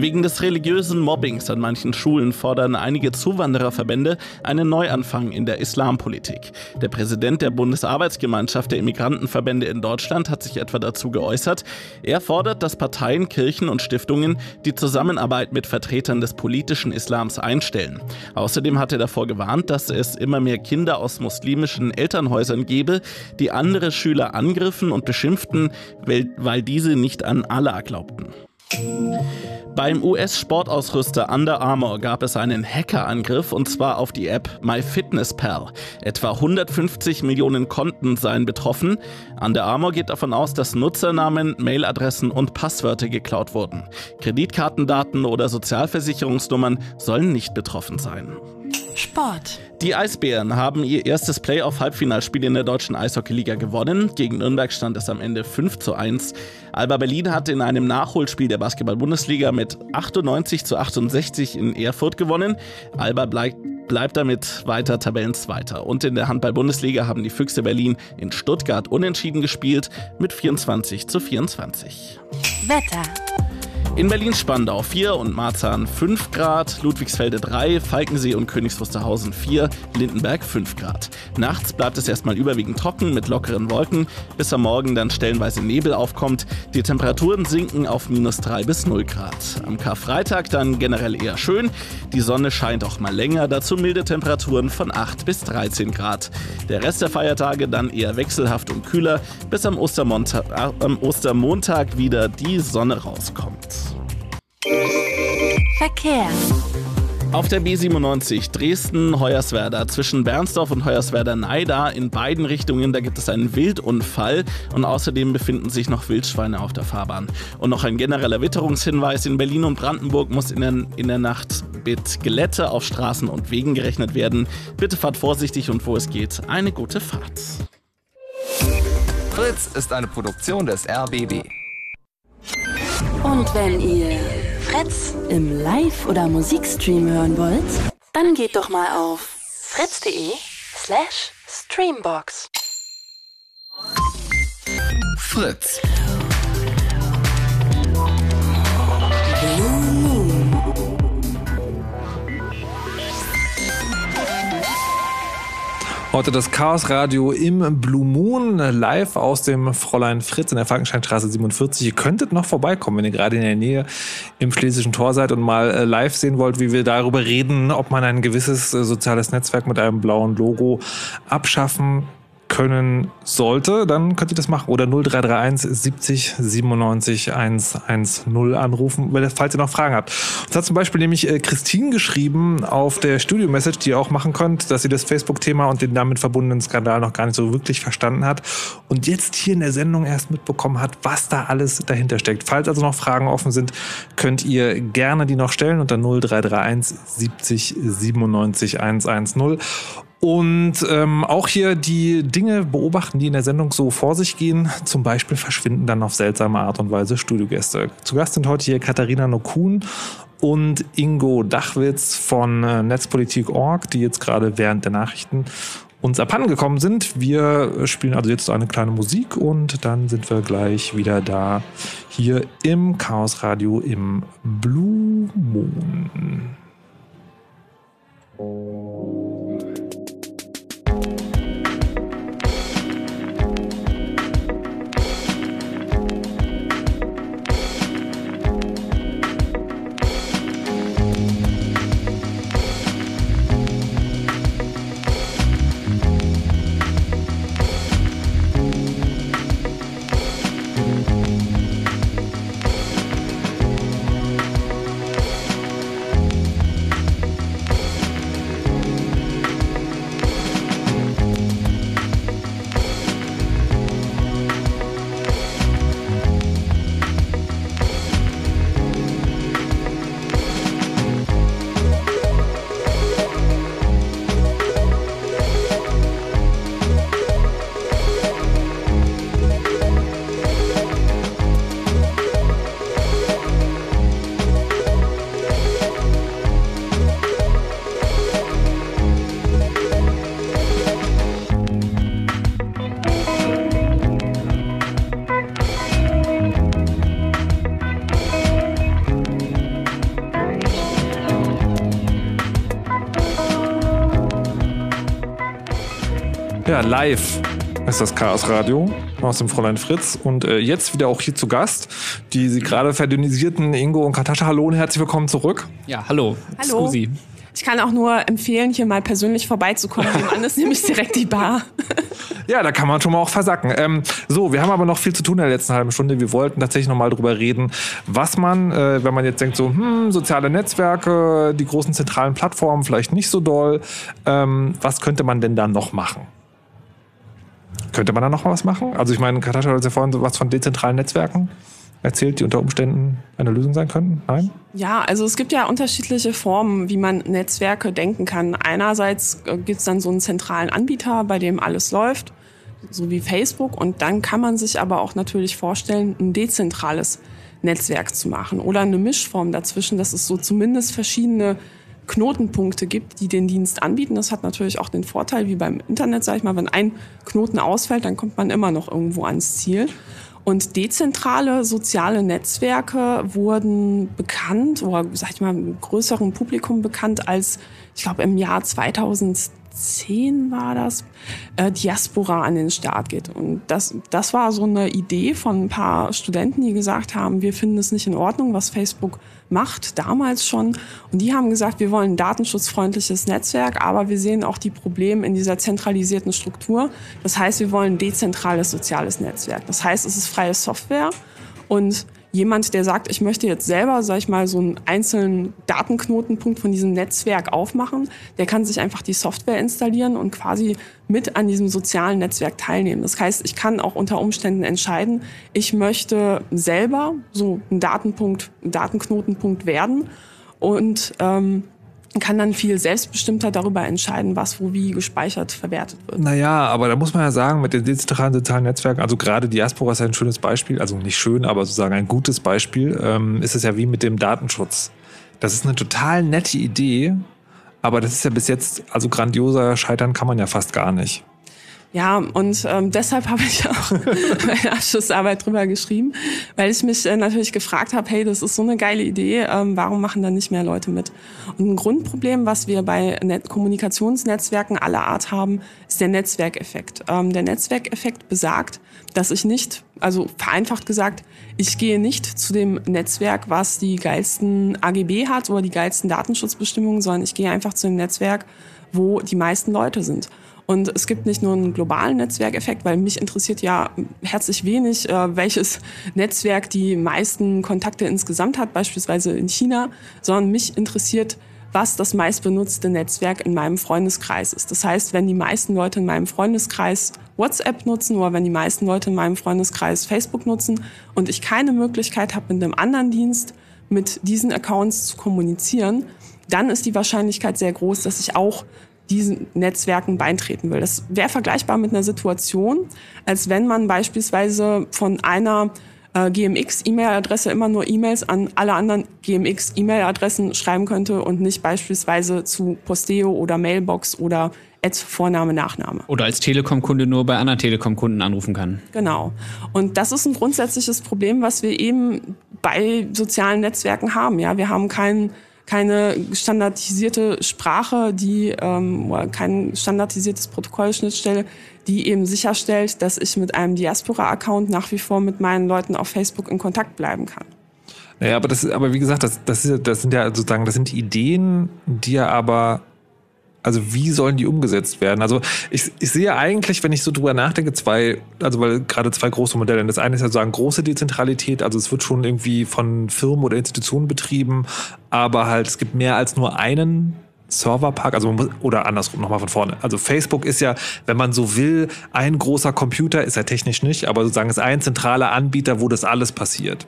Wegen des religiösen Mobbings an manchen Schulen fordern einige Zuwandererverbände einen Neuanfang in der Islampolitik. Der Präsident der Bundesarbeitsgemeinschaft der Immigrantenverbände in Deutschland hat sich etwa dazu geäußert. Er fordert, dass Parteien, Kirchen und Stiftungen die Zusammenarbeit mit Vertretern des politischen Islams einstellen. Außerdem hat er davor gewarnt, dass es immer mehr Kinder aus muslimischen Elternhäusern gebe, die andere Schüler angriffen und beschimpften, weil, diese nicht an Allah glaubten. Beim US-Sportausrüster Under Armour gab es einen Hackerangriff und zwar auf die App MyFitnessPal. Etwa 150 Millionen Konten seien betroffen. Under Armour geht davon aus, dass Nutzernamen, Mailadressen und Passwörter geklaut wurden. Kreditkartendaten oder Sozialversicherungsnummern sollen nicht betroffen sein. Sport. Die Eisbären haben ihr erstes Playoff-Halbfinalspiel in der deutschen Eishockeyliga gewonnen. Gegen Nürnberg stand es am Ende 5 zu 1. Alba Berlin hat in einem Nachholspiel der Basketball-Bundesliga mit 98 zu 68 in Erfurt gewonnen. Alba bleibt bleibt damit weiter Tabellenzweiter. Und in der Handball-Bundesliga haben die Füchse Berlin in Stuttgart unentschieden gespielt mit 24 zu 24. Wetter. In Berlin-Spandau 4 und Marzahn 5 Grad, Ludwigsfelde 3, Falkensee und Königs Wusterhausen 4, Lindenberg 5 Grad. Nachts bleibt es erstmal überwiegend trocken mit lockeren Wolken, bis am Morgen dann stellenweise Nebel aufkommt. Die Temperaturen sinken auf minus 3 bis 0 Grad. Am Karfreitag dann generell eher schön. Die Sonne scheint auch mal länger, dazu milde Temperaturen von 8 bis 13 Grad. Der Rest der Feiertage dann eher wechselhaft und kühler, bis am, Ostermonta äh, am Ostermontag wieder die Sonne rauskommt. Verkehr. Auf der B97 Dresden-Hoyerswerda zwischen Bernsdorf und Hoyerswerda-Neida in beiden Richtungen, da gibt es einen Wildunfall und außerdem befinden sich noch Wildschweine auf der Fahrbahn. Und noch ein genereller Witterungshinweis, in Berlin und Brandenburg muss in der, in der Nacht mit Glätte auf Straßen und Wegen gerechnet werden. Bitte fahrt vorsichtig und wo es geht, eine gute Fahrt. Fritz ist eine Produktion des RBB. Und wenn ihr Fritz im Live- oder Musikstream hören wollt, dann geht doch mal auf fritz.de slash streambox. Fritz. Heute das Chaos Radio im Blue Moon live aus dem Fräulein Fritz in der Falkensteinstraße 47. Ihr könntet noch vorbeikommen, wenn ihr gerade in der Nähe im Schlesischen Tor seid und mal äh, live sehen wollt, wie wir darüber reden, ob man ein gewisses äh, soziales Netzwerk mit einem blauen Logo abschaffen können sollte, dann könnt ihr das machen. Oder 0331 70 97 110 anrufen, falls ihr noch Fragen habt. Uns hat zum Beispiel nämlich äh, Christine geschrieben auf der Studio-Message, die ihr auch machen könnt, dass sie das Facebook-Thema und den damit verbundenen Skandal noch gar nicht so wirklich verstanden hat und jetzt hier in der Sendung erst mitbekommen hat, was da alles dahinter steckt. Falls also noch Fragen offen sind, könnt ihr gerne die noch stellen unter 0331 70 97 110 Und ähm, auch hier die Dinge beobachten, die in der Sendung so vor sich gehen. Zum Beispiel verschwinden dann auf seltsame Art und Weise Studiogäste. Zu Gast sind heute hier Katharina Nokun und Ingo Dachwitz von äh, Netzpolitik.org, die jetzt gerade während der Nachrichten uns abhanden gekommen sind. Wir spielen also jetzt eine kleine Musik und dann sind wir gleich wieder da hier im Chaos Radio im Blue Moon. Ja, live ist das Chaos Radio aus dem Fräulein Fritz. Und äh, jetzt wieder auch hier zu Gast, die sie gerade verdynisierten Ingo und Katascha. Hallo und herzlich willkommen zurück. Ja, hallo. Hallo. Scusi. Ich kann auch nur empfehlen, hier mal persönlich vorbeizukommen. Nebenan ist nämlich direkt die Bar. Ja, da kann man schon mal auch versacken. Ähm, so, wir haben aber noch viel zu tun in der letzten halben Stunde. Wir wollten tatsächlich noch mal drüber reden, was man, äh, wenn man jetzt denkt, so, hm, soziale Netzwerke, die großen zentralen Plattformen vielleicht nicht so doll, ähm, was könnte man denn da noch machen? Könnte man da noch was machen? Also ich meine, Katascha hat ja vorhin so was von dezentralen Netzwerken erzählt, die unter Umständen eine Lösung sein könnten. Nein? Ja, also es gibt ja unterschiedliche Formen, wie man Netzwerke denken kann. Einerseits gibt es dann so einen zentralen Anbieter, bei dem alles läuft, so wie Facebook. Und dann kann man sich aber auch natürlich vorstellen, ein dezentrales Netzwerk zu machen oder eine Mischform dazwischen, dass es so zumindest verschiedene Knotenpunkte gibt, die den Dienst anbieten. Das hat natürlich auch den Vorteil, wie beim Internet, sage ich mal, wenn ein Knoten ausfällt, dann kommt man immer noch irgendwo ans Ziel. Und dezentrale soziale Netzwerke wurden bekannt oder sag ich mal einem größeren Publikum bekannt als ich glaube im Jahr 2010 war das äh, Diaspora an den Start geht und das das war so eine Idee von ein paar Studenten, die gesagt haben, wir finden es nicht in Ordnung, was Facebook macht, damals schon. Und die haben gesagt, wir wollen ein datenschutzfreundliches Netzwerk, aber wir sehen auch die Probleme in dieser zentralisierten Struktur. Das heißt, wir wollen ein dezentrales soziales Netzwerk. Das heißt, es ist freie Software und jemand, der sagt, ich möchte jetzt selber, sag ich mal, so einen einzelnen Datenknotenpunkt von diesem Netzwerk aufmachen, der kann sich einfach die Software installieren und quasi mit an diesem sozialen Netzwerk teilnehmen. Das heißt, ich kann auch unter Umständen entscheiden, ich möchte selber so ein Datenpunkt, Datenknotenpunkt werden und ähm, kann dann viel selbstbestimmter darüber entscheiden, was wo wie gespeichert verwertet wird. Naja, aber da muss man ja sagen, mit den dezentralen sozialen Netzwerken, also gerade Diaspora ist ja ein schönes Beispiel, also nicht schön, aber sozusagen ein gutes Beispiel, ähm, ist es ja wie mit dem Datenschutz. Das ist eine total nette Idee, aber das ist ja bis jetzt, also grandioser scheitern kann man ja fast gar nicht. Ja, und ähm, deshalb habe ich auch meine Abschlussarbeit drüber geschrieben, weil ich mich äh, natürlich gefragt habe, hey, das ist so eine geile Idee, ähm, warum machen da nicht mehr Leute mit? Und ein Grundproblem, was wir bei Net Kommunikationsnetzwerken aller Art haben, ist der Netzwerkeffekt. Ähm, der Netzwerkeffekt besagt, dass ich nicht, also vereinfacht gesagt, ich gehe nicht zu dem Netzwerk, was die geilsten AGB hat oder die geilsten Datenschutzbestimmungen, sondern ich gehe einfach zu dem Netzwerk, wo die meisten Leute sind. Und es gibt nicht nur einen globalen Netzwerkeffekt, weil mich interessiert ja herzlich wenig, äh, welches Netzwerk die meisten Kontakte insgesamt hat, beispielsweise in China, sondern mich interessiert, was das meistbenutzte Netzwerk in meinem Freundeskreis ist. Das heißt, wenn die meisten Leute in meinem Freundeskreis WhatsApp nutzen oder wenn die meisten Leute in meinem Freundeskreis Facebook nutzen und ich keine Möglichkeit habe, mit einem anderen Dienst mit diesen Accounts zu kommunizieren, dann ist die Wahrscheinlichkeit sehr groß, dass ich auch diesen Netzwerken beitreten will. Das wäre vergleichbar mit einer Situation, als wenn man beispielsweise von einer äh, GMX-E-Mail-Adresse immer nur E-Mails an alle anderen GMX-E-Mail-Adressen schreiben könnte und nicht beispielsweise zu Posteo oder Mailbox oder als Vorname, Nachname. Oder als Telekom-Kunde nur bei anderen Telekom-Kunden anrufen kann. Genau. Und das ist ein grundsätzliches Problem, was wir eben bei sozialen Netzwerken haben. Ja, wir haben keinen keine standardisierte Sprache, die ähm, kein standardisiertes Protokollschnittstelle, die eben sicherstellt, dass ich mit einem Diaspora-Account nach wie vor mit meinen Leuten auf Facebook in Kontakt bleiben kann. Naja, aber das, aber wie gesagt, das, das, ist, das sind ja sozusagen, das sind Ideen, die ja aber also wie sollen die umgesetzt werden? Also ich, ich sehe eigentlich, wenn ich so drüber nachdenke, zwei, also weil gerade zwei große Modelle. Das eine ist ja sozusagen große Dezentralität, also es wird schon irgendwie von Firmen oder Institutionen betrieben, aber halt es gibt mehr als nur einen Serverpark, also muss, oder andersrum nochmal von vorne. Also Facebook ist ja, wenn man so will, ein großer Computer, ist er technisch nicht, aber sozusagen ist ein zentraler Anbieter, wo das alles passiert.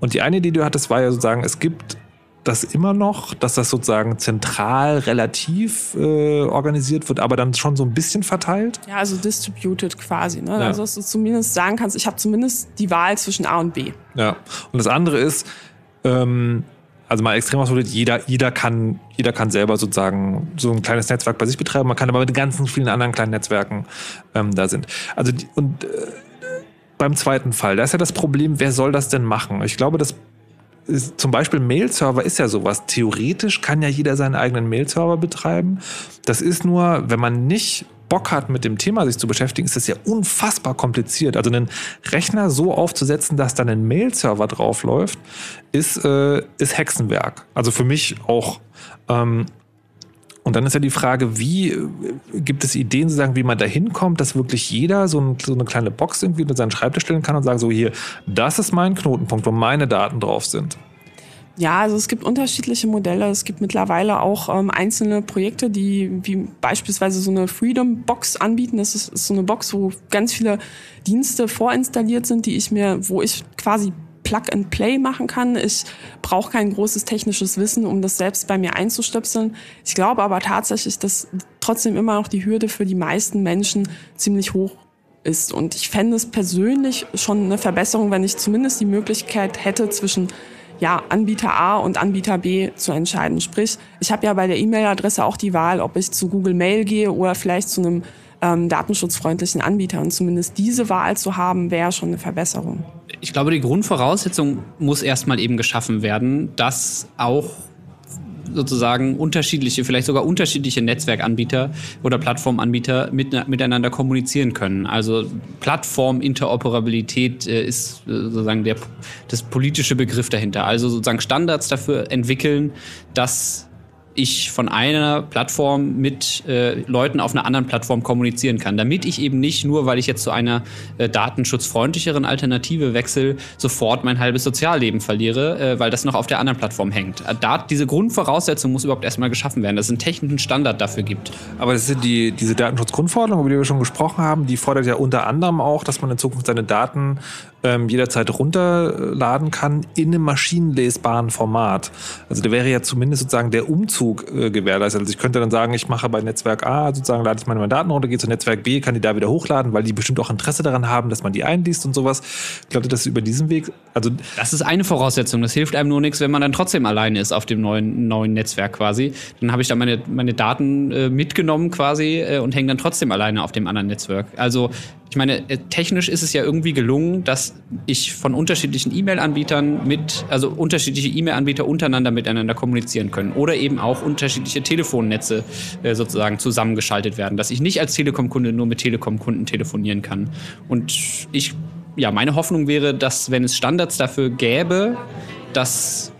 Und die eine, die du hattest, war ja sozusagen, es gibt das immer noch, dass das sozusagen zentral relativ äh, organisiert wird, aber dann schon so ein bisschen verteilt? Ja, also distributed quasi. Ne? Ja. Also dass du zumindest sagen kannst, ich habe zumindest die Wahl zwischen A und B. Ja, und das andere ist, ähm, also mal extrem ausgedrückt, jeder, jeder, kann, jeder kann selber sozusagen so ein kleines Netzwerk bei sich betreiben. Man kann aber mit ganzen vielen anderen kleinen Netzwerken ähm, da sind. Also die, und äh, beim zweiten Fall, da ist ja das Problem, wer soll das denn machen? Ich glaube, das zum Beispiel Mail-Server ist ja sowas. Theoretisch kann ja jeder seinen eigenen Mail-Server betreiben. Das ist nur, wenn man nicht Bock hat, mit dem Thema sich zu beschäftigen, ist das ja unfassbar kompliziert. Also einen Rechner so aufzusetzen, dass dann ein Mail-Server draufläuft, ist, äh, ist Hexenwerk. Also für mich auch. Ähm, und dann ist ja die Frage, wie äh, gibt es Ideen, sozusagen, wie man da hinkommt, dass wirklich jeder so, ein, so, eine kleine Box irgendwie unter seinen Schreibtisch stellen kann und sagen, so hier, das ist mein Knotenpunkt, wo meine Daten drauf sind. Ja, also es gibt unterschiedliche Modelle. Es gibt mittlerweile auch ähm, einzelne Projekte, die wie beispielsweise so eine Freedom Box anbieten. Das ist, ist so eine Box, wo ganz viele Dienste vorinstalliert sind, die ich mir, wo ich quasi Plug and Play machen kann. Ich brauche kein großes technisches Wissen, um das selbst bei mir einzustöpseln. Ich glaube aber tatsächlich, dass trotzdem immer noch die Hürde für die meisten Menschen ziemlich hoch ist. Und ich fände es persönlich schon eine Verbesserung, wenn ich zumindest die Möglichkeit hätte, zwischen ja, Anbieter A und Anbieter B zu entscheiden. Sprich, ich habe ja bei der E-Mail-Adresse auch die Wahl, ob ich zu Google Mail gehe oder vielleicht zu einem ähm, datenschutzfreundlichen Anbieter. Und zumindest diese Wahl zu haben, wäre schon eine Verbesserung. Ich glaube, die Grundvoraussetzung muss erstmal eben geschaffen werden, dass auch sozusagen unterschiedliche, vielleicht sogar unterschiedliche Netzwerkanbieter oder Plattformanbieter mit, miteinander kommunizieren können. Also Plattforminteroperabilität äh, ist äh, sozusagen der das politische Begriff dahinter. Also sozusagen Standards dafür entwickeln, dass ich von einer Plattform mit äh, Leuten auf einer anderen Plattform kommunizieren kann, damit ich eben nicht nur, weil ich jetzt zu einer äh, datenschutzfreundlicheren Alternative wechsle, sofort mein halbes Sozialleben verliere, äh, weil das noch auf der anderen Plattform hängt. Äh, da, diese Grundvoraussetzung muss überhaupt erstmal geschaffen werden, dass es einen technischen Standard dafür gibt. Aber das sind die, diese Datenschutzgrundverordnung, über die wir schon gesprochen haben, die fordert ja unter anderem auch, dass man in Zukunft seine Daten ähm, jederzeit runterladen kann in einem maschinenlesbaren Format. Also da wäre ja zumindest sozusagen der Umzug äh, gewährleistet. Also ich könnte dann sagen, ich mache bei Netzwerk A sozusagen, lade ich meine Daten runter, gehe zu Netzwerk B, kann die da wieder hochladen, weil die bestimmt auch Interesse daran haben, dass man die einliest und sowas. Ich glaube, das ist über diesen Weg, also das ist eine Voraussetzung. Das hilft einem nur nichts, wenn man dann trotzdem alleine ist auf dem neuen, neuen Netzwerk quasi. Dann habe ich da meine, meine Daten äh, mitgenommen quasi äh, und hänge dann trotzdem alleine auf dem anderen Netzwerk. Also ich meine, äh, technisch ist es ja irgendwie gelungen, dass ich von unterschiedlichen E-Mail-Anbietern mit, also unterschiedliche E-Mail-Anbieter untereinander miteinander kommunizieren können oder eben auch unterschiedliche Telefonnetze äh, sozusagen zusammengeschaltet werden, dass ich nicht als Telekom-Kunde nur mit Telekom-Kunden telefonieren kann. Und ich, ja, meine Hoffnung wäre, dass wenn es Standards dafür gäbe, dass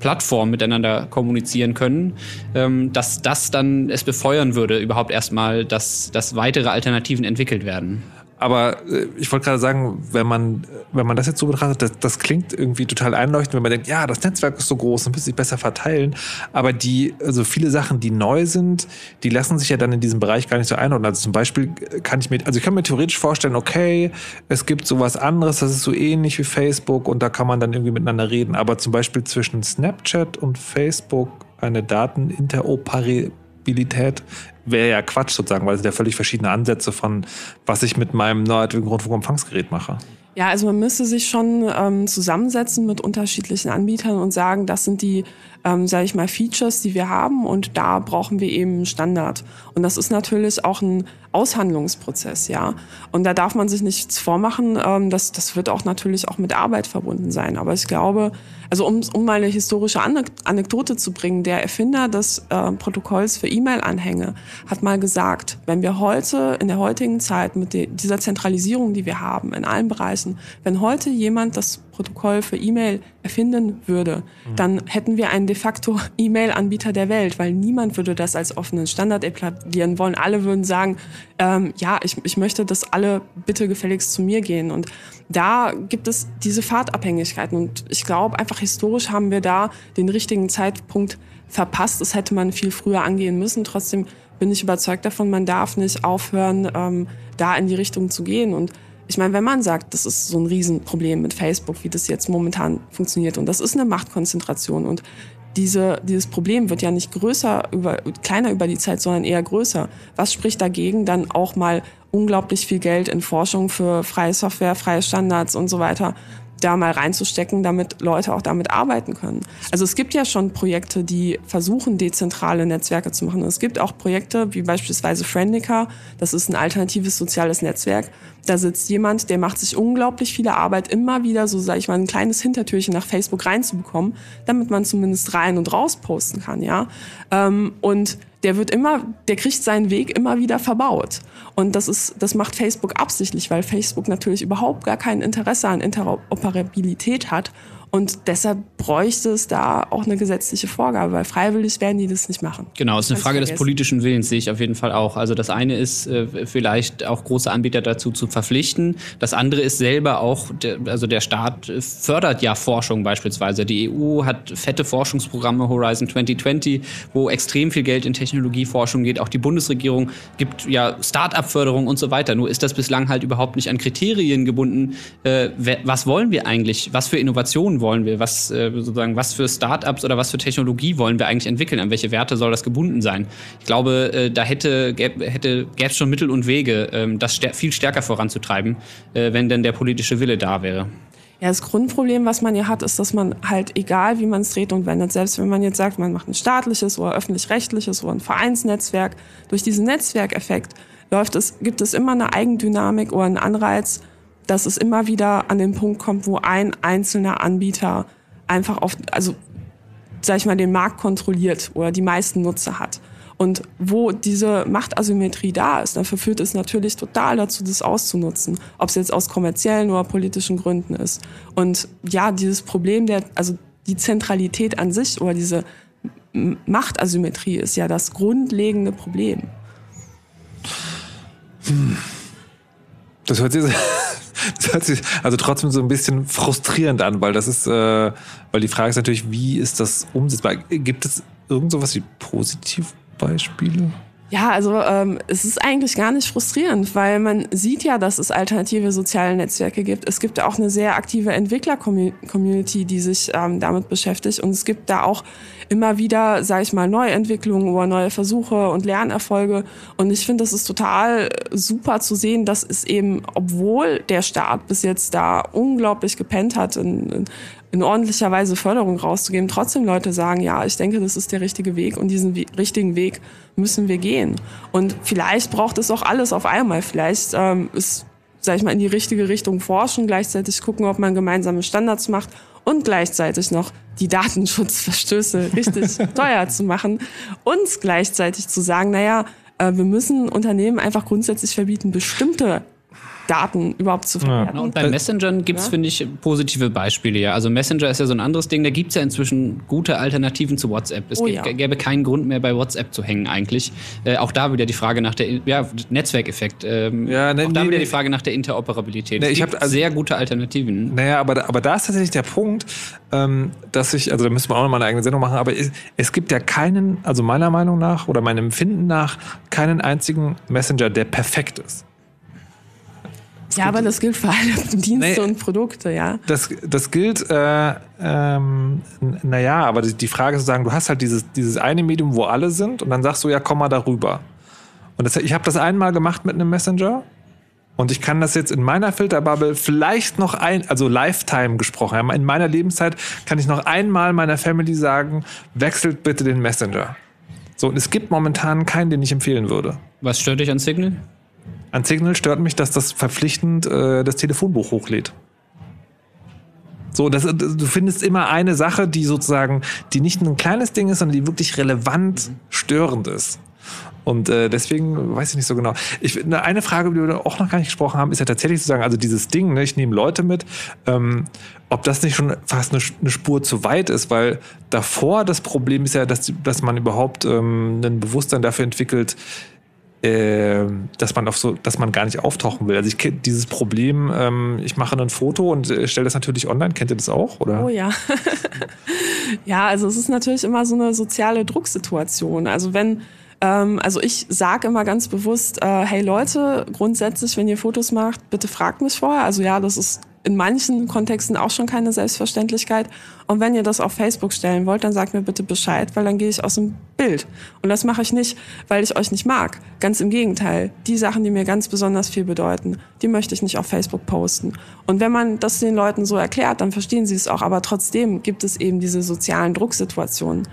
Plattformen miteinander kommunizieren können, ähm, dass das dann es befeuern würde, überhaupt erstmal, dass, dass weitere Alternativen entwickelt werden. Aber äh, ich wollte gerade sagen, wenn man, wenn man das jetzt so betrachtet, das, das klingt irgendwie total einleuchtend, wenn man denkt, ja, das Netzwerk ist so groß, dann müsste sich besser verteilen. Aber die, also viele Sachen, die neu sind, die lassen sich ja dann in diesem Bereich gar nicht so einordnen. Also zum Beispiel kann ich mir, also ich kann mir theoretisch vorstellen, okay, es gibt sowas anderes, das ist so ähnlich wie Facebook und da kann man dann irgendwie miteinander reden. Aber zum Beispiel zwischen Snapchat und Facebook eine Dateninteroperabilität Interoperabilität wäre ja Quatsch sozusagen, weil es sind ja völlig verschiedene Ansätze von, was ich mit meinem neuartigen Rundfunkempfangsgerät mache. Ja, also man müsste sich schon ähm, zusammensetzen mit unterschiedlichen Anbietern und sagen, das sind die, ähm, sage ich mal, Features, die wir haben und da brauchen wir eben einen Standard. Und das ist natürlich auch ein Aushandlungsprozess, ja. Und da darf man sich nichts vormachen. Ähm, das, das wird auch natürlich auch mit Arbeit verbunden sein. Aber ich glaube, also um, um mal eine historische Anekdote zu bringen, der Erfinder des äh, Protokolls für E-Mail-Anhänge hat mal gesagt, wenn wir heute, in der heutigen Zeit mit dieser Zentralisierung, die wir haben in allen Bereichen, wenn heute jemand das Protokoll für E-Mail erfinden würde, mhm. dann hätten wir einen de facto E-Mail-Anbieter der Welt, weil niemand würde das als offenen Standard etablieren wollen. Alle würden sagen, ähm, ja, ich, ich möchte, dass alle bitte gefälligst zu mir gehen. Und da gibt es diese Fahrtabhängigkeiten. Und ich glaube, einfach historisch haben wir da den richtigen Zeitpunkt verpasst. Das hätte man viel früher angehen müssen. Trotzdem bin ich überzeugt davon, man darf nicht aufhören, ähm, da in die Richtung zu gehen. Und ich meine, wenn man sagt, das ist so ein Riesenproblem mit Facebook, wie das jetzt momentan funktioniert, und das ist eine Machtkonzentration und diese, dieses Problem wird ja nicht größer über, kleiner über die Zeit, sondern eher größer. Was spricht dagegen, dann auch mal unglaublich viel Geld in Forschung für freie Software, freie Standards und so weiter da mal reinzustecken, damit Leute auch damit arbeiten können. Also es gibt ja schon Projekte, die versuchen, dezentrale Netzwerke zu machen. Und es gibt auch Projekte wie beispielsweise Friendica, das ist ein alternatives soziales Netzwerk. Da sitzt jemand, der macht sich unglaublich viele Arbeit, immer wieder so, sage ich mal, ein kleines Hintertürchen nach Facebook reinzubekommen, damit man zumindest rein und raus posten kann, ja. Ähm, und der wird immer, der kriegt seinen Weg immer wieder verbaut. Und das ist, das macht Facebook absichtlich, weil Facebook natürlich überhaupt gar kein Interesse an Interoperabilität hat und deshalb bräuchte es da auch eine gesetzliche Vorgabe, weil freiwillig werden die das nicht machen. Genau, es ist eine Frage des politischen Willens, sehe ich auf jeden Fall auch. Also das eine ist äh, vielleicht auch große Anbieter dazu zu verpflichten. Das andere ist selber auch, der, also der Staat fördert ja Forschung beispielsweise. Die EU hat fette Forschungsprogramme, Horizon 2020, wo extrem viel Geld in Technologieforschung geht. Auch die Bundesregierung gibt ja Start-up-Förderung und so weiter. Nur ist das bislang halt überhaupt nicht an Kriterien gebunden. Äh, was wollen wir eigentlich? Was für Innovationen wollen wir? Was, äh, sozusagen, was für Startups oder was für Technologie wollen wir eigentlich entwickeln? An welche Werte soll das gebunden sein? Ich glaube, äh, da hätte, gäbe hätte, es schon Mittel und Wege, ähm, das viel stärker voranzutreiben, äh, wenn denn der politische Wille da wäre. Ja, das Grundproblem, was man hier hat, ist, dass man halt, egal wie man es dreht und wendet, selbst wenn man jetzt sagt, man macht ein staatliches oder öffentlich-rechtliches oder ein Vereinsnetzwerk, durch diesen Netzwerkeffekt läuft es, gibt es immer eine Eigendynamik oder einen Anreiz, dass es immer wieder an den Punkt kommt, wo ein einzelner Anbieter einfach auf, also sag ich mal, den Markt kontrolliert oder die meisten Nutzer hat. Und wo diese Machtasymmetrie da ist, dann verführt es natürlich total dazu, das auszunutzen. Ob es jetzt aus kommerziellen oder politischen Gründen ist. Und ja, dieses Problem der, also die Zentralität an sich oder diese Machtasymmetrie ist ja das grundlegende Problem. Hm. Das hört sich das hört sich also trotzdem so ein bisschen frustrierend an, weil das ist, äh, weil die Frage ist natürlich, wie ist das umsetzbar? Gibt es irgend sowas wie Positivbeispiele? Ja, also ähm, es ist eigentlich gar nicht frustrierend, weil man sieht ja, dass es alternative soziale Netzwerke gibt. Es gibt auch eine sehr aktive Entwickler-Community, die sich ähm, damit beschäftigt. Und es gibt da auch immer wieder, sage ich mal, Neuentwicklungen oder neue Versuche und Lernerfolge. Und ich finde, das ist total super zu sehen, dass es eben, obwohl der Staat bis jetzt da unglaublich gepennt hat in, in in ordentlicher Weise Förderung rauszugeben, trotzdem Leute sagen, ja, ich denke, das ist der richtige Weg und diesen We richtigen Weg müssen wir gehen. Und vielleicht braucht es auch alles auf einmal. Vielleicht ähm, ist, sag ich mal, in die richtige Richtung forschen, gleichzeitig gucken, ob man gemeinsame Standards macht und gleichzeitig noch die Datenschutzverstöße richtig teuer zu machen und gleichzeitig zu sagen, naja, äh, wir müssen Unternehmen einfach grundsätzlich verbieten, bestimmte Daten überhaupt zu verwerten. Ja. Und bei Messengern gibt es, ja? finde ich, positive Beispiele. Ja. Also Messenger ist ja so ein anderes Ding. Da gibt es ja inzwischen gute Alternativen zu WhatsApp. Es oh, ja. gäbe keinen Grund mehr, bei WhatsApp zu hängen eigentlich. Äh, auch da wieder die Frage nach der ja, Netzwerkeffekt. Ähm, ja, ne, auch da nee, wieder die Frage nach der Interoperabilität. Ne, es gibt also, sehr gute Alternativen. Naja, aber, aber da ist tatsächlich der Punkt, ähm, dass ich, also da müssen wir auch noch mal eine eigene Sendung machen, aber es, es gibt ja keinen, also meiner Meinung nach oder meinem Empfinden nach, keinen einzigen Messenger, der perfekt ist. Ja, aber das gilt für alle Dienste nee, und Produkte, ja. Das, das gilt, äh, ähm, naja, aber die Frage ist zu sagen, du hast halt dieses, dieses eine Medium, wo alle sind und dann sagst du, ja, komm mal darüber. Und das, ich habe das einmal gemacht mit einem Messenger und ich kann das jetzt in meiner Filterbubble vielleicht noch ein, also Lifetime gesprochen, in meiner Lebenszeit kann ich noch einmal meiner Family sagen, wechselt bitte den Messenger. So, und es gibt momentan keinen, den ich empfehlen würde. Was stört dich an Signal? An Signal stört mich, dass das verpflichtend äh, das Telefonbuch hochlädt. So, das, du findest immer eine Sache, die sozusagen, die nicht ein kleines Ding ist, sondern die wirklich relevant störend ist. Und äh, deswegen weiß ich nicht so genau. Ich, eine Frage, über die wir auch noch gar nicht gesprochen haben, ist ja tatsächlich zu sagen, also dieses Ding, ne, ich nehme Leute mit, ähm, ob das nicht schon fast eine, eine, Spur zu weit ist, weil davor das Problem ist ja, dass, dass man überhaupt ähm, ein Bewusstsein dafür entwickelt, äh, dass man auf so, dass man gar nicht auftauchen will. Also ich kenne dieses Problem, ähm, ich mache ein Foto und äh, stelle das natürlich online. Kennt ihr das auch? Oder? Oh ja. ja, also es ist natürlich immer so eine soziale Drucksituation. Also wenn ähm, also ich sage immer ganz bewusst, äh, hey Leute, grundsätzlich, wenn ihr Fotos macht, bitte fragt mich vorher. Also ja, das ist in manchen Kontexten auch schon keine Selbstverständlichkeit. Und wenn ihr das auf Facebook stellen wollt, dann sagt mir bitte Bescheid, weil dann gehe ich aus dem Bild. Und das mache ich nicht, weil ich euch nicht mag. Ganz im Gegenteil. Die Sachen, die mir ganz besonders viel bedeuten, die möchte ich nicht auf Facebook posten. Und wenn man das den Leuten so erklärt, dann verstehen sie es auch. Aber trotzdem gibt es eben diese sozialen Drucksituationen.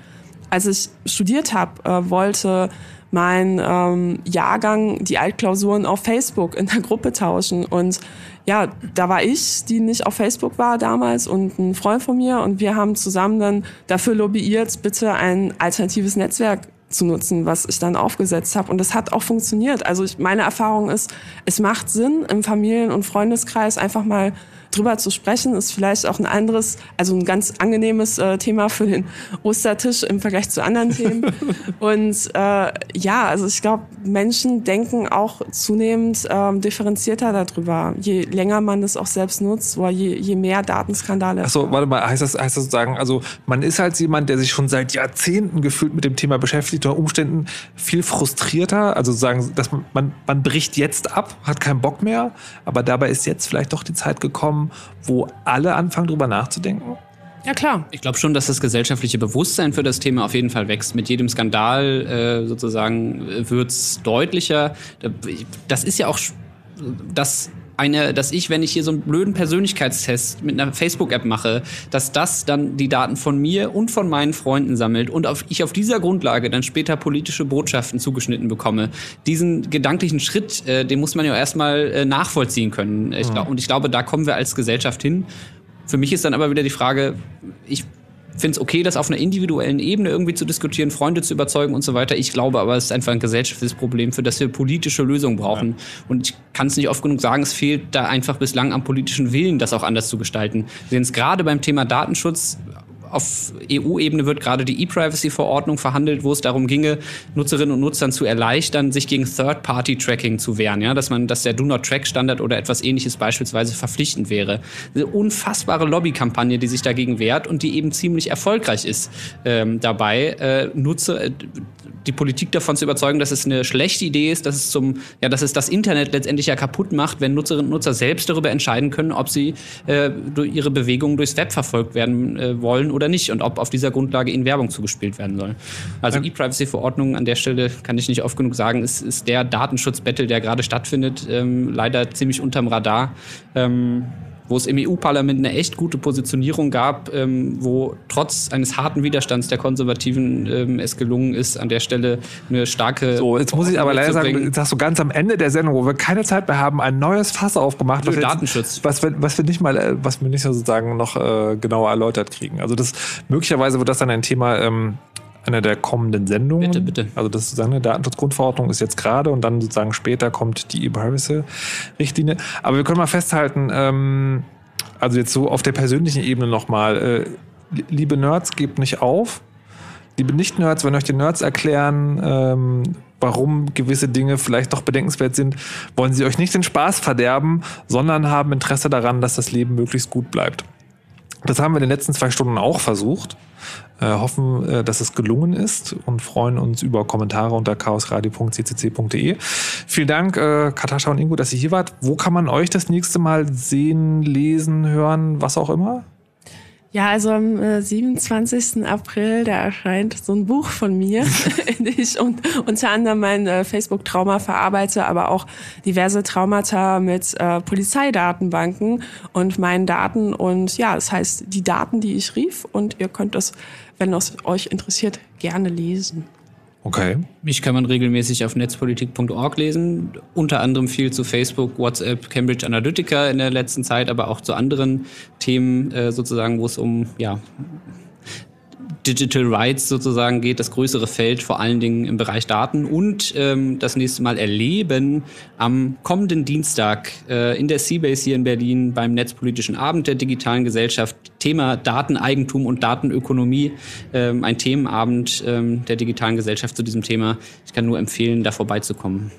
Als ich studiert habe, äh, wollte mein ähm, Jahrgang die Altklausuren auf Facebook in der Gruppe tauschen. Und ja, da war ich, die nicht auf Facebook war damals und ein Freund von mir und wir haben zusammen dann dafür lobbyiert, bitte ein alternatives Netzwerk zu nutzen, was ich dann aufgesetzt habe. Und das hat auch funktioniert. Also ich, meine Erfahrung ist, es macht Sinn, im Familien- und Freundeskreis einfach mal drüber zu sprechen, ist vielleicht auch ein anderes, also ein ganz angenehmes äh, Thema für den Ostertisch im Vergleich zu anderen Themen. Und äh, ja, also ich glaube, Menschen denken auch zunehmend ähm, differenzierter darüber, je länger man das auch selbst nutzt oder je, je mehr Datenskandale. Achso, warte mal, heißt das, heißt das sozusagen, also man ist halt jemand, der sich schon seit Jahrzehnten gefühlt mit dem Thema beschäftigt, unter Umständen viel frustrierter, also sagen, dass man, man, man bricht jetzt ab, hat keinen Bock mehr, aber dabei ist jetzt vielleicht doch die Zeit gekommen, wo alle anfangen, drüber nachzudenken? Ja, klar. Ich glaube schon, dass das gesellschaftliche Bewusstsein für das Thema auf jeden Fall wächst. Mit jedem Skandal äh, sozusagen wird es deutlicher. Das ist ja auch das eine, dass ich, wenn ich hier so einen blöden Persönlichkeitstest mit einer Facebook-App mache, dass das dann die Daten von mir und von meinen Freunden sammelt und auf, ich auf dieser Grundlage dann später politische Botschaften zugeschnitten bekomme. Diesen gedanklichen Schritt, äh, den muss man ja erstmal äh, nachvollziehen können. Ich glaub, und ich glaube, da kommen wir als Gesellschaft hin. Für mich ist dann aber wieder die Frage, ich finde es okay, das auf einer individuellen Ebene irgendwie zu diskutieren, Freunde zu überzeugen und so weiter. Ich glaube aber, es ist einfach ein gesellschaftliches Problem, für das wir politische Lösungen brauchen. Ja. Und ich kann es nicht oft genug sagen, es fehlt da einfach bislang am politischen Willen, das auch anders zu gestalten. Wir sehen es gerade beim Thema Datenschutz auf EU-Ebene wird gerade die E-Privacy-Verordnung verhandelt, wo es darum ginge, Nutzerinnen und Nutzern zu erleichtern, sich gegen Third-Party-Tracking zu wehren. Ja, dass man, dass der Do-Not-Track-Standard oder etwas ähnliches beispielsweise verpflichtend wäre. Eine unfassbare Lobbykampagne, die sich dagegen wehrt und die eben ziemlich erfolgreich ist ähm, dabei, äh, Nutzer, äh, die Politik davon zu überzeugen, dass es eine schlechte Idee ist, dass es zum, ja, dass es das Internet letztendlich ja kaputt macht, wenn Nutzerinnen und Nutzer selbst darüber entscheiden können, ob sie äh, durch ihre Bewegungen durchs Web verfolgt werden äh, wollen oder nicht und ob auf dieser Grundlage ihnen Werbung zugespielt werden soll. Also E-Privacy-Verordnung an der Stelle kann ich nicht oft genug sagen, ist, ist der Datenschutzbattle, der gerade stattfindet, ähm, leider ziemlich unterm Radar. Ähm, wo es im EU-Parlament eine echt gute Positionierung gab, ähm, wo trotz eines harten Widerstands der Konservativen ähm, es gelungen ist, an der Stelle eine starke. So, jetzt muss ich aber leider sagen, jetzt hast du ganz am Ende der Sendung, wo wir keine Zeit mehr haben, ein neues Fass aufgemacht. Was Datenschutz. Jetzt, was, wir, was wir nicht mal, äh, was wir nicht sozusagen noch äh, genauer erläutert kriegen. Also das möglicherweise wird das dann ein Thema ähm, einer der kommenden Sendungen. Bitte, bitte. Also das ist eine Datenschutzgrundverordnung ist jetzt gerade und dann sozusagen später kommt die E-Privacy-Richtlinie. Aber wir können mal festhalten, ähm, also jetzt so auf der persönlichen Ebene nochmal, äh, liebe Nerds, gebt nicht auf. Liebe Nicht-Nerds, wenn euch die Nerds erklären, ähm, warum gewisse Dinge vielleicht doch bedenkenswert sind, wollen sie euch nicht den Spaß verderben, sondern haben Interesse daran, dass das Leben möglichst gut bleibt. Das haben wir in den letzten zwei Stunden auch versucht. Äh, hoffen, äh, dass es gelungen ist und freuen uns über Kommentare unter chaosradio.ccc.de. Vielen Dank, äh, Katascha und Ingo, dass ihr hier wart. Wo kann man euch das nächste Mal sehen, lesen, hören, was auch immer? Ja, also am äh, 27. April, da erscheint so ein Buch von mir, in dem ich un unter anderem mein äh, Facebook-Trauma verarbeite, aber auch diverse Traumata mit äh, Polizeidatenbanken und meinen Daten. Und ja, das heißt, die Daten, die ich rief. Und ihr könnt es, wenn es euch interessiert, gerne lesen. Okay. Mich kann man regelmäßig auf netzpolitik.org lesen, unter anderem viel zu Facebook, WhatsApp, Cambridge Analytica in der letzten Zeit, aber auch zu anderen Themen äh, sozusagen, wo es um ja, Digital Rights sozusagen geht, das größere Feld vor allen Dingen im Bereich Daten und ähm, das nächste Mal erleben am kommenden Dienstag äh, in der Seabase hier in Berlin beim Netzpolitischen Abend der digitalen Gesellschaft Thema Dateneigentum und Datenökonomie, ähm, ein Themenabend ähm, der digitalen Gesellschaft zu diesem Thema. Ich kann nur empfehlen, da vorbeizukommen.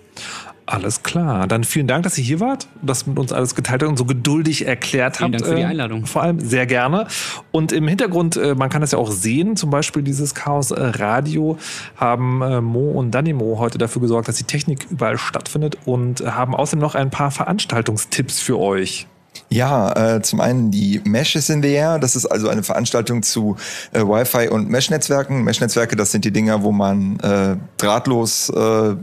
Alles klar. Dann vielen Dank, dass ihr hier wart, das mit uns alles geteilt habt und so geduldig erklärt Vielen habt. Dank für die äh, Einladung. Vor allem sehr gerne. Und im Hintergrund, äh, man kann das ja auch sehen, zum Beispiel dieses Chaos äh, Radio, haben äh, Mo und Danimo heute dafür gesorgt, dass die Technik überall stattfindet und haben außerdem noch ein paar Veranstaltungstipps für euch. Ja, äh, zum einen die Mesh is in the Air. Das ist also eine Veranstaltung zu äh, Wi-Fi und Mesh-Netzwerken. Mesh-Netzwerke, das sind die Dinger, wo man äh, drahtlos äh,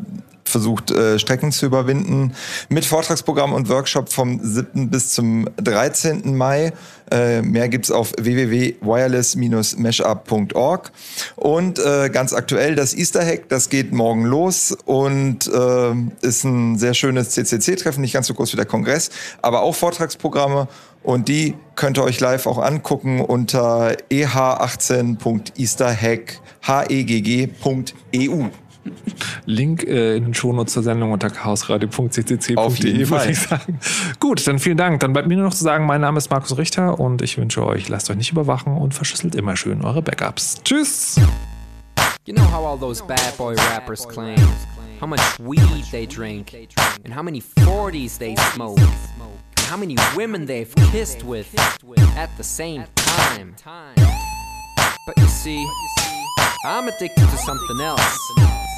versucht, äh, Strecken zu überwinden. Mit Vortragsprogramm und Workshop vom 7. bis zum 13. Mai. Äh, mehr gibt's auf www.wireless-meshup.org. Und äh, ganz aktuell das Easter Hack, das geht morgen los und äh, ist ein sehr schönes CCC-Treffen, nicht ganz so groß wie der Kongress, aber auch Vortragsprogramme. Und die könnt ihr euch live auch angucken unter e eh18.easterhack.hegg.eu. Link äh, in den Shownotes zur Sendung unter chaosradio.ccc.de, Auf jeden würde Fall. ich sagen. Gut, dann vielen Dank. Dann bleibt mir nur noch zu sagen, mein Name ist Markus Richter und ich wünsche euch, lasst euch nicht überwachen und verschlüsselt immer schön eure Backups. Tschüss! You know how all those bad boy rappers claim how much weed they drink, and how many 40s they smoke, and how many women they've kissed with at the same time. But you see, I'm addicted to something else.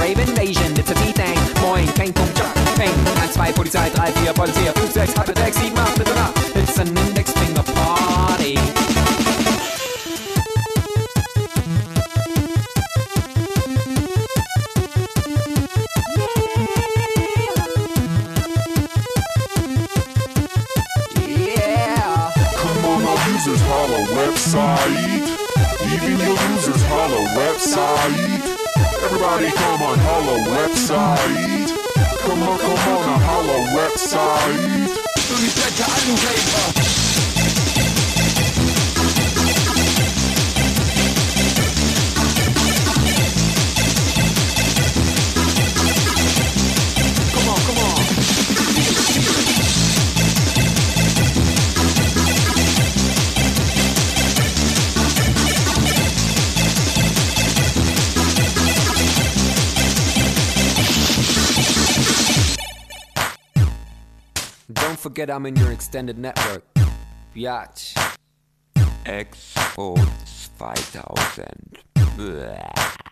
Rave invasion, it's a T-Thing. Moin, Peng, Pum, Jump, Peng. 1, 2, Polizei, 3, 4, Polizei, 5, 6, halbe 6, 7, 8, Mitternacht. It's an Index Finger Party. Yeah. Come on, our users holla website. Even your users holla website. Everybody come on, holla website. Come on, come on, a holla website. Forget I'm in your extended network. Biatch. Expo 2000. Bäh.